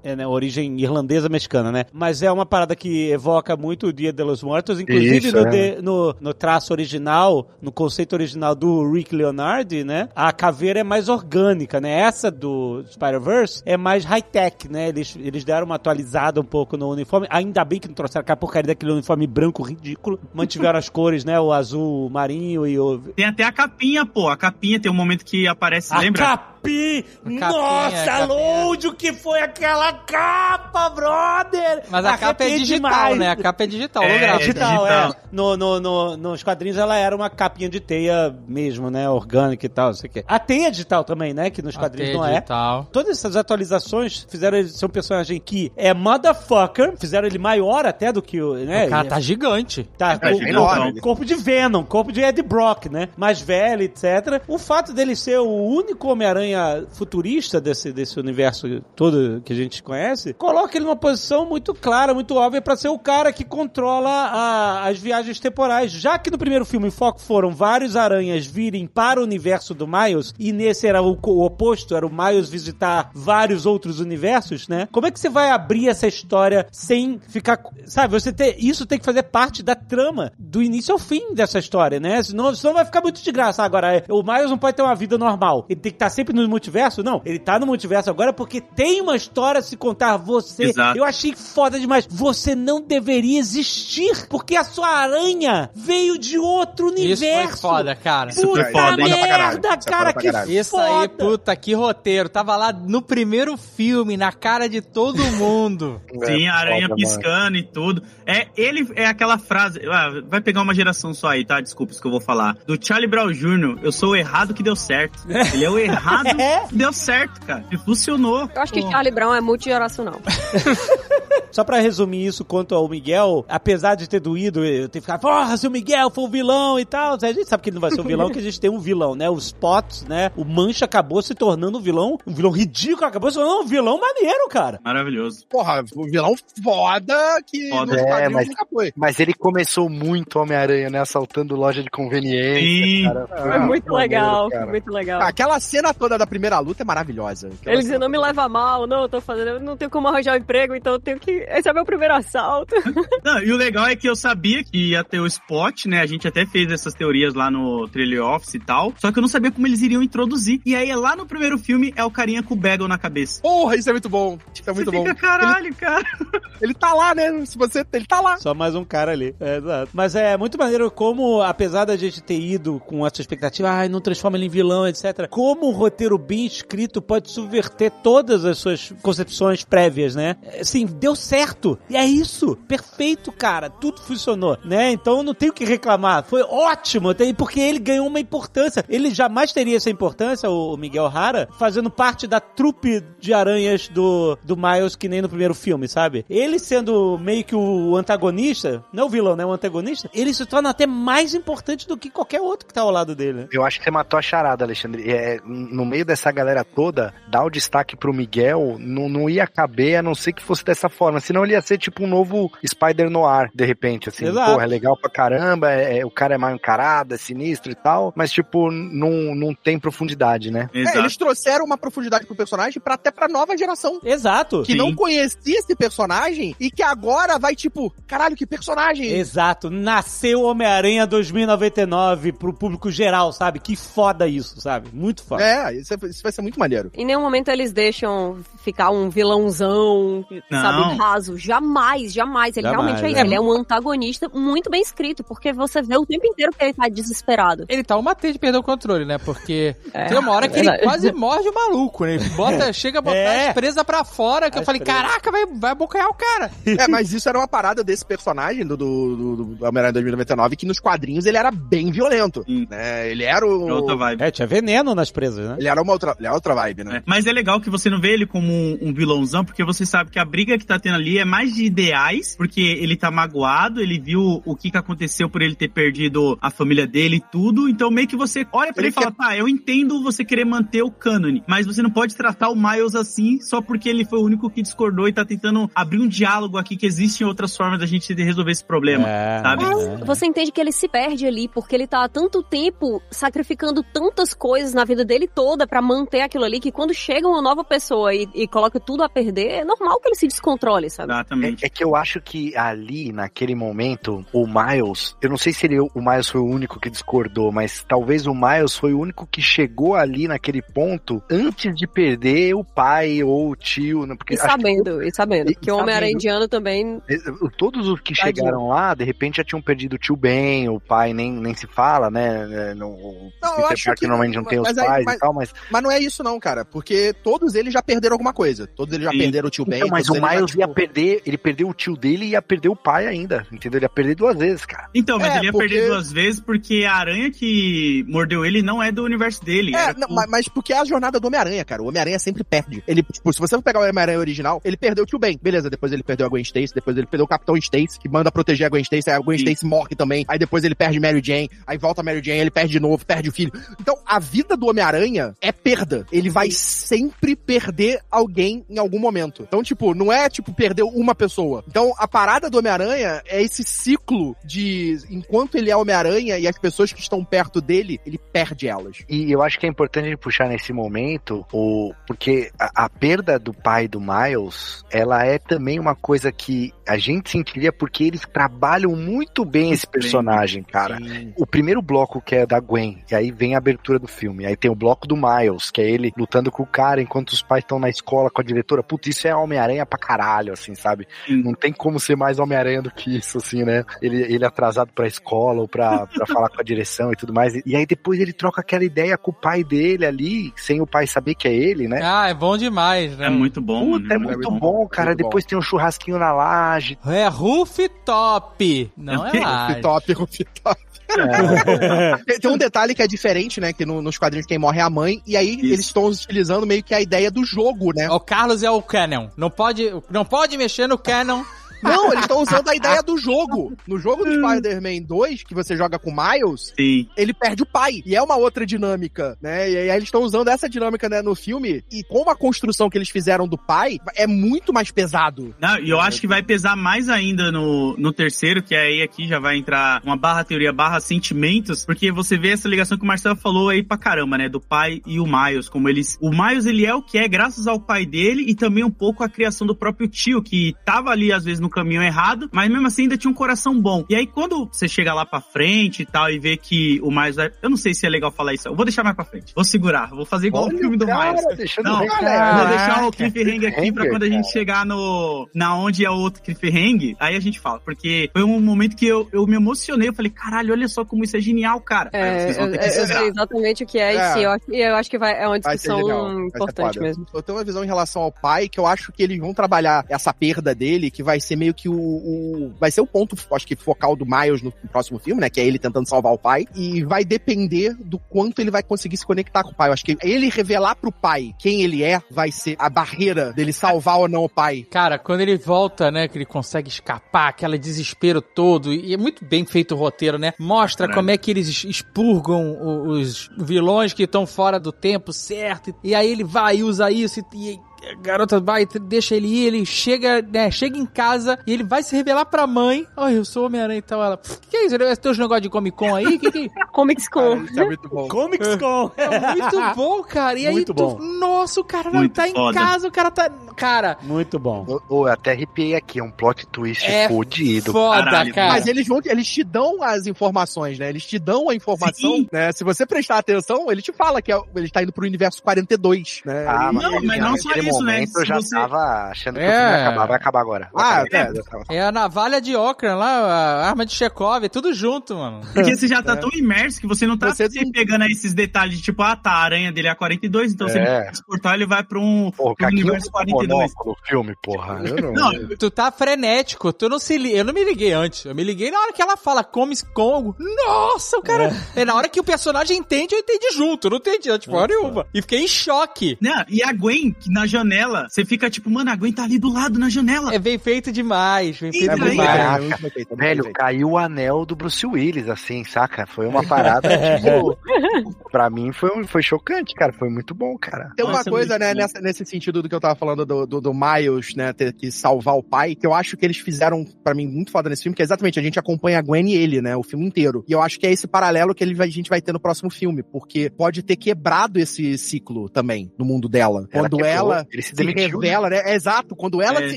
é né, origem irlandesa mexicana, né? Mas é uma parada que evoca muito o Dia de los Muertos. Inclusive Isso, no, é. de- no, no traço original, no conceito original do Rick Leonardi, né? A caveira é mais orgânica, né? Essa do Spider-Verse é mais high-tech, né? Eles, eles deram uma atualizada um pouco no uniforme. Ainda bem que não trouxeram aquela porcaria daquele uniforme branco ridículo. Mantiveram as [LAUGHS] cores, né? O azul marinho e o Tem até a capinha, pô. A capinha tem um momento que aparece, A lembra? Capinha, Nossa, a. Load, o que foi aquela capa, brother? Mas a capa é digital, demais. né? A capa é digital, É, holográfica. Digital, digital. é. No, no, no- nos quadrinhos ela era uma capinha de teia mesmo, né? Orgânica e tal, não sei o quê. A teia é digital também, né? Que nos quadrinhos Até não é. digital. Todas essas atualizações fizeram ele ser um personagem que é motherfucker, fizeram ele maior até do que o. Né? O cara tá gigante. Tá, É, o- o corpo de Venom, corpo de Ed Brock, né? Mais velho, etc. O fato dele ser o único Homem-Aranha futurista desse, desse universo todo que a gente conhece, coloca ele numa posição muito clara, muito óbvia pra ser o cara que controla a- as viagens temporais. Já que no primeiro filme o foco foram vários aranhas virem para o universo do Miles, e nesse era o, o oposto, era o Miles visitar vários outros universos, né? Como é que você vai abrir essa história sem ficar. Sabe, você ter. Isso tem que fazer parte da trama, do início ao fim dessa história, né? Senão, senão vai ficar muito de graça. Agora, é, o Miles não pode ter uma vida normal. Ele tem que estar sempre no multiverso? Não, ele tá no multiverso agora porque tem uma história a se contar. Você. Exato. Eu achei foda demais. Você não deveria existir porque a sua aranha veio de outro Isso universo. foi foda, cara. Isso foi Puta foda? Foda merda, Isso é cara, foda que caralho. Isso foda. aí, puta, que roteiro. Tava lá no primeiro filme, na cara de todo [LAUGHS] mundo. Sim, a aranha É, foda, piscando e tudo. É, ele é aquela frase. ah, vai pegar uma geração só aí, tá? Desculpa isso que eu vou falar. Do Charlie Brown Jr., eu sou o errado que deu certo. Ele é o errado [LAUGHS] É? deu certo, cara. E funcionou. Eu acho que Charlie Brown é multigeracional. [LAUGHS] Só pra resumir isso quanto ao Miguel, apesar de ter doído, eu ter ficado, porra, se o Miguel for o vilão e tal, a gente sabe que ele não vai ser o vilão, que a gente tem um vilão, né? O Spots, né? O Mancha acabou se tornando um vilão, um vilão ridículo, acabou se tornando um vilão maneiro, cara. Maravilhoso. Porra, o vilão foda que Foda. É, mas- nunca foi. Mas ele começou muito Homem-Aranha, né? Assaltando loja de conveniência. Sim. cara. Foi Ah, muito maneiro, legal, cara. foi muito legal. Aquela cena toda da primeira luta é maravilhosa. Aquela Ele dizia, não me leva mal, não, eu tô fazendo, eu não tenho como arranjar um emprego, então eu tenho que. Esse é meu primeiro assalto. [LAUGHS] Não, e o legal é que eu sabia que ia ter o spot, né? A gente até fez essas teorias lá no Trailer Office e tal. Só que eu não sabia como eles iriam introduzir. E aí, lá no primeiro filme, é o carinha com o bagel na cabeça. Porra, isso é muito bom. Isso é muito Você bom. fica, caralho, cara. [LAUGHS] Ele tá lá, né? Se você. Ele tá lá. Só mais um cara ali. É, exato. Mas é muito maneiro como, apesar da gente ter ido com essa expectativa, ai, não transforma ele em vilão, etc. Como um roteiro bem escrito pode subverter todas as suas concepções prévias, né? Assim, deu certo. E é isso. Perfeito, cara. Tudo funcionou, né? Então não tenho o que reclamar. Foi ótimo. Porque ele ganhou uma importância. Ele jamais teria essa importância, o Miguel Hara, fazendo parte da trupe de aranhas do, do Miles, que nem no primeiro filme, sabe? Ele sendo meio que o antagonista, não o vilão, né? O antagonista, ele se torna até mais importante do que qualquer outro que tá ao lado dele. Eu acho que você matou a charada, Alexandre. É, no meio dessa galera toda, dar o destaque pro Miguel não, não ia caber, a não ser que fosse dessa forma. Senão ele ia ser tipo um novo Spider Noir, de repente, assim. Exato. Porra, é legal pra caramba, é, é- o cara é mal encarado, é sinistro e tal, mas tipo, não, não tem profundidade, né? É, eles trouxeram uma profundidade pro personagem pra até pra nova geração. Exato. Que Sim. não conhecia esse personagem e que agora vai tipo, caralho, que personagem! Exato. Nasceu Homem-Aranha 2099 pro público geral, sabe? Que foda isso, sabe? Muito foda. É, isso, é- isso vai ser muito maneiro. Em nenhum momento eles deixam ficar um vilãozão, Não. sabe, raso. Jamais, jamais. Ele Jamais, realmente é isso. né? Ele é um antagonista muito bem escrito, porque você vê o tempo inteiro que ele tá desesperado. Ele tá uma T de perder o controle, né? Porque [LAUGHS] É, tem uma hora que é ele quase morde o maluco, né? Ele bota, [LAUGHS] chega a botar É. as presas pra fora, que eu As falei, presas. caraca, vai, vai abocanhar o cara. [LAUGHS] É, mas isso era uma parada desse personagem do, do, do, do Homem-Aranha 2099, que nos quadrinhos ele era bem violento. Sim. Né? Ele era É o. outra vibe. É, tinha veneno nas presas, né? Ele era uma outra, era outra vibe, né? É, Mas é legal que você não vê ele como um, um vilãozão, porque você sabe que a briga que tá tendo ali é mais de ideais, porque ele tá magoado, ele viu o que que aconteceu por ele ter perdido a família dele e tudo, então meio que você olha pra ele, Ele e fala, tá, eu entendo você querer manter o cânone, mas você não pode tratar o Miles assim só porque ele foi o único que discordou e tá tentando abrir um diálogo aqui que existem outras formas da gente resolver esse problema, É, sabe? é. Você entende que ele se perde ali, porque ele tá há tanto tempo sacrificando tantas coisas na vida dele toda pra manter aquilo ali, que quando chega uma nova pessoa e, e coloca tudo a perder, é normal que ele se descontrole, sabe? Exatamente. É, é que eu acho que ali, naquele momento, o Miles, eu não sei se ele, o Miles foi o único que discordou, mas talvez o Miles foi o único que chegou ali naquele ponto antes de perder o pai ou o tio, né? Porque E acho sabendo, e sabendo. E- Que o Homem-Aranha sabendo. indiano também. que, eh, todos os que Tadinho. chegaram lá, de repente já tinham perdido o tio Ben, o pai nem, nem se fala, né? No, o Não, eu Peter acho que- normalmente não tem os pais mas- e tal, mas, Mas não é isso, não, cara. Porque todos eles já perderam alguma coisa. Todos eles já Sim. perderam o tio Ben. Então, mas o eles já, Miles ia tipo, perder, ele perdeu o tio dele e ia perder o pai ainda, entendeu? Ele ia perder duas vezes, cara. Então, mas É, ele ia porque- perder duas vezes porque a aranha que mordeu ele não é do universo dele. É, não, mas, mas porque é a jornada do Homem-Aranha, cara. O Homem-Aranha sempre perde. Ele, tipo, se você for pegar o Homem-Aranha original, ele perdeu o tio Ben. Beleza, depois ele perdeu a Gwen Stacy, depois ele perdeu o Capitão Stacy, que manda proteger a Gwen Stacy, aí a Gwen Sim. Stacy morre também. Aí depois ele perde Mary Jane, aí volta a Mary Jane, ele perde de novo, perde o filho. Então, a vida do Homem-Aranha é perda. Ele vai sempre perder alguém em algum momento. Então, tipo, não é, tipo, perdeu uma pessoa. Então, a parada do Homem-Aranha é esse ciclo de, enquanto ele é Homem-Aranha e as pessoas que estão perto dele, ele perde elas. E eu acho que é importante a gente puxar nesse momento, o, porque a, a perda do pai do Miles, ela é também uma coisa que a gente sentiria porque eles trabalham muito bem esse personagem, cara. O primeiro bloco que é da Gwen, e aí vem a abertura do filme. Aí tem o bloco do Miles, que é ele lutando com o cara enquanto os pais estão na escola com a diretora. Putz, isso é Homem-Aranha pra caralho, assim, sabe? Sim. Não tem como ser mais Homem-Aranha do que isso, assim, né? Ele, ele atrasado pra escola ou pra, pra [LAUGHS] falar com a direção e tudo mais. E aí depois ele troca aquela ideia com o pai dele ali, sem o pai saber que é ele, né? Ah, é bom demais, né? É muito bom, Puta, mano. é muito bom, cara. muito bom. Depois tem um churrasquinho na laje. É rooftop, não é [LAUGHS] laje. Top, top. [LAUGHS] Tem, tem um detalhe que é diferente, né? Que no- nos quadrinhos quem morre é a mãe, e aí eles estão utilizando meio que a ideia do jogo, né? O Carlos é o canon. Não pode, não pode mexer no canon. Não, eles estão usando a ideia do jogo. No jogo do Spider-Man 2, que você joga com o Miles, Sim. ele perde o pai. E é uma outra dinâmica, né? E aí eles estão usando essa dinâmica né, no filme. E com a construção que eles fizeram do pai, é muito mais pesado. Não, e eu acho que vai pesar mais ainda no, no terceiro, que aí aqui já vai entrar uma barra teoria, barra sentimentos, porque você vê essa ligação que o Marcelo falou aí pra caramba, né? Do pai e o Miles, como eles. O Miles, ele é o que é, graças ao pai dele e também um pouco a criação do próprio tio, que tava ali às vezes no caminho errado, mas mesmo assim ainda tinha um coração bom. E aí quando você chega lá pra frente e tal e vê que o Miles vai. Eu não sei se é legal falar isso, eu vou deixar mais pra frente. Vou segurar, vou fazer igual Olha o filme do cara, Miles. Não, bem vou deixar o cliffhanger aqui pra quando a gente cara. chegar no. Na onde é o outro cliffhanger, aí a gente fala. Porque foi um momento que eu, eu me emocionei. Eu falei, caralho, olha só como isso é genial, cara. Aí É, vocês vão eu, ter que eu sei exatamente o que é, É. e sim, eu, acho- eu acho que vai, é uma Vai ser discussão importante mesmo. Eu tenho uma visão em relação ao pai que eu acho que eles vão trabalhar essa perda dele, que vai ser meio que o. o- vai ser o ponto, acho que, focal do Miles no próximo filme, né? Que é ele tentando salvar o pai. E vai depender do quanto ele vai conseguir se conectar com o pai. Eu acho que ele revelar pro pai quem ele é vai ser a barreira dele salvar ou não o pai. Cara, quando ele volta, né, que ele consegue escapar, aquele desespero todo, e é muito bem feito o roteiro, né? Mostra Caralho. como é que eles expurgam os vilões que estão fora do tempo certo, e aí ele vai e usa isso, e, e garota vai, deixa ele ir, ele chega, né, chega em casa, e ele vai se revelar pra mãe, ai, eu sou Homem-Aranha e tal, ela, "Pff, que é isso, Esse teus negócio de Comic Con aí, que que... [LAUGHS] Comics Con. É muito bom. Comics Con. É muito bom, cara. E aí Muito tu, bom. nossa, o cara Muito tá em foda. casa, o cara tá cara. Muito bom. Ô, eu até arrepiei aqui, é um plot twist É fodido. Foda, Caralho, cara. Mas eles vão, eles te dão as informações, né? Eles te dão a informação, Sim. né? Se você prestar atenção, ele te fala que é- ele tá indo pro universo 42, né? Ah, E- Não, mas não só isso, né? Eu já você- tava achando que É. o filme ia acabar. Vai acabar agora. Vai Ah, acabar. é. É a navalha de Okran lá, a arma de Chekhov, é tudo junto, mano. Porque você já tá tão imerso que você não tá Você se não- pegando aí esses detalhes, tipo, ah, tá, a aranha dele é a 42, então se ele É. transportar, ele vai pra um Porra, pro Caquinho universo com 42. Monóculo, filme, porra. Eu não... Não, Tu tá frenético, tu não se li... Eu não me liguei antes, eu me liguei na hora que ela fala come Congo. Nossa, o cara... É. na hora que o personagem entende, eu entendi junto, eu não entendi antes, porra nenhuma. E fiquei em choque. Né? E a Gwen, que na janela, você fica tipo, mano, a Gwen tá ali do lado na janela. É bem feito demais, bem feito É demais. é é bem Velho, feito. caiu o anel do Bruce Willis, assim, saca? Foi uma parada, tipo... [LAUGHS] pra mim foi, foi chocante, cara. Foi muito bom, cara. Tem uma Nossa, coisa, né, nessa- nesse sentido do que eu tava falando do, do, do Miles, né, ter que salvar o pai, que eu acho que eles fizeram, pra mim, muito foda nesse filme, que é exatamente, a gente acompanha a Gwen e ele, né, o filme inteiro. E eu acho que é esse paralelo que ele vai- a gente vai ter no próximo filme, porque pode ter quebrado esse ciclo também, no mundo dela. Ela Quando quebrou, ela ele se se, demitiu, revela, né? É exato, quando ela É. se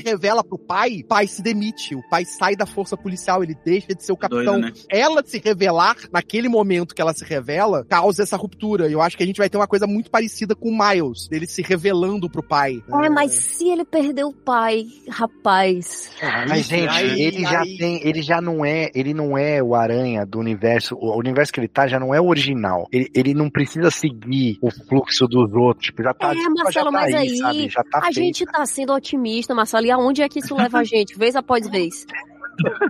revela pro pai, o pai se demite, o pai sai da força policial, ele deixa de ser o capitão. Doido, né? Ela se revelar, naquele momento que ela se revela, causa essa ruptura. E eu acho que a gente vai ter uma coisa muito parecida com o Miles, dele se revelando pro pai. É, mas se ele perdeu o pai, rapaz. Mas, gente, aí- ele já aí- tem. Ele já não é. Ele não é o aranha do universo. O universo que ele tá já não é o original. Ele, ele não precisa seguir o fluxo dos outros. Tipo, já tá. É, desculpa, Marcelo, já tá mas aí, aí sabe? Já tá a feito. gente tá sendo otimista, Marcelo. E aonde é que isso leva a gente, vez após vez?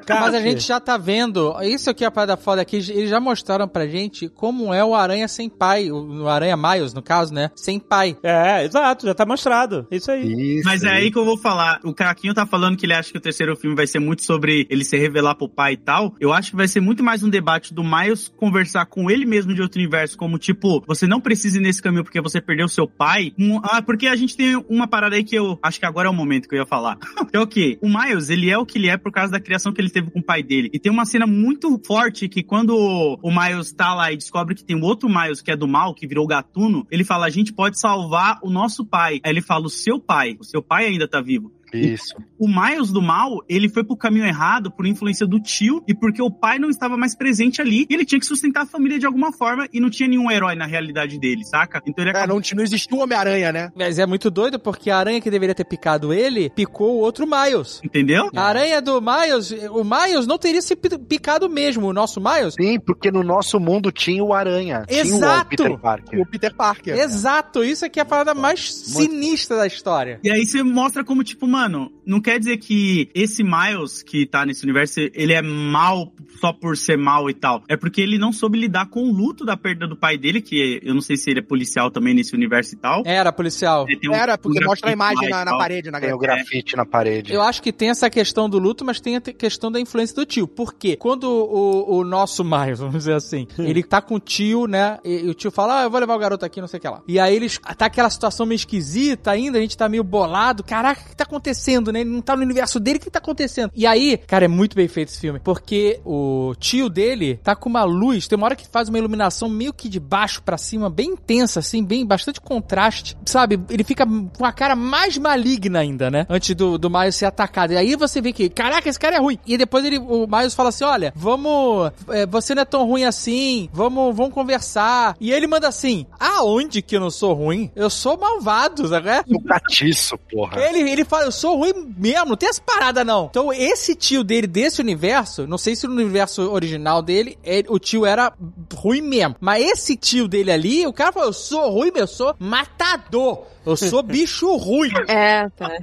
Mas a gente já tá vendo, isso aqui é a parada foda aqui, eles já mostraram pra gente como é o Aranha sem pai, o Aranha Miles, no caso, né? Sem pai. É, exato, já tá mostrado. Isso aí. Isso, Mas é aí que eu vou falar. O Caquinho tá falando que ele acha que o terceiro filme vai ser muito sobre ele se revelar pro pai e tal. Eu acho que vai ser muito mais um debate do Miles conversar com ele mesmo de outro universo, como tipo, você não precisa ir nesse caminho porque você perdeu seu pai. Um- ah, porque a gente tem uma parada aí que eu acho que agora é o momento que eu ia falar. [LAUGHS] é o quê? O Miles, ele é o que ele é por causa da criação que ele teve com o pai dele. E tem uma cena muito forte que quando o Miles tá lá e descobre que tem um outro Miles que é do mal, que virou gatuno, ele fala: a gente pode salvar o nosso pai. Aí ele fala: o seu pai. O seu pai ainda tá vivo. Isso. O Miles do mal, ele foi pro caminho errado por influência do tio e porque o pai não estava mais presente ali e ele tinha que sustentar a família de alguma forma e não tinha nenhum herói na realidade dele, saca? Então ele É, acabou... não, não existiu o Homem-Aranha, né? Mas é muito doido porque a aranha que deveria ter picado ele, picou o outro Miles. Entendeu? A aranha do Miles, o Miles não teria se pi- picado mesmo, o nosso Miles. Sim, porque no nosso mundo tinha o Aranha. Tinha Exato. o Peter Parker. O Peter Parker. Exato, isso aqui é a parada mais sinistra da história. E aí você mostra como, tipo, mano, não quer dizer que esse Miles que tá nesse universo, ele é mal só por ser mal e tal. É porque ele não soube lidar com o luto da perda do pai dele, que eu não sei se ele é policial também nesse universo e tal. Era policial. Um- Era, porque um mostra a imagem na, na parede, na Tem o grafite. grafite na parede. Eu acho que tem essa questão do luto, mas tem a questão da influência do tio. Por quê? Quando o, o nosso Miles, [LAUGHS] vamos dizer assim, ele tá com o tio, né? E, e o tio fala, ah, eu vou levar o garoto aqui, não sei o que lá. E aí eles. Tá aquela situação meio esquisita ainda, a gente tá meio bolado. Caraca, o que tá acontecendo, né? Ele não tá no universo dele, o que tá acontecendo? E aí, cara, é muito bem feito esse filme. Porque o tio dele tá com uma luz, tem uma hora que faz uma iluminação meio que de baixo pra cima, bem intensa, assim, bem, bastante contraste. Sabe? Ele fica com a cara mais maligna ainda, né? Antes do, do Miles ser atacado. E aí você vê que, caraca, esse cara é ruim. E depois ele, o Miles fala assim: olha, vamos. é, você não é tão ruim assim, vamos, vamos conversar. E ele manda assim: aonde que eu não sou ruim? Eu sou malvado, sabe? é? O catiço, porra. Ele, ele fala, eu sou ruim mesmo, não tem essa parada não. Então, esse tio dele desse universo, não sei se no universo original dele, ele- o tio era ruim mesmo. Mas esse tio dele ali, o cara falou, eu sou ruim, eu sou matador. Eu sou bicho ruim. [LAUGHS] É, tá.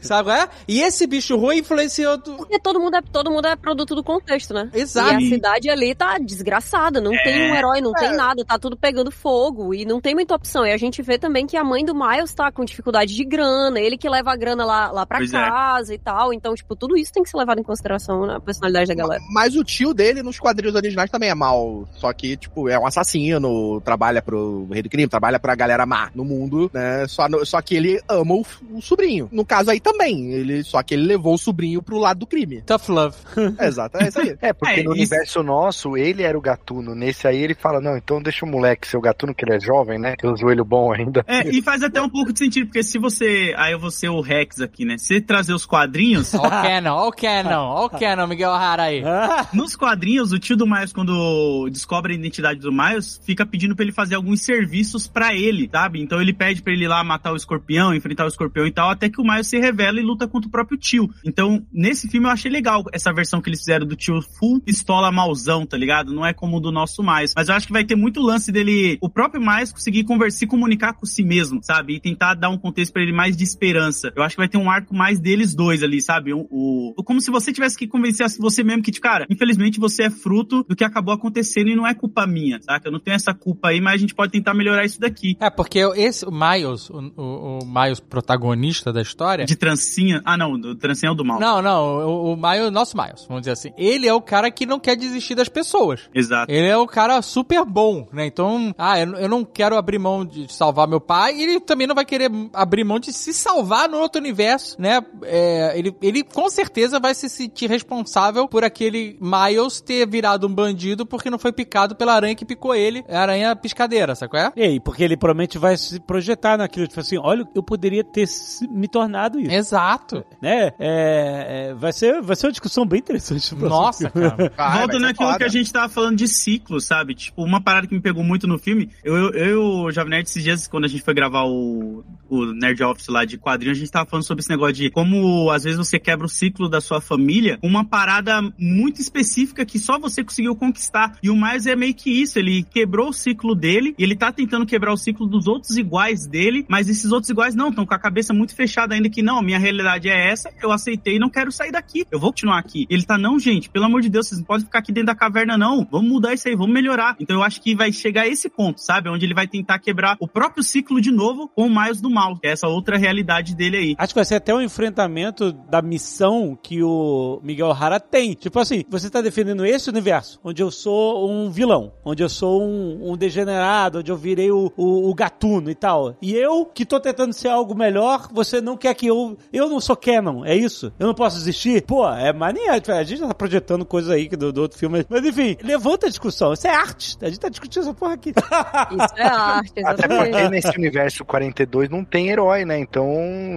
Sabe qual é? E esse bicho ruim influenciou. Do... Porque todo mundo, é, todo mundo é produto do contexto, né? Exato. E a cidade ali tá desgraçada, não tem um herói, não tem nada, tá tudo pegando fogo e não tem muita opção. E a gente vê também que a mãe do Miles tá com dificuldade de grana, ele que leva a grana lá, lá pra Pois é. casa e tal. Então, tipo, tudo isso tem que ser levado em consideração na personalidade da galera. Mas o tio dele nos quadrinhos originais também é mal. Só que, tipo, é um assassino, trabalha pro rei do crime, trabalha pra galera má no mundo, né? Só, só que ele ama o, o sobrinho. No caso aí também. Ele, só que ele levou o sobrinho pro lado do crime. Tough love. [LAUGHS] Exato, é isso aí. É, porque É, no isso- universo nosso, ele era o gatuno. Nesse aí ele fala, não, então deixa o moleque ser o gatuno, que ele é jovem, né? Tem o joelho bom ainda. É, e faz até um pouco de sentido, porque se você. Aí eu vou ser o Rex aqui, né? Se você trazer os quadrinhos. Ó o Canon, ó o Canon, ó o Canon, Miguel O'Hara aí. [LAUGHS] Nos quadrinhos, o tio do Miles, quando descobre a identidade do Miles, fica pedindo pra ele fazer alguns serviços pra ele, sabe? Então ele pede pra ele ir lá matar o escorpião, enfrentar o escorpião e tal, até que o Miles se revela e luta contra o próprio tio. Então, nesse filme eu achei legal essa versão que eles fizeram do tio full pistola mauzão, tá ligado? Não é como o do nosso Miles. Mas eu acho que vai ter muito lance dele, o próprio Miles conseguir conversar, se comunicar com si mesmo, sabe? E tentar dar um contexto pra ele mais de esperança. Eu acho que vai ter um arco mais deles dois ali, sabe? O, o- como se você tivesse que convencer você mesmo que, tipo, cara, infelizmente você é fruto do que acabou acontecendo e não é culpa minha, saca? Eu não tenho essa culpa aí, mas a gente pode tentar melhorar isso daqui. É, porque esse, Miles, o, o, o Miles protagonista da história. De trancinha. Ah, não, o trancinha é o do mal. Não, não, o, o Miles, nosso Miles, vamos dizer assim. Ele é o cara que não quer desistir das pessoas. Exato. Ele é o cara super bom, né? Então, ah, eu, eu não quero abrir mão de salvar meu pai, e ele também não vai querer abrir mão de se salvar no outro universo, né? É, ele, ele com certeza vai se sentir responsável por aquele Miles ter virado um bandido porque não foi picado pela aranha que picou ele, a aranha piscadeira, sabe qual é? E aí, porque ele provavelmente vai se projetar naquilo, tipo assim, olha, eu poderia ter me tornado isso. Exato. Né? É, é, vai, ser, vai ser uma discussão bem interessante. Nossa, cara. [LAUGHS] Vai, Volta naquilo foda. que a gente tava falando de ciclo, sabe? Tipo, uma parada que me pegou muito no filme. Eu, eu, eu e o Jovem Nerd, esses dias, quando a gente foi gravar o, o Nerd Office lá de quadrinhos, a gente tava falando sobre esse negócio de como, às vezes, você quebra o ciclo da sua família com uma parada muito específica que só você conseguiu conquistar. E o Miles é meio que isso. Ele quebrou o ciclo dele e ele tá tentando quebrar o ciclo dos outros iguais dele, mas esses outros iguais não, estão com a cabeça muito fechada ainda que não, minha realidade é essa, eu aceitei e não quero sair daqui. Eu vou continuar aqui. Ele tá, não, gente, pelo amor de Deus, vocês não podem ficar aqui dentro da caverna, não. Vamos mudar isso aí, vamos melhorar. Então eu acho que vai chegar a esse ponto, sabe? Onde ele vai tentar quebrar o próprio ciclo de novo com o Miles do Mal, que é essa outra realidade dele aí. Acho que vai ser até um enfrentamento da missão que o Miguel Hara tem. Tipo assim, você tá defendendo esse universo, onde eu sou um vilão, onde eu sou um, um degenerado, onde eu virei o, o, o gatuno e tal. E eu, que tô tentando ser algo melhor, você não quer que eu... Eu não sou canon, é isso? Eu não posso existir? Pô, é maneiro. A gente já tá projetando coisas aí do, do outro filme. Mas enfim, levanta a discussão. Isso é arte. A gente tá discutindo essa porra aqui. [LAUGHS] Isso é arte, Até porque exatamente. nesse universo 42 não tem herói, né? Então,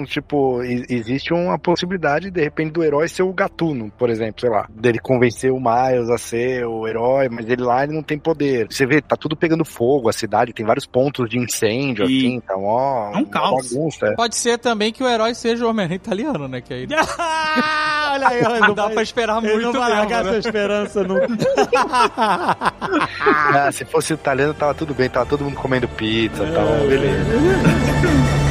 tipo, existe uma possibilidade, de repente, do herói ser o gatuno, por exemplo, sei lá. Dele convencer o Miles a ser o herói, mas ele lá ele não tem poder. Você vê, tá tudo pegando fogo, a cidade tem vários pontos de incêndio, E- assim, então, ó. É um caos. Bagunça, é. Pode ser também que o herói seja o Homem-Aranha italiano, né? Que aí [LAUGHS] Olha aí, ó, não dá pra esperar Ele muito não vai mesmo, largar né? sua esperança [LAUGHS] nunca. Ah, se fosse italiano, tava tudo bem, tava todo mundo comendo pizza, tava beleza. [LAUGHS]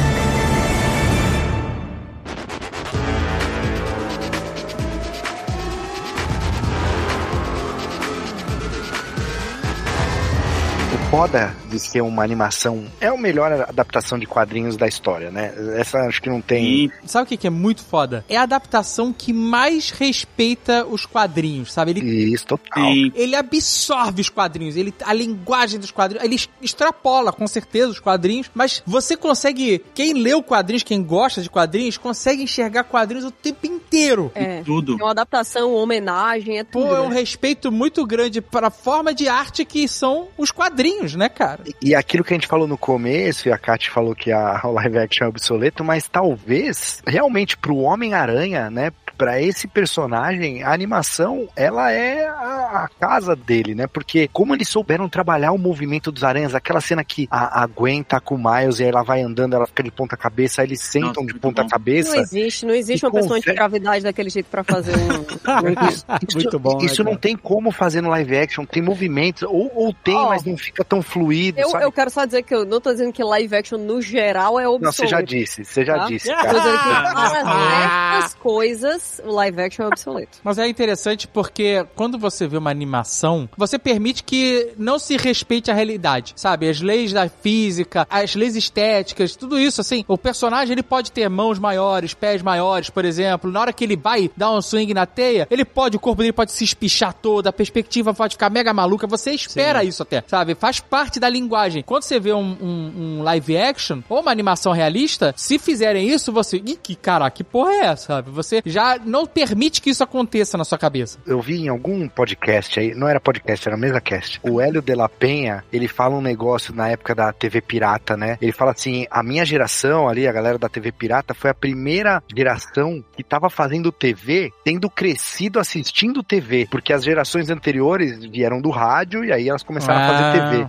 foda de ser uma animação é a melhor adaptação de quadrinhos da história, né? Essa acho que não tem. E Sabe o que que é muito foda? É a adaptação que mais respeita os quadrinhos, sabe? Ele Isso, total. Sim. ele absorve os quadrinhos, ele, a linguagem dos quadrinhos, ele extrapola com certeza os quadrinhos, mas você consegue, quem lê o quadrinhos, quem gosta de quadrinhos, consegue enxergar quadrinhos o tempo inteiro. É. tudo. É uma adaptação, uma homenagem, é tudo. Pô, é um né? respeito muito grande para a forma de arte que são os quadrinhos, né, cara? E aquilo que a gente falou no começo, e a Kat falou que a, [LAUGHS] live action é obsoleto, mas talvez realmente pro Homem-Aranha, né? Pra esse personagem, a animação, ela é a, a casa dele, né? Porque como eles souberam trabalhar o movimento dos aranhas, aquela cena que a, a Gwen tá com o Miles e aí ela vai andando, ela fica de ponta cabeça, aí eles sentam Nossa, de ponta bom. cabeça. Não existe, não existe uma pessoa consegue- antigravidade daquele jeito pra fazer um. [LAUGHS] Isso, Muito bom, né, Isso não cara? tem como fazer no live action, tem movimentos, ou, ou tem, Ó, mas não fica tão fluido, Eu, sabe? eu quero só dizer que eu não tô dizendo que live action no geral é obsoleto. Não, você já disse, você já tá? disse, Tô cara. dizendo que Ah, para [LAUGHS] coisas mas o live action é obsoleto. Mas é interessante porque quando você vê uma animação, você permite que não se respeite a realidade, sabe? As leis da física, as leis estéticas, tudo isso, assim. O personagem, ele pode ter mãos maiores, pés maiores, por exemplo. Na hora que ele vai dar um swing na teia, ele pode, o corpo dele pode se espichar todo, a perspectiva pode ficar mega maluca. Você espera isso até, sabe? Faz parte da linguagem. Quando você vê um, um- um live action ou uma animação realista, se fizerem isso, você. Ih, que caraca, que porra é essa, sabe? Você já não permite que isso aconteça na sua cabeça. Eu vi em algum podcast aí, não era podcast, era mesa cast. O Hélio de la Penha, ele fala um negócio na época da TV Pirata, né? Ele fala assim: a minha geração ali, a galera da TV Pirata, foi a primeira geração que tava fazendo TV, tendo crescido assistindo TV, porque as gerações anteriores vieram do rádio e aí elas começaram a fazer Ah. TV.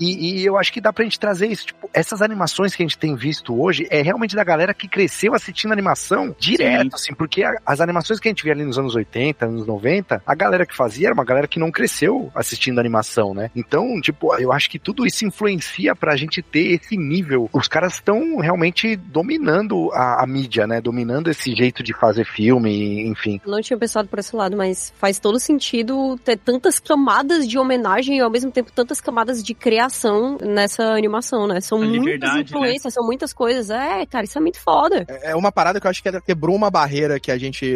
E, e- e eu acho que dá pra gente trazer isso. Tipo, essas animações que a gente tem visto hoje é realmente da galera que cresceu assistindo animação direto, assim, porque a- as animações que a gente via ali nos anos 80, anos 90, a galera que fazia era uma galera que não cresceu assistindo animação, né? Então, tipo, eu acho que tudo isso influencia pra gente ter esse nível. Os caras estão realmente dominando a, a mídia, né? Dominando esse jeito de fazer filme, enfim. Não tinha pensado por esse lado, mas faz todo sentido ter tantas camadas de homenagem e ao mesmo tempo tantas camadas de criação nessa animação, né? São A muitas liberdade, influências, são muitas coisas. É, cara, isso é muito foda. É uma parada que eu acho que quebrou uma barreira que a gente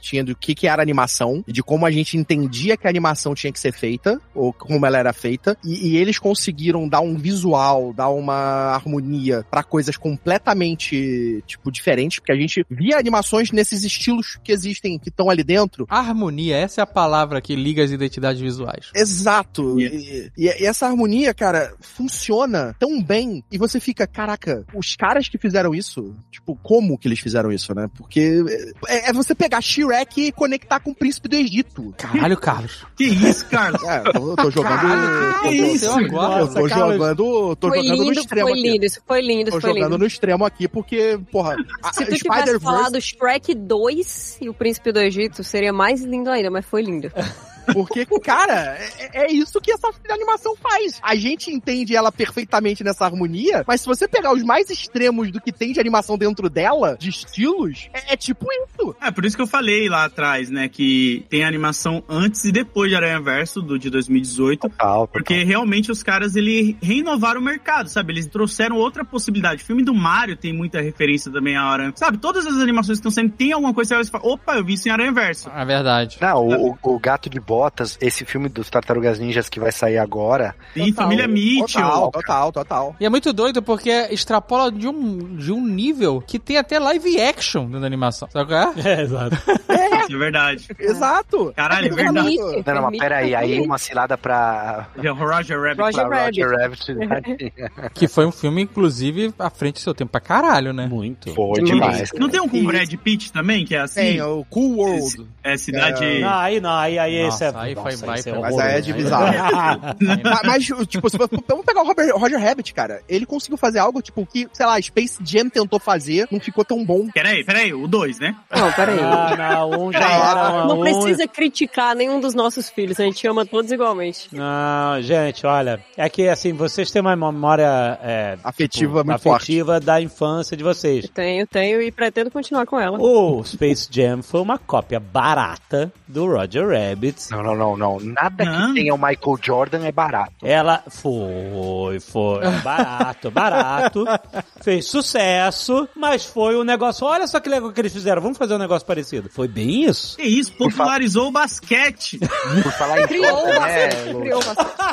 tinha do que, que era animação e de como a gente entendia que a animação tinha que ser feita, ou como ela era feita, e, e eles conseguiram dar um visual, dar uma harmonia pra coisas completamente, tipo, diferentes, porque a gente via animações nesses estilos que existem, que estão ali dentro. Harmonia, essa é a palavra que liga as identidades visuais. Exato. Yeah. E, e- e essa harmonia, cara, funciona tão bem. E você fica, caraca, os caras que fizeram isso, tipo, como que eles fizeram isso, né? Porque é, é você pegar Shrek e conectar com o príncipe do Egito. Caralho, Carlos. Que isso, Carlos? [LAUGHS] É, eu tô, jogando. Caralho, eu que tô- isso agora? Eu tô jogando. Tô foi jogando no lindo, extremo foi aqui. lindo, isso foi lindo, Tô isso foi jogando lindo. no extremo aqui porque, porra, Se tu tivesse falado Shrek 2 e o Príncipe do Egito, seria mais lindo ainda, mas foi lindo. [LAUGHS] Porque, cara, é, é isso que essa animação faz. A gente entende ela perfeitamente nessa harmonia, mas se você pegar os mais extremos do que tem de animação dentro dela, de estilos, é, é tipo isso. É, por isso que eu falei lá atrás, né, que tem animação antes e depois de Aranha Verso, do de 2018, Total, porque realmente os caras, ele renovaram o mercado, sabe? Eles trouxeram outra possibilidade. O filme do Mario tem muita referência também a Aranha. Sabe, todas as animações que estão saindo, tem alguma coisa que você fala, opa, eu vi isso em Aranha Verso. É verdade. Não, o, o- o Gato de Botas, esse filme dos Tartarugas Ninjas que vai sair agora, Tem Total. Família Mitchell. Total, total, total. E é muito doido porque extrapola de um, de um nível que tem até live action dentro da animação. Sabe qual é? [LAUGHS] É, exato. [LAUGHS] Isso é verdade. [LAUGHS] Exato. Caralho, é verdade. Permite, Não, não, mas peraí, aí totalmente. uma cilada pra, Roger Rabbit. Roger pra Rabbit. Roger Rabbit. [LAUGHS] Que foi um filme, inclusive, à frente do seu tempo pra caralho, né? Muito. Foi demais. Não tem um com o Brad Pitt também, que é assim? Tem o Cool World. É cidade... Não, aí não, aí, aí Nossa, esse é. aí foi- nossa, vai esse pra- Mas aí é de bizarro. [LAUGHS] Mas, mas, tipo, se vamos pegar o Robert- Roger Rabbit, cara. Ele conseguiu fazer algo, tipo, que, sei lá, Space Jam tentou fazer, não ficou tão bom. Peraí, peraí, o 2, né? Não, peraí. Ah, não, um já era. Não um- precisa criticar nenhum dos nossos filhos, a gente ama todos igualmente. Não, gente, olha, é que assim, vocês têm uma memória é, Afetiva muito forte. afetiva da infância de vocês. Tenho, tenho e pretendo continuar com ela. O Space Jam foi uma cópia barata do Roger Rabbit. Não, não, não, não. Nada Não. que tenha o Michael Jordan é barato. Ela foi, foi barato, barato, [LAUGHS] fez sucesso, mas foi um negócio. Olha só que legal que eles fizeram, vamos fazer um negócio parecido. Foi bem isso. Que isso, popularizou o basquete. [LAUGHS] Por falar em Criou bastante, né, Lu? criou bastante. [LAUGHS]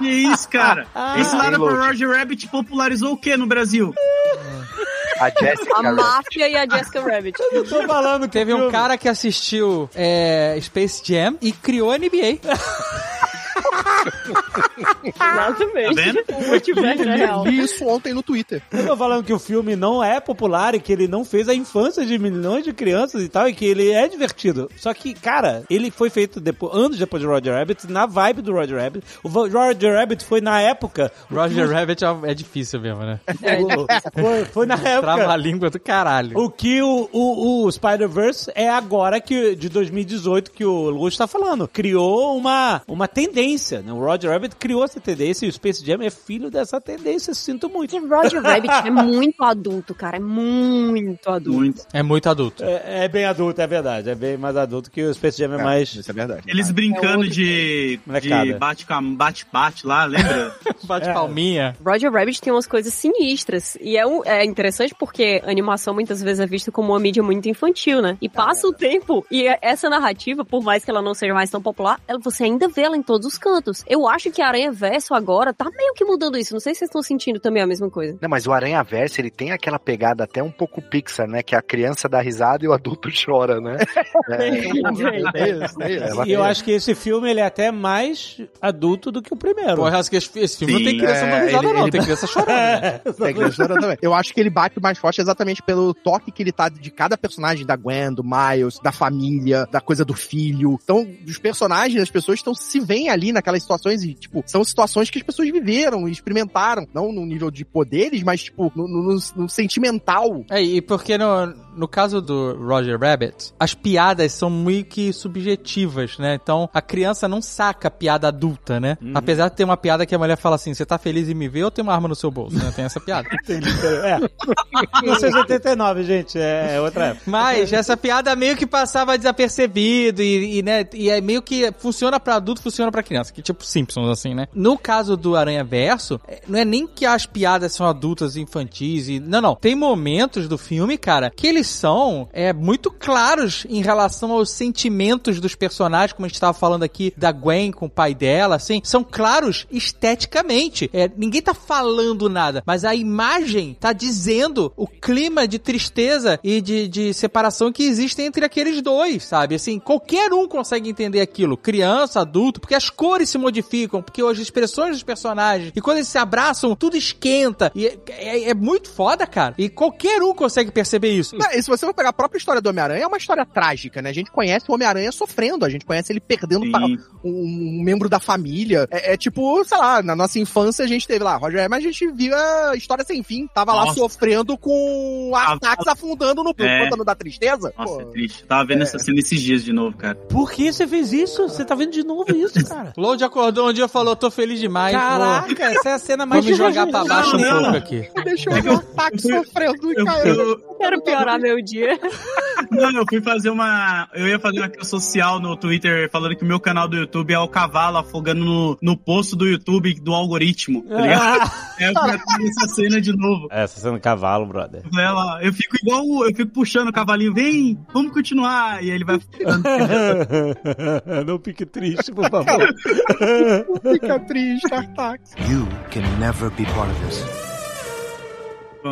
Que isso, cara. Esse lado pro Roger Rabbit popularizou o que no Brasil? A Jessica A Rabbit. máfia e a Jessica Rabbit. Tô falando que Teve um cara que assistiu é, Space Jam e criou a NBA. [LAUGHS] Exatamente. Tá? O multiverso é real. Li isso ontem no Twitter. Eu tô falando que o filme não é popular e que ele não fez a infância de milhões de crianças e tal, e que ele é divertido. Só que, cara, ele foi feito depois, anos depois de Roger Rabbit, na vibe do Roger Rabbit. O Roger Rabbit foi na época. Roger Rabbit é, é difícil mesmo, né? [LAUGHS] o- foi, foi na Trava a época. língua do caralho. O que o, o, o Spider-Verse é agora que, de 2018 que o Luz está falando. Criou uma, uma tendência, né? O Roger Rabbit criou essa tendência e o Space Jam é filho dessa tendência, sinto muito. Que Roger Rabbit é muito adulto, cara. É muito adulto. Muito. É muito adulto. É, é bem adulto, é verdade. É bem mais adulto que o Space Jam é, mais. Isso é verdade. Eles brincando outro de, de bate-bate bate, bate lá, lembra? [LAUGHS] Bate palminha. Roger Rabbit tem umas coisas sinistras. E é, um- é interessante porque a animação muitas vezes é vista como uma mídia muito infantil, né? E passa o tempo e é- essa narrativa, por mais que ela não seja mais tão popular, ela- você ainda vê ela em todos os cantos. Eu acho que a Aranha Verso agora tá meio que mudando isso. Não sei se vocês estão sentindo também a mesma coisa. Não, mas o Aranha Verso, ele tem aquela pegada até um pouco Pixar, né? Que a criança dá risada e o adulto [LAUGHS] chora, né? [LAUGHS] É isso, é isso. Ela E eu acho que esse filme ele é até mais adulto do que o primeiro. Porra, acho que esse, filme não tem Sim, criança é, dando risada, ele- não. ele- Tem criança chorando. né? [LAUGHS] Tem que chorar também. Eu acho que ele bate mais forte exatamente pelo toque que ele tá de cada personagem, da Gwen, do Miles, da família, da coisa do filho. Então, os personagens, as pessoas estão se veem ali naquelas situações e, tipo, são situações que as pessoas viveram e experimentaram. Não no nível de poderes, mas, tipo, no, no- no- sentimental. É, e porque no, no caso do Roger Rabbit, as piadas são meio que subjetivas, né? Então a criança não saca a piada adulta, né? Apesar de ter uma piada que a mulher fala assim: você tá feliz em me ver ou tem uma arma no seu bolso? Né? Tem essa piada. [LAUGHS] É. 1989, gente, é, é outra época. Mas essa piada meio que passava desapercebido e, e, né, e é meio que funciona pra adulto, funciona pra criança, que tipo Simpsons, assim, né? No caso do Aranha Verso, é, não é nem que as piadas são adultas e infantis e... Não, não. Tem momentos do filme, cara, que eles são é, muito claros em relação aos sentimentos dos personagens, como a gente tava falando aqui da Gwen com o pai dela, assim, são claros esteticamente. É, ninguém tá falando nada, mas a imagem tá dizendo o clima de tristeza e de, de separação que existe entre aqueles dois, sabe? Assim, qualquer um consegue entender aquilo, criança, adulto, porque as cores se modificam, porque as expressões dos personagens, e quando eles se abraçam, tudo esquenta, e é, é- é muito foda, cara. E qualquer um consegue perceber isso. Não, e se você for pegar a própria história do Homem-Aranha, é uma história trágica, né? A gente conhece o Homem-Aranha sofrendo, a gente conhece ele perdendo um, um membro da família. É, é tipo, sei lá, na nossa infância a gente teve lá, Roger, mas a gente via história sem fim. Tava lá Nossa. sofrendo com Ah, ataques afundando no É. pântano da tristeza. Nossa, Pô, é triste. Eu tava vendo essa cena esses dias de novo, cara. Por que você fez isso? Você tá vendo de novo isso, [LAUGHS] cara? Load acordou um dia e falou, tô feliz demais, Caraca, essa é a cena mais me jogar pra [LAUGHS] baixo um Não, não. pouco aqui. Deixa eu ver o ataque sofrendo, Eu, cara. eu- Quero piorar meu dia. [LAUGHS] não, eu fui fazer uma. Eu ia fazer uma crítica social no Twitter falando que o meu canal do YouTube é o cavalo afogando no, no poço do YouTube do algoritmo, tá ligado? [LAUGHS] É, eu fui fazer essa cena de novo. Essa cena cavalo, brother. Ela, eu fico igual, eu fico puxando o cavalinho, vem, vamos continuar. E aí ele vai ficando. [LAUGHS] Não fique triste, por favor. Fica triste, ataque. You can never be part of this.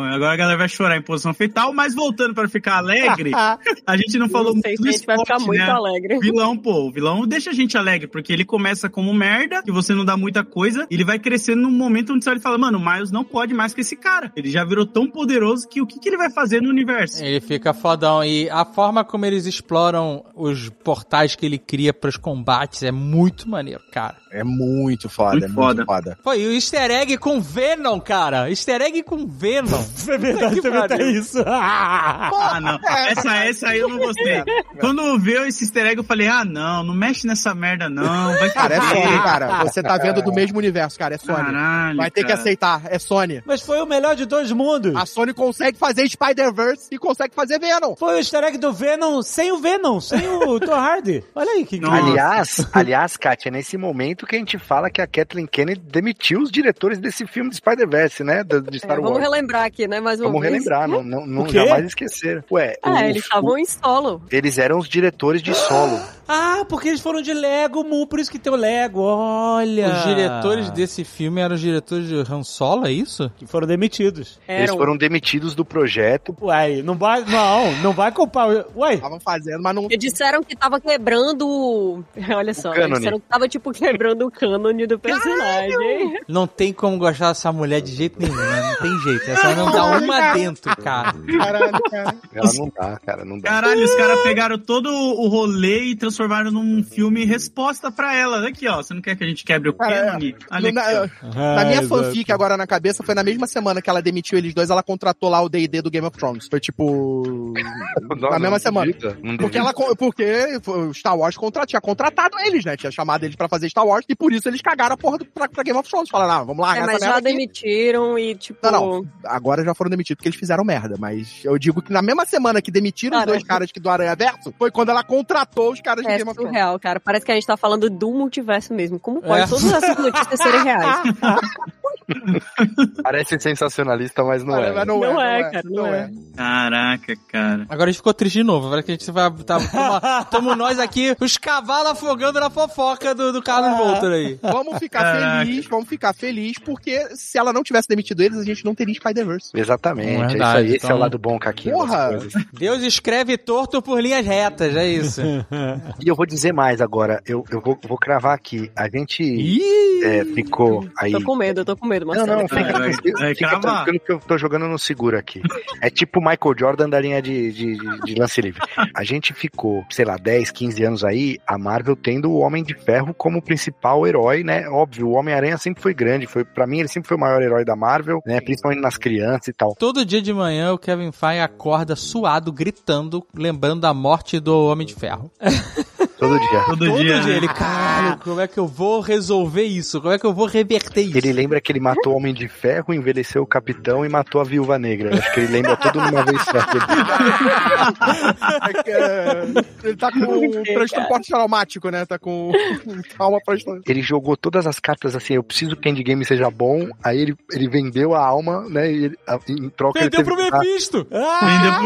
Agora a galera vai chorar em posição fetal, mas voltando pra ficar alegre, [LAUGHS] a gente não falou Não sei muito se a gente vai ficar esporte, muito né? alegre. O vilão, pô, o vilão deixa a gente alegre, porque ele começa como merda, que você não dá muita coisa, e ele vai crescendo num momento onde você fala, mano, o Miles não pode mais que esse cara. Ele já virou tão poderoso que o que, que ele vai fazer no universo? Ele fica fodão. E a forma como eles exploram os portais que ele cria pros combates é muito maneiro, cara. É muito foda, Muito é foda. muito foda. E o easter egg com Venom, cara. Easter egg com Venom. É verdade, [LAUGHS] Que também tá isso. [LAUGHS] Ah, não. Essa, essa aí eu não gostei. [LAUGHS] Quando viu esse easter egg, eu falei, ah, não, não mexe nessa merda, não. Vai Cara, é. Sony, cara. Você tá vendo do mesmo universo, cara. É Sony. Caralho, Vai ter que cara. aceitar, é Sony. Mas foi o melhor de dois mundos. A Sony consegue fazer Spider-Verse e consegue fazer Venom. Foi o easter egg do Venom sem o Venom, sem o Tom Hardy. Olha aí que Nossa. Aliás, aliás, Kátia, é nesse momento que a gente fala que a Kathleen Kennedy demitiu os diretores desse filme de Spider-Verse, né? do- De É, Star vamos Wars. relembrar aqui, né? Mais uma Vamos vez. relembrar, não, não, não jamais esquecer. Ué, Ah, o- eles estavam em solo. eles eram os diretores de solo. Ah, porque eles foram de Lego, Mu, por isso que tem o Lego. Olha. Os diretores desse filme eram os diretores de Han Solo, é isso? Que foram demitidos. Eles Eram. foram demitidos do projeto. Uai, não vai. Não, não vai culpar. o- Uai. Estavam fazendo, mas não. E disseram que tava quebrando. o- [LAUGHS] Olha só, eles cânone. disseram que tava tipo quebrando o cânone do personagem. Não tem como gostar dessa mulher de jeito nenhum, né? não tem jeito. Essa não dá uma dentro, cara. Caralho, cara. Ela não dá, cara, não dá. Caralho, os caras pegaram todo o rolê e transformaram num filme resposta pra ela. Aqui, ó. Você não quer que a gente quebre o? No- Olha na, aqui, na minha exato. fanfic agora na cabeça, foi na mesma semana que ela demitiu eles dois, ela contratou lá o D&D do Game of Thrones. Foi tipo... Não, na mesma semana. duvida, Porque ela porque o Star Wars contra, tinha contratado eles, né? Tinha chamado eles pra fazer Star Wars e por isso eles cagaram a porra do, pra, pra Game of Thrones. Falaram, ah, vamos lá, É, mas já aqui. demitiram e, tipo. Não, não. Agora já foram demitidos porque eles fizeram merda. Mas eu digo que na mesma semana que demitiram os Cara. dois caras que do Aranha Verso, foi quando ela contratou os caras de É Game of Thrones. surreal, cara. Parece que a gente tá falando do multiverso mesmo. Como pode É. todas essas notícias serem reais? [LAUGHS] Parece sensacionalista, mas não é. Mas Não é, cara, não é. Caraca, cara. Agora a gente ficou triste de novo. Agora que a gente vai. Tá, tamo [LAUGHS] nós aqui, os cavalos afogando na fofoca do, do Carlos Voltor aí. Vamos ficar Caraca. feliz, vamos ficar feliz, porque se ela não tivesse demitido eles, a gente não teria Spider-Verse. Exatamente, é isso Verdade, aí. Esse é então- o lado bom, Caquinho. Porra! [LAUGHS] Deus escreve torto por linhas retas, é isso. [LAUGHS] E eu vou dizer mais agora. Eu, eu vou, vou cravar aqui. A gente Ih! é, ficou aí. Tô com medo, eu tô com medo, Não, Marcelo. não, fica, vai, tranquilo, vai fica cravar. tranquilo que eu tô jogando no seguro aqui. É tipo o Michael Jordan da linha de, de, de- de lance livre. A gente ficou, sei lá, 10, 15 anos aí, a Marvel tendo o Homem de Ferro como principal herói, né? Óbvio, o Homem-Aranha sempre foi grande, foi para mim ele sempre foi o maior herói da Marvel, né? Principalmente nas crianças e tal. Todo dia de manhã o Kevin Feige acorda suado, gritando, lembrando da morte do Homem de Ferro. [LAUGHS] Todo dia. Todo, Todo dia. dia ele, caralho, como é que eu vou resolver isso? Como é que eu vou reverter isso? Ele lembra que ele matou o Homem de Ferro, envelheceu o Capitão e matou a Viúva Negra. Acho que ele lembra tudo numa vez só. [LAUGHS] É é, ele tá com um transtorno pós-traumático, né? Tá com calma pós Ele jogou todas as cartas assim, eu preciso que o endgame seja bom, aí ele, ele vendeu a alma, né? E ele, a- em troca Vendeu ele pro teve dar- Mephisto! Ah!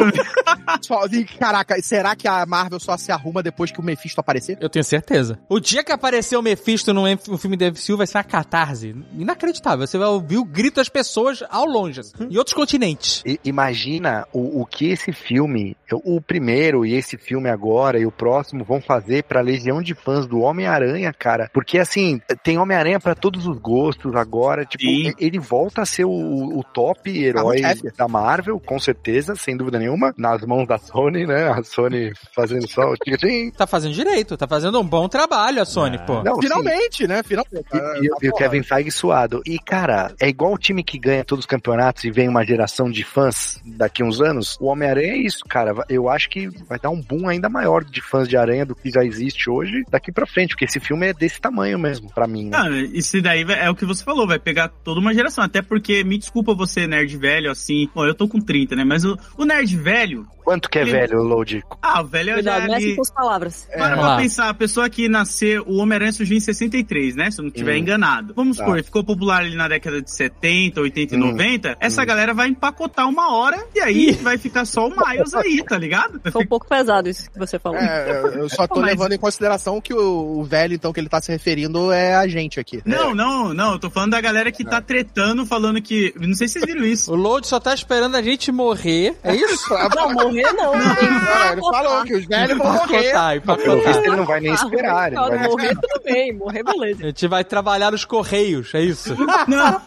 Vendeu pro- caraca, será que a Marvel só se arruma depois que o Mephisto aparecer? Eu tenho certeza. O dia que aparecer o Mephisto no, filme da MCU vai ser uma catarse. Inacreditável. Você vai ouvir o grito das pessoas ao longe, assim, em outros continentes. I- Imagina o, o que esse filme, o primeiro e esse filme agora e o próximo vão fazer pra legião de fãs do Homem-Aranha, cara. Porque assim, tem Homem-Aranha pra todos os gostos agora. Tipo, Sim. e- ele volta a ser o, o top herói Carro-chefe. da Marvel, com certeza, sem dúvida nenhuma. Nas mãos da Sony, né? A Sony fazendo só o. [LAUGHS] Tá fazendo direito, tá fazendo um bom trabalho a Sony, pô. Não, sim. Finalmente, né? Finalmente. E, e- e o Kevin Feige suado. E, cara, é igual o time que ganha todos os campeonatos e vem uma geração de fãs daqui uns anos. O Homem-Aranha é isso, cara. Eu acho que vai dar um boom ainda maior de fãs de Aranha do que já existe hoje daqui pra frente, porque esse filme é desse tamanho mesmo, pra mim. Né? Ah, isso daí é o que você falou, vai pegar toda uma geração. Até porque, me desculpa você, nerd velho, assim. Bom, eu tô com 30, né? Mas o, o nerd velho. Quanto que é Ele- velho, Load? Ah, o velho já Cuidado, mexe ali. com as palavras. Para Vamos pra lá. pensar, a pessoa que nasceu, o Homem-Aranha surgiu em 63, né? Se eu não estiver Hum. enganado. Vamos Tá. supor, ficou popular ali na década de 70, 80 e Hum. 90. Essa galera vai empacotar uma hora e aí vai ficar só o Miles aí, tá ligado? Foi um pouco pesado isso que você falou. É, eu só tô Mas- levando em consideração que o, o velho, então, que ele tá se referindo é a gente aqui. Não, não, não. Eu tô falando da galera que tá tretando, falando que. Não sei se vocês viram isso. O Load só tá esperando a gente morrer. É isso? [LAUGHS] Não, morrer não. Ah, ele falou que os velhos vão morrer. Pelo empacotar. visto, ele não vai nem esperar. Ele não vai morrer tudo bem, morrer beleza. A gente vai trabalhar nos correios, é isso? [LAUGHS] Não,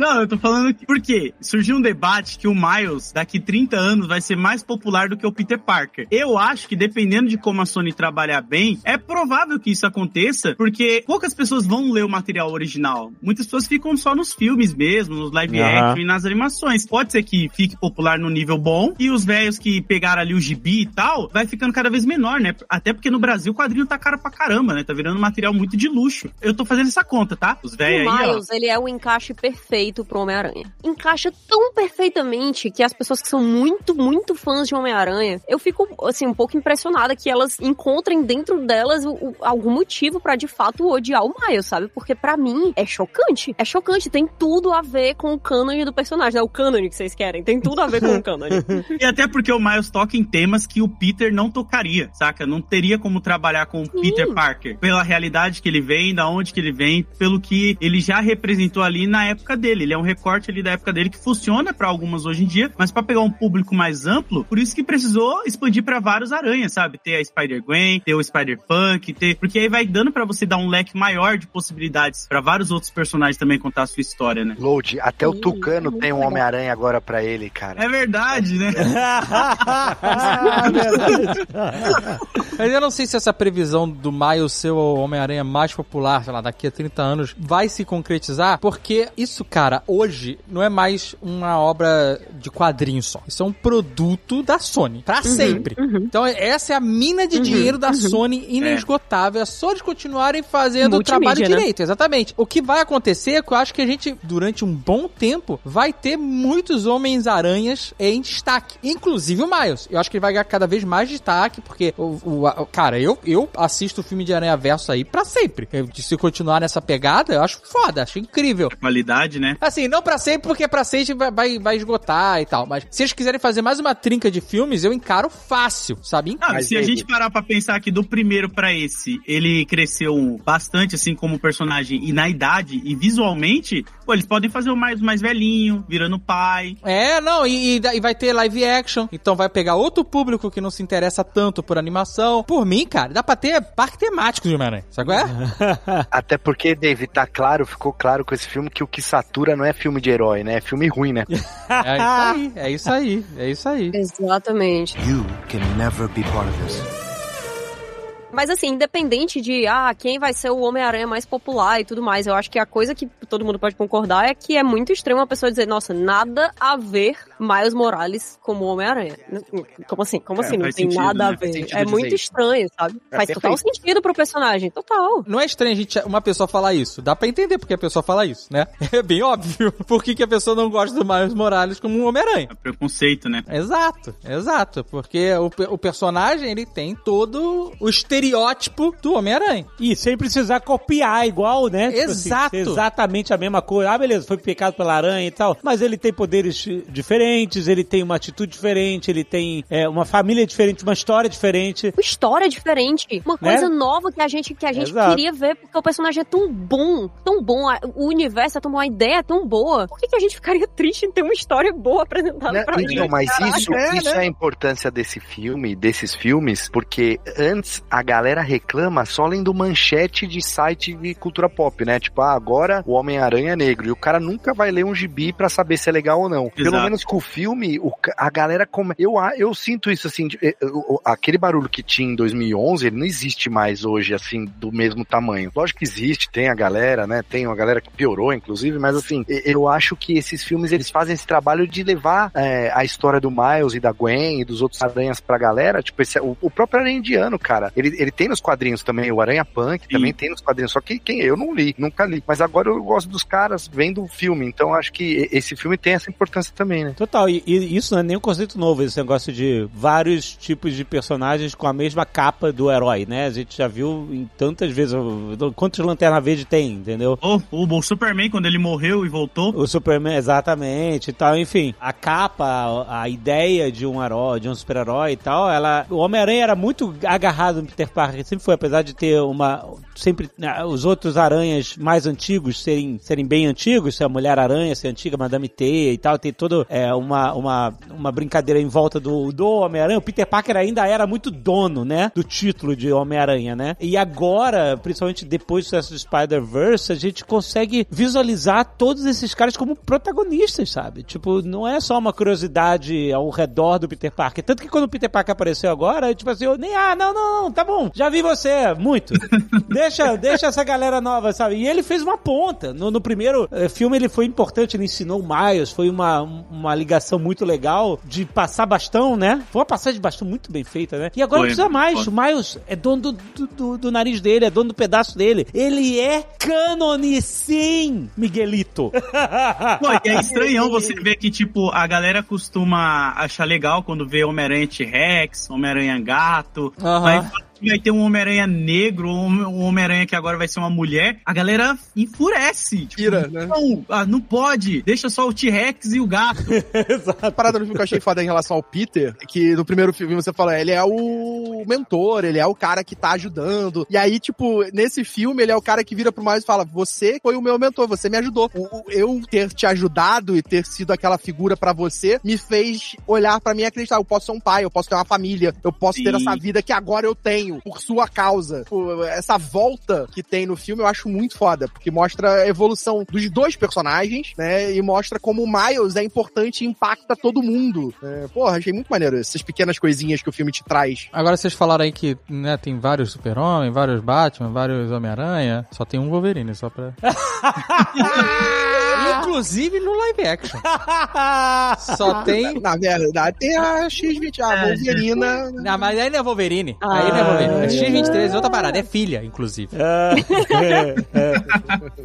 não, eu tô falando que. Por quê? Surgiu um debate que o Miles, daqui 30 anos, vai ser mais popular do que o Peter Parker. Eu acho que, dependendo de como a Sony trabalhar bem, é provável que isso aconteça, porque poucas pessoas vão ler o material original. Muitas pessoas ficam só nos filmes mesmo, nos live Aham. action e nas animações. Pode ser que fique popular no nível bom, e os velhos que pegaram ali o gibi e tal, vai ficando cada vez menor, né? Até porque no Brasil o quadrinho tá caro pra caramba, né? Tá virando material muito de luxo. Eu tô fazendo essa conta, tá? Os velhos o aí, ó. Miles, ele é o encaixe perfeito pro Homem-Aranha. Encaixa tão perfeitamente que as pessoas que são muito, muito fãs de Homem-Aranha, eu fico, assim, um pouco impressionada que elas encontrem dentro delas o- o- algum motivo pra de fato odiar o Miles, sabe? Porque pra mim é chocante. É chocante, tem tudo a ver com o cânone do personagem. É o cânone que vocês querem, tem tudo a ver com o cânone. [LAUGHS] E até porque o Miles toca em temas que o Peter não tocaria, saca? Não teria como trabalhar com o Peter Parker. Pela realidade que ele vem, da onde que ele vem, pelo que ele já representou ali na época dele. Dele. Ele é um recorte ali da época dele que funciona pra algumas hoje em dia, mas pra pegar um público mais amplo, por isso que precisou expandir pra vários aranhas, sabe? Ter a Spider-Gwen, ter o Spider-Punk, ter... Porque aí vai dando pra você dar um leque maior de possibilidades pra vários outros personagens também contar a sua história, né? Load, até o Tucano tem um. Homem-Aranha agora pra ele, cara. É verdade, né? [LAUGHS] [LAUGHS] Mas eu não sei se essa previsão do Miles ser o Homem-Aranha mais popular, sei lá, daqui a 30 anos, vai se concretizar, porque isso, cara, hoje não é mais uma obra de quadrinho só. Isso é um produto da Sony, pra sempre. Então essa é a mina de dinheiro da Sony inesgotável. É só eles continuarem fazendo o trabalho né? direito, exatamente. O que vai acontecer é que eu acho que a gente, durante um bom tempo, vai ter muitos Homens-Aranhas em destaque. Inclusive o Miles. Eu acho que ele vai ganhar cada vez mais destaque, porque o, o- a- cara, eu, eu assisto o filme de Aranha Verso aí pra sempre. Eu- se continuar nessa pegada, eu acho foda, acho incrível. Qualidade, né? Assim, não pra sempre, porque pra sempre vai, vai, vai esgotar e tal. Mas se eles quiserem fazer mais uma trinca de filmes, eu encaro fácil, sabe? Ah, Mas se a gente parar pra pensar que do primeiro pra esse, ele cresceu bastante, assim, como personagem e na idade e visualmente, pô, eles podem fazer o mais, mais velhinho, virando pai. É, não, e, e e vai ter live action, então vai pegar outro público que não se interessa tanto por animação. Por mim, cara, dá pra ter parque temático de Homem-Aranha, sabe qual é? [LAUGHS] Até porque, Dave, tá claro, ficou claro com esse filme que o que satura não é filme de herói, né? É filme ruim, né? É isso aí, é isso aí, é isso aí. Exatamente. You can never be part of this. Mas assim, independente de ah, quem vai ser o Homem-Aranha mais popular e tudo mais, eu acho que a coisa que todo mundo pode concordar é que é muito estranho uma pessoa dizer, nossa, nada a ver Miles Morales como Homem-Aranha. Como assim? Como É, assim? Não tem sentido, nada a né? Faz ver. É muito isso. estranho, sabe? É Faz total perfeito. sentido pro personagem, total. Não é estranho a gente, uma pessoa falar isso. Dá pra entender porque a pessoa fala isso, né? [LAUGHS] É bem óbvio. [LAUGHS] Por que, que a pessoa não gosta do Miles Morales como um Homem-Aranha? É preconceito, né? Exato, exato. Porque o, o personagem, ele tem todo o estereótipo do Homem-Aranha. E sem precisar copiar igual, né? Tipo assim, Exato. exatamente a mesma coisa. Ah, beleza, foi picado pela aranha e tal. Mas ele tem poderes diferentes, ele tem uma atitude diferente, ele tem é, uma família diferente, uma história diferente. Uma história diferente, uma Né? coisa nova que a gente que a gente Exato. queria ver, porque o personagem é tão bom, tão bom, o universo é tão bom, a ideia é tão boa. Por que, que a gente ficaria [LAUGHS] triste em ter uma história boa apresentada Né? pra Então, gente? mas Caraca, isso, é, isso né? é a importância desse filme, desses filmes, porque antes a galera reclama só lendo manchete de site de cultura pop, né? Tipo, ah, agora o Homem-Aranha é negro. E o cara nunca vai ler um gibi pra saber se é legal ou não. Pelo Exato. menos com o filme, o a galera come... eu, eu sinto isso assim, de- eh, o- o- aquele barulho que tinha em 2011, ele não existe mais hoje, assim, do mesmo tamanho. Lógico que existe, tem a galera, né? Tem uma galera que piorou, inclusive, mas assim, eu acho que esses filmes, eles fazem esse trabalho de levar eh, a história do Miles e da Gwen e dos outros aranhas pra galera, tipo, esse, o, o próprio Aranha Indiano, cara, ele, ele tem nos quadrinhos também, o Aranha Punk Sim. também tem nos quadrinhos, só que quem eu não li, nunca li, mas agora eu gosto dos caras vendo o filme, então acho que esse filme tem essa importância também, né? Total, e, e isso não é nem um conceito novo, esse negócio de vários tipos de personagens com a mesma capa do herói, né? A gente já viu em tantas vezes. Quantos Lanterna Verde tem, entendeu? O, o, o Superman, quando ele morreu e voltou, O Superman, exatamente e tal, enfim. A capa, a, a ideia de um herói, de um super-herói e tal, ela. O Homem-Aranha era muito agarrado no Peter Parker, sempre foi, apesar de ter uma. Sempre. né, Os outros aranhas mais antigos serem, serem bem antigos, se a Mulher-Aranha ser antiga, Madame Teia e tal, tem toda é, uma, uma, uma brincadeira em volta do, do Homem-Aranha. O Peter Parker ainda era muito dono, né? Do título de Homem-Aranha, né? E agora, principalmente depois do sucesso do Spider-Verse, a gente consegue visualizar todos esses caras como protagonistas, sabe? Tipo, não é só uma curiosidade ao redor do Peter Parker. Tanto que quando o Peter Parker apareceu agora, tipo assim, eu nem, ah, não, não, não, tá bom, já vi você, muito. [LAUGHS] deixa, deixa essa galera nova, sabe? E ele fez uma ponta. No, no primeiro eh, filme ele foi importante, ele ensinou o Miles, foi uma, uma ligação muito legal de passar bastão, né? Foi uma passagem de bastão muito bem feita, né? E agora Foi, não precisa mais. foi. O Miles é dono do, do, do- do nariz dele, é dono do pedaço dele. Ele é cânone, sim, Miguelito. Pô, é [LAUGHS] estranhão você ver que, tipo, a galera costuma achar legal quando vê Homem-Aranha T-Rex, Homem-Aranha Gato. Aham. Mas que vai ter um Homem-Aranha negro, ou um Homem-Aranha que agora vai ser uma mulher, a galera enfurece. Tipo, Ira, né? Não, ah, não pode, deixa só o T-Rex e o gato. [LAUGHS] A parada no filme que eu achei foda em relação ao Peter, é que no primeiro filme você fala, ele é o mentor, ele é o cara que tá ajudando. E aí, tipo, nesse filme, ele é o cara que vira pro Miles e fala: Você foi o meu mentor, você me ajudou. O- o- Eu ter te ajudado e ter sido aquela figura pra você me fez olhar pra mim e acreditar: eu posso ser um pai, eu posso ter uma família, eu posso ter Sim. essa vida que agora eu tenho, por sua causa. Essa volta que tem no filme eu acho muito foda, porque mostra a evolução dos dois personagens, né? E mostra como o Miles é importante e impacta todo mundo. É, porra, achei muito maneiro essas pequenas coisinhas que o filme te traz. Agora vocês falaram aí que né, tem vários Super-Homem, vários Batman, vários Homem-Aranha. Só tem um Wolverine, só pra. [LAUGHS] Inclusive no live action. [LAUGHS] Só tem. Na verdade, tem a X20, a Wolverina. Não, mas aí não é Wolverine. Aí não é Wolverine. É X23 é outra parada, é filha, inclusive.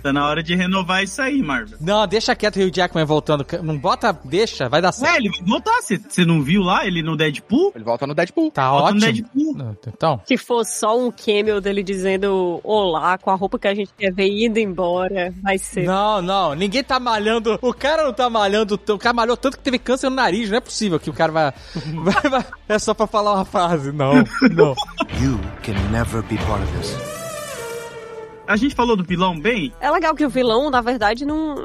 Tá na hora de renovar isso aí, Marvel. Não, deixa quieto o Hugh Jackman voltando. Não bota, deixa, vai dar Ué, certo. ele vai voltar. Você não viu lá ele no Deadpool? Ele volta no Deadpool. Tá Volta no ótimo. Deadpool. Então, Se for só um cameo dele dizendo olá com a roupa que a gente quer ver indo embora, vai ser. não, não, ninguém tá malhando. O cara não tá malhando. O cara malhou tanto que teve câncer no nariz. Não é possível que o cara vai. [LAUGHS] vai- vai- é só pra falar uma frase. Não, não. [LAUGHS] You can never be part of this. A gente falou do vilão bem? É legal que o vilão, na verdade, não.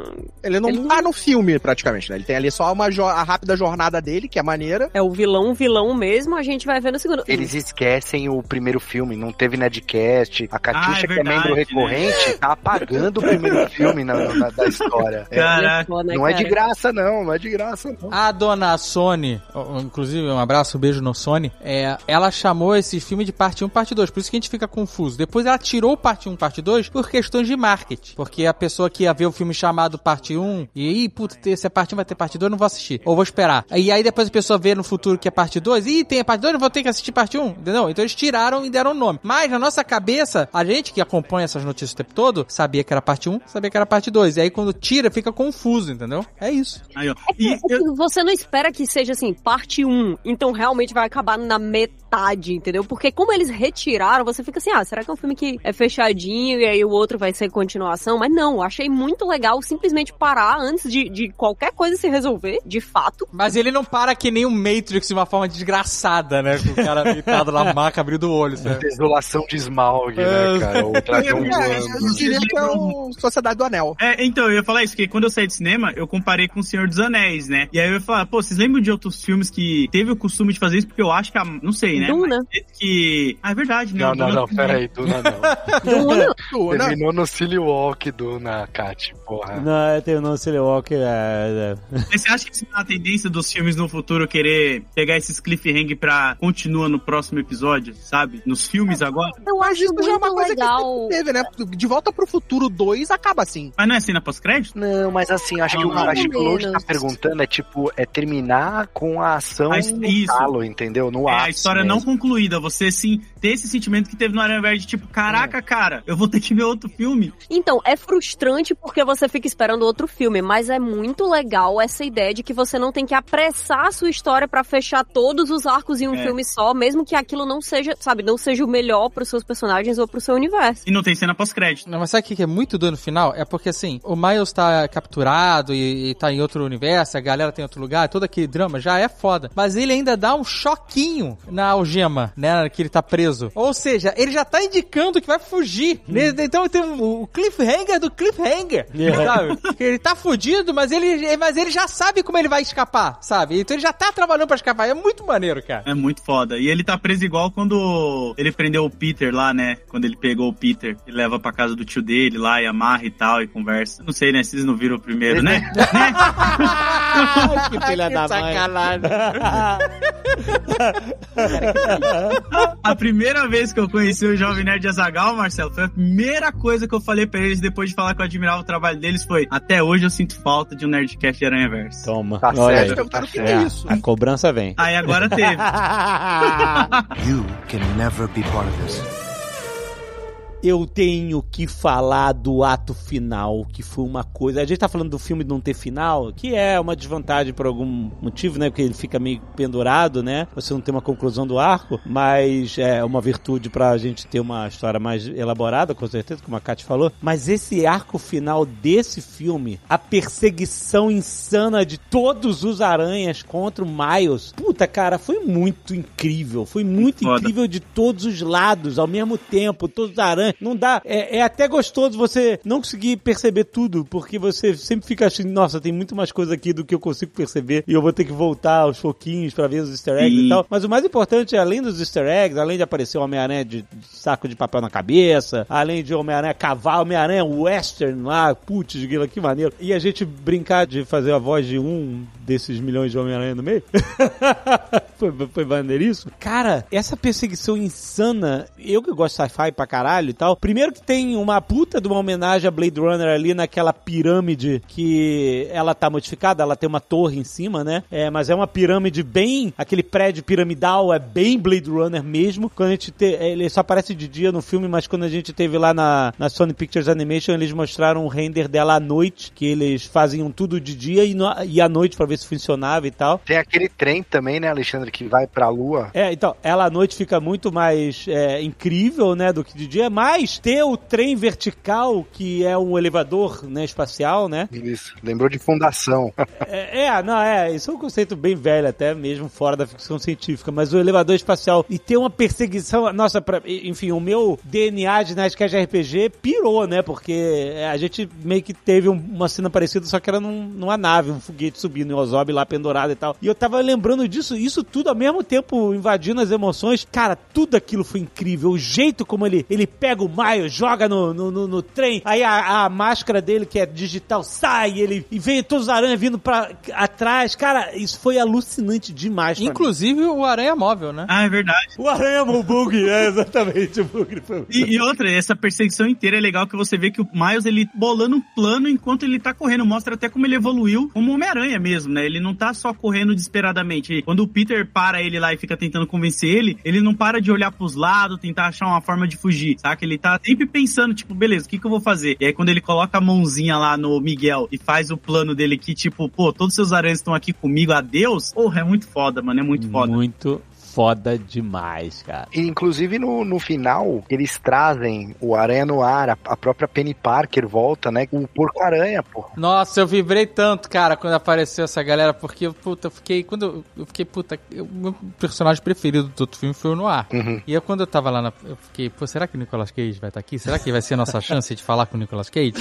Ele não Ele- tá no filme, praticamente, né? Ele tem ali só uma jo- a rápida jornada dele, que é maneira. É o vilão, vilão mesmo, a gente vai ver no segundo. Eles esquecem o primeiro filme, não teve Nedcast. A Catiuxa, Ah, é que é membro verdade, recorrente, tá apagando o primeiro [LAUGHS] filme na, na- da história. É, Caraca. Né, não é de cara? graça, não, não é de graça, não. A dona Sony, inclusive um abraço, um beijo no Sony, é, ela chamou esse filme de parte 1, parte 2, por isso que a gente fica confuso. Depois ela tirou parte 1, parte 2 por questões de marketing, porque a pessoa que ia ver o filme chamado parte 1, e aí, puta, se é parte 1 vai ter parte 2, não vou assistir, ou vou esperar. E aí depois a pessoa vê no futuro que é parte 2, e tem a parte 2, não vou ter que assistir parte 1, entendeu? Então eles tiraram e deram o nome. Mas na nossa cabeça, a gente que acompanha essas notícias o tempo todo, sabia que era parte 1, sabia que era parte 2, e aí quando tira fica confuso, entendeu? É isso. Aí, ó. É E que eu- Você não espera que seja assim, parte 1, então realmente vai acabar na metade, entendeu? Porque como eles retiraram, você fica assim, ah, será que é um filme que é fechadinho e aí o outro vai ser continuação? Mas não, eu achei muito legal simplesmente parar antes de, de qualquer coisa se resolver, de fato. Mas ele não para que nem o Matrix de uma forma desgraçada, né? Com o cara deitado na maca abrindo o olho, sabe? Desolação de Smaug, né, cara? O dragão É, eu diria que é o Sociedade do Anel. É, então, eu ia falar isso, que quando eu saí do cinema, eu comparei com O Senhor dos Anéis, né? E aí eu ia falar, pô, vocês lembram de outros filmes que teve o costume de fazer isso? Porque eu acho que, a, não sei, né? Duna. Mas que... Ah, é verdade, né? Não, não, não, também. peraí, Duna não. [LAUGHS] Duna. Duna. Terminou no Silly Walk, Duna, Kat, porra. Não, eu tenho no Silly Walker. É, é. Mas você acha que isso é uma tendência dos filmes no futuro querer pegar esses cliffhanger pra continua no próximo episódio, sabe? Nos filmes agora? Eu acho isso já é uma coisa legal. que teve, né? De Volta pro Futuro 2 acaba assim. Mas não é cena pós-crédito? Não, mas assim, acho que, o, acho que o Load tá perguntando é tipo, é terminar com a ação A- no isso. talo, entendeu? No É ápice a história não concluída. Você, sim, ter esse sentimento que teve no Aranha Verde, tipo, caraca, cara, eu vou ter que ver outro filme. Então, é frustrante porque você fica esperando outro filme, mas é muito legal essa ideia de que você não tem que apressar a sua história pra fechar todos os arcos em um É. filme só, mesmo que aquilo não seja, sabe, não seja o melhor pros seus personagens ou pro seu universo. E não tem cena pós-crédito. Não, mas sabe o que que é muito doido no final? É porque assim, o Miles tá capturado e, e tá em outro universo, a galera tem outro lugar, todo aquele drama já é foda. Mas ele ainda dá um choquinho na algema, né? Que ele tá preso. Ou seja, ele já tá indicando que vai fugir. Ele- Então tem o cliffhanger do cliffhanger, sabe? Que ele tá fudido, mas ele, mas ele já sabe como ele vai escapar, sabe? Então ele já tá trabalhando pra escapar. É muito maneiro, cara. É muito foda. E ele tá preso igual quando ele prendeu o Peter lá, né? Quando ele pegou o Peter e leva pra casa do tio dele lá e amarra e tal e conversa. Não sei, né? Vocês não viram o primeiro, né? [LAUGHS] né? [LAUGHS] que filha da mãe. [LAUGHS] [LAUGHS] A primeira vez que eu conheci o Jovem Nerd Azagal, Marcelo, foi a primeira coisa que eu falei pra eles depois de falar que eu admirava o trabalho deles foi até hoje eu sinto falta de um Nerdcast de Aranha Verso. Toma. Tá Olha certo, aí. Perguntaram o que tá que é isso. A cobrança vem. Aí agora teve. [LAUGHS] [LAUGHS] You can never be part of this. Eu tenho que falar do ato final, que foi uma coisa. A gente tá falando do filme não ter final, que é uma desvantagem por algum motivo, né? Porque ele fica meio pendurado, né? Você não tem uma conclusão do arco, mas é uma virtude pra gente ter uma história mais elaborada, com certeza, como a Kat falou. Mas esse arco final desse filme, a perseguição insana de todos os aranhas contra o Miles, puta, cara, foi muito incrível. Foi muito Foda. incrível de todos os lados, ao mesmo tempo, todos os aranhas. Não dá. É, é até gostoso você não conseguir perceber tudo, porque você sempre fica achando, nossa, tem muito mais coisa aqui do que eu consigo perceber e eu vou ter que voltar aos pouquinhos pra ver os easter eggs Sim. e tal. Mas o mais importante é, além dos easter eggs, além de aparecer o Homem-Aranha de, de saco de papel na cabeça, além de Homem-Aranha cavalo, Homem-Aranha western lá, putz, grila, que maneiro. E a gente brincar de fazer a voz de um desses milhões de Homem-Aranha no meio. [LAUGHS] foi, foi maneiríssimo. Cara, essa perseguição insana, eu que gosto de sci-fi pra caralho e tal. Primeiro que tem uma puta de uma homenagem a Blade Runner ali naquela pirâmide que ela tá modificada, ela tem uma torre em cima, né? É, mas é uma pirâmide bem, aquele prédio piramidal é bem Blade Runner mesmo. Quando a gente te, ele só aparece de dia no filme, mas quando a gente teve lá na, na Sony Pictures Animation, eles mostraram um render dela à noite, que eles faziam tudo de dia e, no, e à noite pra ver se funcionava e tal. Tem aquele trem também, né, Alexandre, que vai pra lua. É, então, ela à noite fica muito mais é, incrível, né, do que de dia, mas ter o trem vertical, que é um elevador, né, espacial, né? Isso, lembrou de fundação. [LAUGHS] É, é, não, é, isso é um conceito bem velho, até mesmo fora da ficção científica, mas o elevador espacial e ter uma perseguição, nossa, pra, enfim, o meu DNA de Nerdcast RPG pirou, né, porque a gente meio que teve um- uma cena parecida, só que era num- numa nave, um foguete subindo, em Ozob lá pendurado e tal. E eu tava lembrando disso, isso tudo ao mesmo tempo invadindo as emoções. Cara, tudo aquilo foi incrível. O jeito como ele, ele pega o Maio, joga no, no, no- no trem, aí a, a máscara dele, que é digital, sai, ele e vem todos os aranhas vindo pra atrás. Cara, isso foi alucinante demais. pra mim. Inclusive o Aranha Móvel, né? Ah, é verdade. O aranha o bug, é exatamente o bug. Foi... E, e outra, essa perseguição inteira é legal que você vê que o Miles, ele bolando um plano enquanto ele tá correndo. Mostra até como ele evoluiu como Homem-Aranha mesmo, né? Ele não tá só correndo desesperadamente. Quando o Peter para ele lá e fica tentando convencer ele, ele não para de olhar pros lados, tentar achar uma forma de fugir, saca? Ele tá sempre pensando, tipo, beleza, o que que eu vou fazer? E aí quando ele coloca a mãozinha lá no Miguel e faz o plano dele que, tipo, pô, todos os seus aranhas estão aqui comigo, adeus. Porra, é muito foda, mano, é muito foda. Muito foda demais, cara. E, inclusive no, no final, eles trazem o Aranha no ar, a, a própria Penny Parker volta, né? O Porco-Aranha, pô. Nossa, eu vibrei tanto, cara, quando apareceu essa galera, porque, puta, eu fiquei. Quando eu, eu fiquei, puta, o meu personagem preferido do outro filme foi o Noir. Uhum. E aí, quando eu tava lá, na, eu fiquei, pô, será que o Nicolas Cage vai estar aqui? Será que vai ser a nossa [LAUGHS] chance de falar com o Nicolas Cage?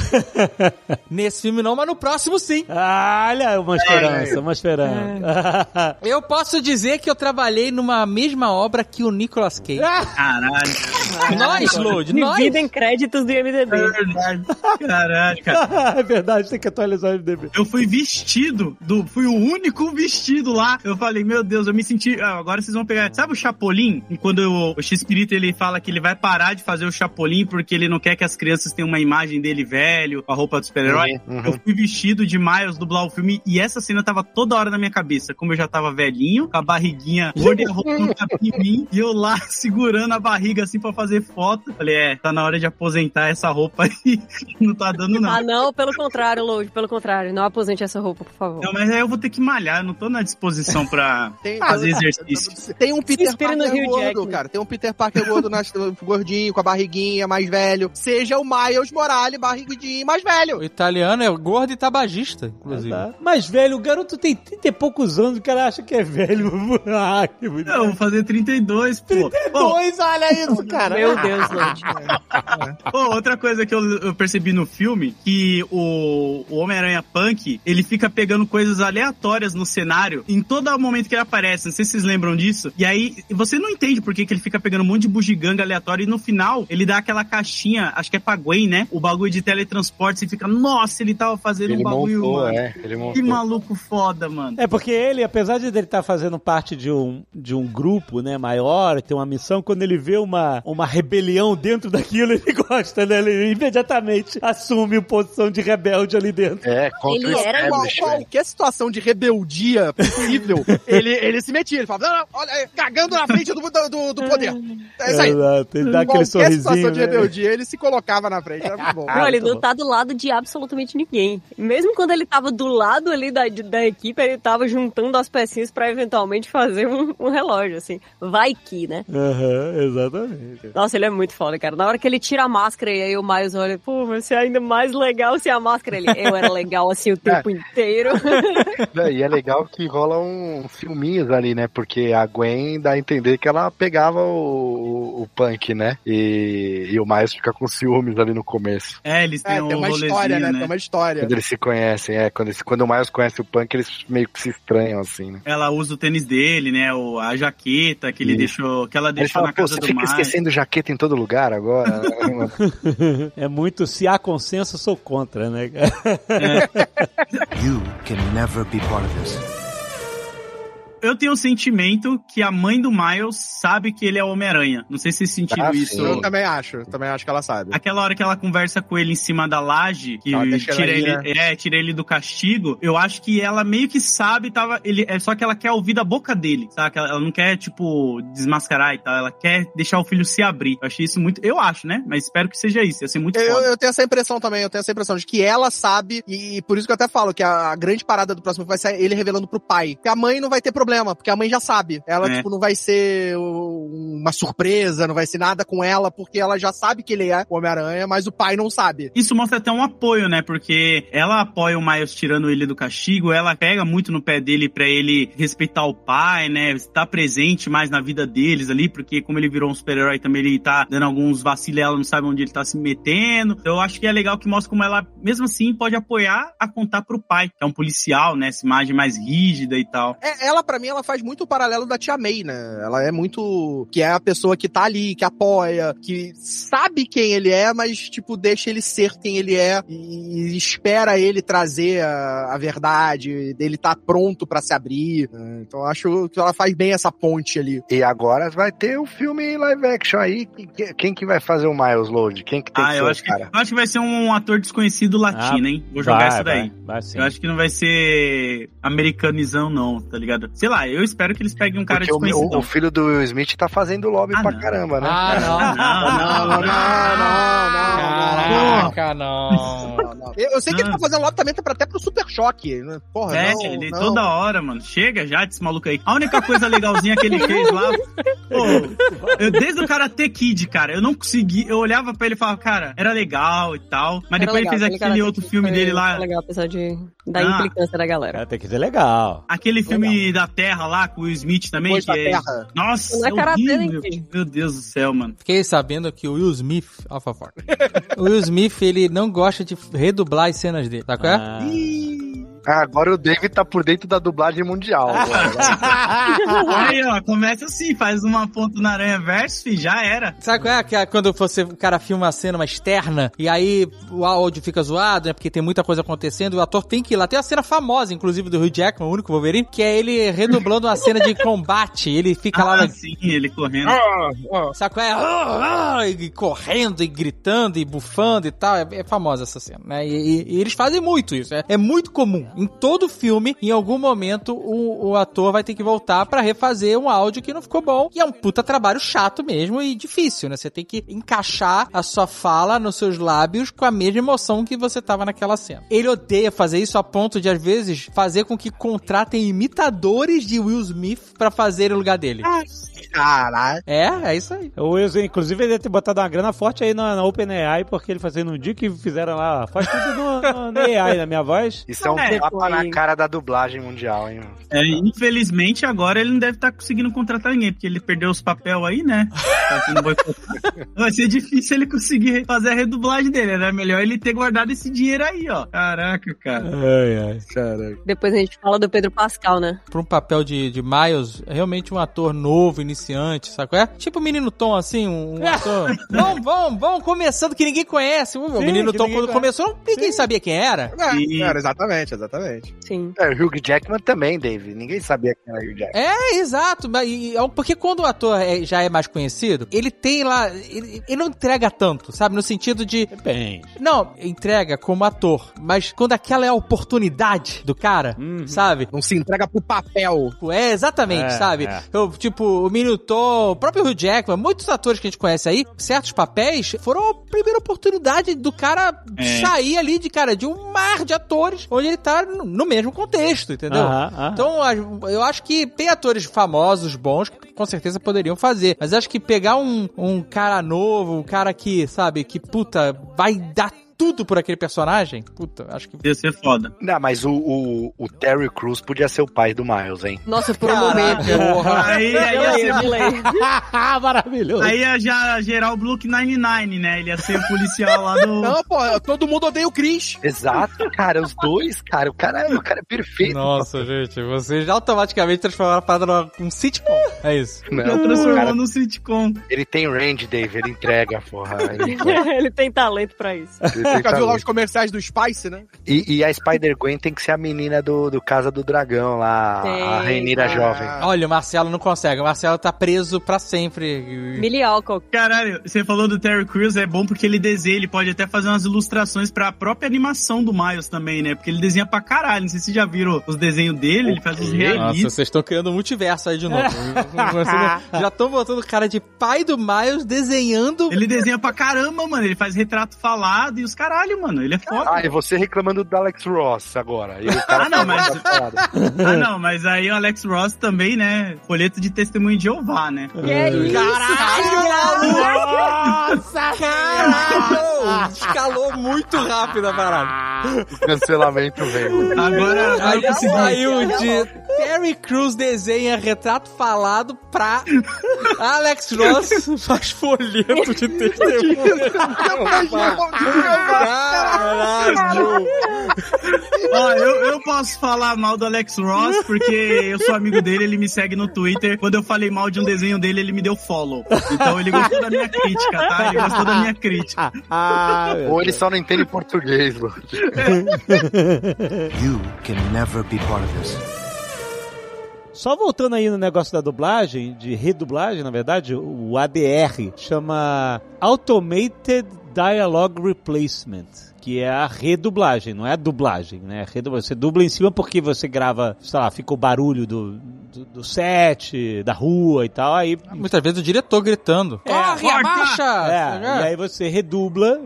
[LAUGHS] Nesse filme não, mas no próximo sim. Olha, uma esperança, uma esperança. Eu posso dizer que eu trabalhei numa mesma obra que o Nicolas Cage. Caralho. nós, Lud, nós. Divida em créditos do IMDB. É verdade. Caralho, cara. [LAUGHS] é verdade, tem que atualizar o MDB. Eu fui vestido, do, fui o único vestido lá. Eu falei, meu Deus, eu me senti. ah, agora vocês vão pegar. Sabe o Chapolin? Quando o, o X-Espírito ele fala que ele vai parar de fazer o Chapolin porque ele não quer que as crianças tenham uma imagem dele velho, com a roupa do super-herói. Uhum, uhum. Eu fui vestido de Miles dublar o filme e essa cena tava toda hora na minha cabeça. Como eu já tava velhinho, com a barriguinha gorda e cabia em mim, e eu lá [LAUGHS] segurando a barriga assim pra fazer foto. Falei, é, tá na hora de aposentar essa roupa aí. [LAUGHS] não tá dando não. Ah, não, pelo contrário, Load, pelo contrário. Não aposente essa roupa, por favor. Não, mas aí eu vou ter que malhar, eu não tô na disposição pra [LAUGHS] Tem, fazer exercício. tem um Peter Parker gordo, cara. Tem um Peter Parker gordo, nas- gordinho, com a barriguinha, mais velho. Seja o Miles Morales, barrigudinho, mais velho. O italiano é gordo e tabagista, inclusive. Tá. Mas, velho, o garoto tem 30 e poucos anos, o cara acha que é velho. ah, que bonito. Eu vou fazer 32, pô. Pô, Dois, olha isso, [LAUGHS] cara. Meu Deus, Load. pô, outra coisa que eu, eu percebi no filme, que o, o Homem-Aranha Punk, ele fica pegando coisas aleatórias no cenário em todo momento que ele aparece. Não sei se vocês lembram disso. E aí, você não entende por que, que ele fica pegando um monte de bugiganga aleatório e no final ele dá aquela caixinha, acho que é pra Gwen, né? O bagulho de teletransporte, você fica, nossa, ele tava fazendo Ele um bagulho, montou, mano. é. Ele montou. Que maluco foda, mano. É porque ele, apesar de ele estar fazendo parte de um, de um grupo, né, maior, ter uma missão, quando ele vê uma, uma rebelião dentro daquilo, [LAUGHS] ele gosta, né? Ele imediatamente assume posição de rebelde ali dentro. É, contra Ele era establishment. qualquer situação de rebeldia possível, [LAUGHS] ele, ele se metia. Ele falava, não, não, olha, cagando na frente do, do, do- do poder. É isso aí. Exato, ele dá aquele Qualquer situação sorrisinho. de né? rebeldia, ele se colocava na frente. Era muito bom. Não, ele não tá do lado de absolutamente ninguém. Mesmo quando ele tava do lado ali da, da equipe, ele tava juntando as pecinhas pra eventualmente fazer um, um relógio, assim. Vai que, né? Aham, exatamente. Nossa, ele é muito foda, cara. Na hora que ele tira a máscara e aí o Miles olha, pô, mas você é ainda mais legal sem a máscara. Ele, eu era legal assim o [LAUGHS] tempo inteiro. [LAUGHS] É, E é legal que rola um filminhos ali, né? Porque a Gwen dá a entender que ela pegava o, o punk, né? E, e o Miles fica com ciúmes ali no começo. É, eles têm É, um tem uma história, né? né? Tem uma história. Quando eles se conhecem, é. Quando, eles- quando o Miles conhece o punk, eles meio que se estranham, assim, né? Ela usa o tênis dele, né? O, a jaqueta que ele Isso. deixou, que ela deixou fala, na casa você do fica Miles. esquecendo jaqueta em todo lugar agora. [LAUGHS] é muito, se há consenso, sou contra, né? cara? [LAUGHS] You can never be part of this. Eu tenho o sentimento que a mãe do Miles sabe que ele é o Homem-Aranha. Não sei se vocês sentiram Ah, isso. sim. Eu também acho. Também acho que ela sabe. Aquela hora que ela conversa com ele em cima da laje, que tira ele aí, é, tira ele do castigo, eu acho que ela meio que sabe, tava, ele, é só que ela quer ouvir da boca dele, sabe? Ela, ela não quer, tipo, desmascarar e tal, ela quer deixar o filho se abrir. Eu achei isso muito, eu acho, né? Mas espero que seja isso, ia ser muito Eu, foda. eu tenho essa impressão também, eu tenho essa impressão de que ela sabe, e por isso que eu até falo que a, a grande parada do próximo vai ser ele revelando pro pai. Porque a mãe não vai ter problema, porque a mãe já sabe. Ela, É. tipo, não vai ser uma surpresa, não vai ser nada com ela, porque ela já sabe que ele é o Homem-Aranha, mas o pai não sabe. Isso mostra até um apoio, né? Porque ela apoia o Miles tirando ele do castigo, ela pega muito no pé dele pra ele respeitar o pai, né? Estar presente mais na vida deles ali, porque como ele virou um super-herói também, ele tá dando alguns vacilos, ela não sabe onde ele tá se metendo. Então eu acho que é legal que mostra como ela, mesmo assim, pode apoiar a contar pro pai, que é um policial, né? Essa imagem mais rígida e tal. É, ela, pra mim, ela faz muito o paralelo da Tia May, né? Ela é muito. que é a pessoa que tá ali, que apoia, que sabe quem ele é, mas, tipo, deixa ele ser quem ele é e espera ele trazer a, a verdade, dele tá pronto pra se abrir. né? Então, eu acho que ela faz bem essa ponte ali. E agora vai ter o filme live action aí. Quem, quem que vai fazer o Miles Load? Quem que tem Ah, que ser eu o acho que, eu acho que vai ser um ator desconhecido latino, Ah, hein? Vou jogar vai, essa daí. Vai, vai sim. Eu acho que não vai ser americanizão, não, tá ligado? Sei lá, eu espero que eles peguem um cara Porque o, desconhecido. o, o filho do Will Smith tá fazendo lobby Ah, pra não. caramba, né? Ah, não. Não, não, Caraca, não. Eu, eu sei que ele Não. tá fazendo lobby também pra- até pro Super Choque, né? Porra, É, não, ele não. toda hora, mano. Chega já desse maluco aí. A única coisa legalzinha que ele fez lá. Pô, eu, desde o Karate Kid, cara, eu não consegui. Eu olhava pra ele e falava, cara, era legal e tal. Mas Era depois legal, ele fez aquele cara outro filme dele lá. legal, apesar de, da Ah. implicância da galera. Tem que ser legal. Aquele filme da Terra lá, com o Will Smith também. Depois que da é... Terra. Nossa, Não é é horrível. Meu Deus do céu, mano. Fiquei sabendo que o Will Smith, Alpha Fox, o Will Smith, ele não gosta de redublar as cenas dele, tá qual é? Ah. Ah, agora o David tá por dentro da dublagem mundial. [LAUGHS] né? [LAUGHS] Aí, ó, começa assim, faz uma ponta na aranha verso e já era. Sabe qual é? Que é quando você, o cara filma a cena uma externa e aí o áudio fica zoado, né? Porque tem muita coisa acontecendo e o ator tem que ir lá. Tem uma cena famosa, inclusive, do Hugh Jackman, o único Wolverine, que é ele redublando uma cena de combate. Ele fica lá Ah, na, sim, ele correndo. Sabe qual é? Ah, ah, E correndo, e gritando, e bufando e tal. É, é famosa essa cena, né? E, e- e eles fazem muito isso. É, é muito comum. Em todo filme, em algum momento, o, o ator vai ter que voltar pra refazer um áudio que não ficou bom. E é um puta trabalho chato mesmo e difícil, né? Você tem que encaixar a sua fala nos seus lábios com a mesma emoção que você tava naquela cena. Ele odeia fazer isso a ponto de, às vezes, fazer com que contratem imitadores de Will Smith pra fazer o lugar dele. Caralho. É, é isso aí. O Will, inclusive, ele deve ter botado uma grana forte aí na, na OpenAI, porque ele fazendo um dia que fizeram lá, faz tudo no, no, na [LAUGHS] AI, na minha voz. Isso é um É, tapa na cara da dublagem mundial, hein? É, infelizmente, agora ele não deve estar conseguindo contratar ninguém, porque ele perdeu os papel aí, né? Tá. Vai ser difícil ele conseguir fazer a redublagem dele, né? Melhor ele ter guardado esse dinheiro aí, ó. Caraca, cara. Ai, ai. Caraca. Depois a gente fala do Pedro Pascal, né? pra um papel de, de Miles, realmente um ator novo, iniciante, sabe qual é? Tipo o Menino Tom, assim, um, um ator... [LAUGHS] vamos, vamos, vamos, começando que ninguém conhece. O Sim, Menino Tom, quando conhece. começou, ninguém sabia quem era. É, Sim. era, exatamente, exatamente. Sim. É, o Hugh Jackman também, Dave. Ninguém sabia quem era o Hugh Jackman. É, exato. mas Porque quando o ator é- já é mais conhecido, ele tem lá. Ele, ele não entrega tanto, sabe? No sentido de. Depende. Não, entrega como ator. Mas quando aquela é a oportunidade do cara, sabe? Não se entrega pro papel. É, exatamente, É, sabe? é. Eu, tipo, o Minutor, o próprio Hugh Jackman, muitos atores que a gente conhece aí, certos papéis foram a primeira oportunidade do cara É. sair ali de, cara, de um mar de atores, onde ele tá no, mesmo contexto, entendeu? Então, eu acho que tem atores famosos, bons, que com certeza poderiam fazer. Mas acho que pegar um, um cara novo, um cara que, sabe, que, puta, vai dar tudo por aquele personagem, puta, acho que Ia ser foda. Não, mas o, o, o Terry Crews podia ser o pai do Miles, hein? Nossa, por um momento. Aí, aí ser eu lembro. [LAUGHS] Maravilhoso. Aí ia já gerar o Blue 99, né? Ele ia ser o policial lá do. Não, pô, todo mundo odeia o Chris. Exato, cara, os dois, cara, o cara, o cara é perfeito. Nossa, gente, vocês automaticamente transformaram a parada num um sitcom. É isso. Não, Já o transformou cara, no sitcom. ele tem range, Dave, ele entrega, porra. [LAUGHS] Ele, Ele tem talento pra isso. ele Nunca viu lá os comerciais do Spice, né? e, e a Spider-Gwen tem que ser a menina do, do Casa do Dragão lá, a Rainira cara. Jovem. Olha, o Marcelo não consegue. O Marcelo tá preso pra sempre. Millie Alcock. Caralho, você falou do Terry Crews, é bom porque ele desenha, ele pode até fazer umas ilustrações pra própria animação do Miles também, né? Porque ele desenha pra caralho. Não sei se vocês já viram os desenhos dele, ele faz os Nossa, realistas. vocês estão criando um multiverso aí de novo. [LAUGHS] Já estão botando o cara de pai do Miles desenhando. Ele desenha pra caramba, mano. Ele faz retrato falado e os caralho, mano. Ele é foda. Ah, e você reclamando do Alex Ross agora. E o [LAUGHS] cara Ah, não, mas- tá falando. [LAUGHS] Ah, não, mas aí o Alex Ross também, né? Folheto de testemunho de Jeová, né? Que é isso? Nossa, caralho! Escalou muito rápido a parada. O cancelamento veio. Agora, agora Aí eu consegui. saiu de Terry Crews desenha retrato falado pra Alex Ross [LAUGHS] faz folheto de testemunho. Caralho! Ó, eu, eu posso falar mal do Alex Ross porque eu sou amigo dele, ele me segue no Twitter. Quando eu falei mal de um desenho dele, ele me deu follow. Então ele gostou da minha crítica, tá? Ele gostou da minha crítica. Ah, Ou ele só não entende português, mano. You can never be part of this. Só voltando aí no negócio da dublagem, de redublagem, na verdade, o ADR chama Automated Dialogue Replacement. Que é a redublagem, não é a dublagem, né? Redublagem. Você dubla em cima porque você grava, sei lá, fica o barulho do, do, do set, da rua e tal, aí Muitas vezes o diretor gritando. Corre, corta! abaixa! É, e aí você redubla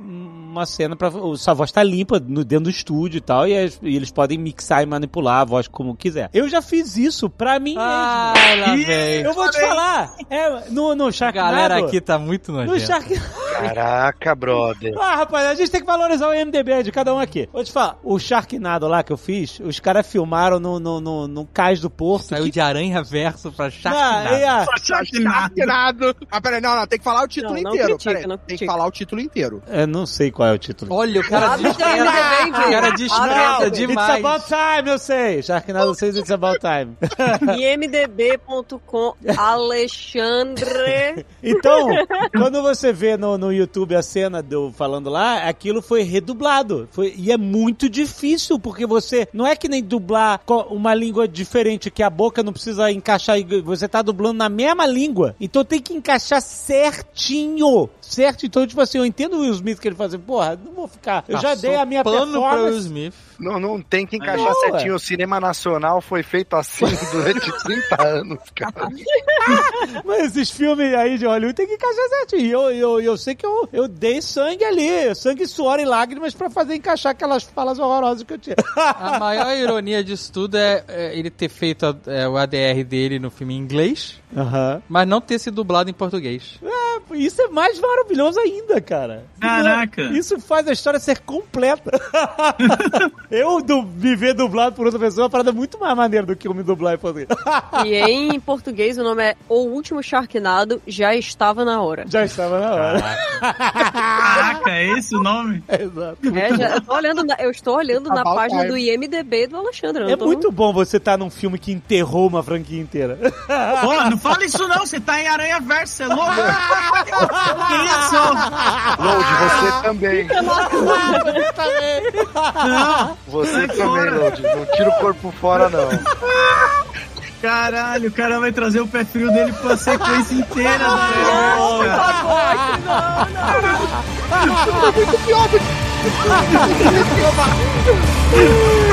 uma cena pra. Sua voz tá limpa no, dentro do estúdio e tal, e, as- e eles podem mixar e manipular a voz como quiser. Eu já fiz isso pra mim Ah, lá Ih, vem. mesmo. Eu vou te falar. É, no, no A Sharknado. galera aqui tá muito No nojenta. Shark... Caraca, brother. Ah, rapaz, a gente tem que valorizar o MDB de cada um aqui. Vou te falar, o Sharknado lá que eu fiz, os caras filmaram no, no, no, no cais do porto. Saiu que... de aranha verso pra Não, Sharknado. e a- Sharknado. Ah, peraí, não, não, tem que falar o título Não, não inteiro. critica, peraí, não tem que falar o título inteiro. Eu não sei qual é o título. Olha, o cara Abre o dispensa. MDB e O cara vê. dispensa It's demais. about time, eu sei. Sharknado 6, it's about time. [LAUGHS] imdb.com Alexandre. [LAUGHS] Então, quando você vê no, no YouTube a cena do falando lá, aquilo foi redublado. Foi, e é muito difícil, porque você. Não é que nem dublar uma língua diferente, que a boca não precisa encaixar. Você tá dublando na mesma língua. Então tem que encaixar certinho. Certo? Então, tipo assim, eu entendo o Will Smith que ele faz assim, porra, não vou ficar. Eu já Passou dei a minha pano pra Will performance. Smith. Não, não tem que encaixar Não, certinho. O cinema nacional foi feito assim [LAUGHS] durante 30 anos, cara. [LAUGHS] Mas esses filmes aí de Hollywood tem que encaixar certinho. E eu, eu, eu sei que eu, eu dei sangue ali, sangue, suor e lágrimas pra fazer encaixar aquelas falas horrorosas que eu tinha. A maior [LAUGHS] ironia disso tudo é, é ele ter feito a- é, o ADR dele no filme em inglês, Aham. mas não ter sido dublado em português. É, isso é mais maravilhoso ainda, cara. Caraca. Isso faz a história ser completa. [LAUGHS] eu du viver dublado por outra pessoa é uma parada muito mais maneira do que eu me dublar em português. E em português o nome é O Último Sharknado Já Estava na Hora. Já estava na hora. Caraca, é esse o nome? [LAUGHS] Exato. É, já- eu, tô olhando na, eu estou olhando na página time. do IMDB do Alexandre. É muito bom você estar num filme que enterrou uma franquia inteira. Pô, não fala isso não, você tá em Aranha você é louco? [LAUGHS] Que isso? Load, você também. Você também. Não. Você também. Load. Não tira o corpo fora, não. Caralho, o cara vai trazer o pé frio dele pra sequência inteira da Não, cara. favor, não, não. Muito pior do [LAUGHS]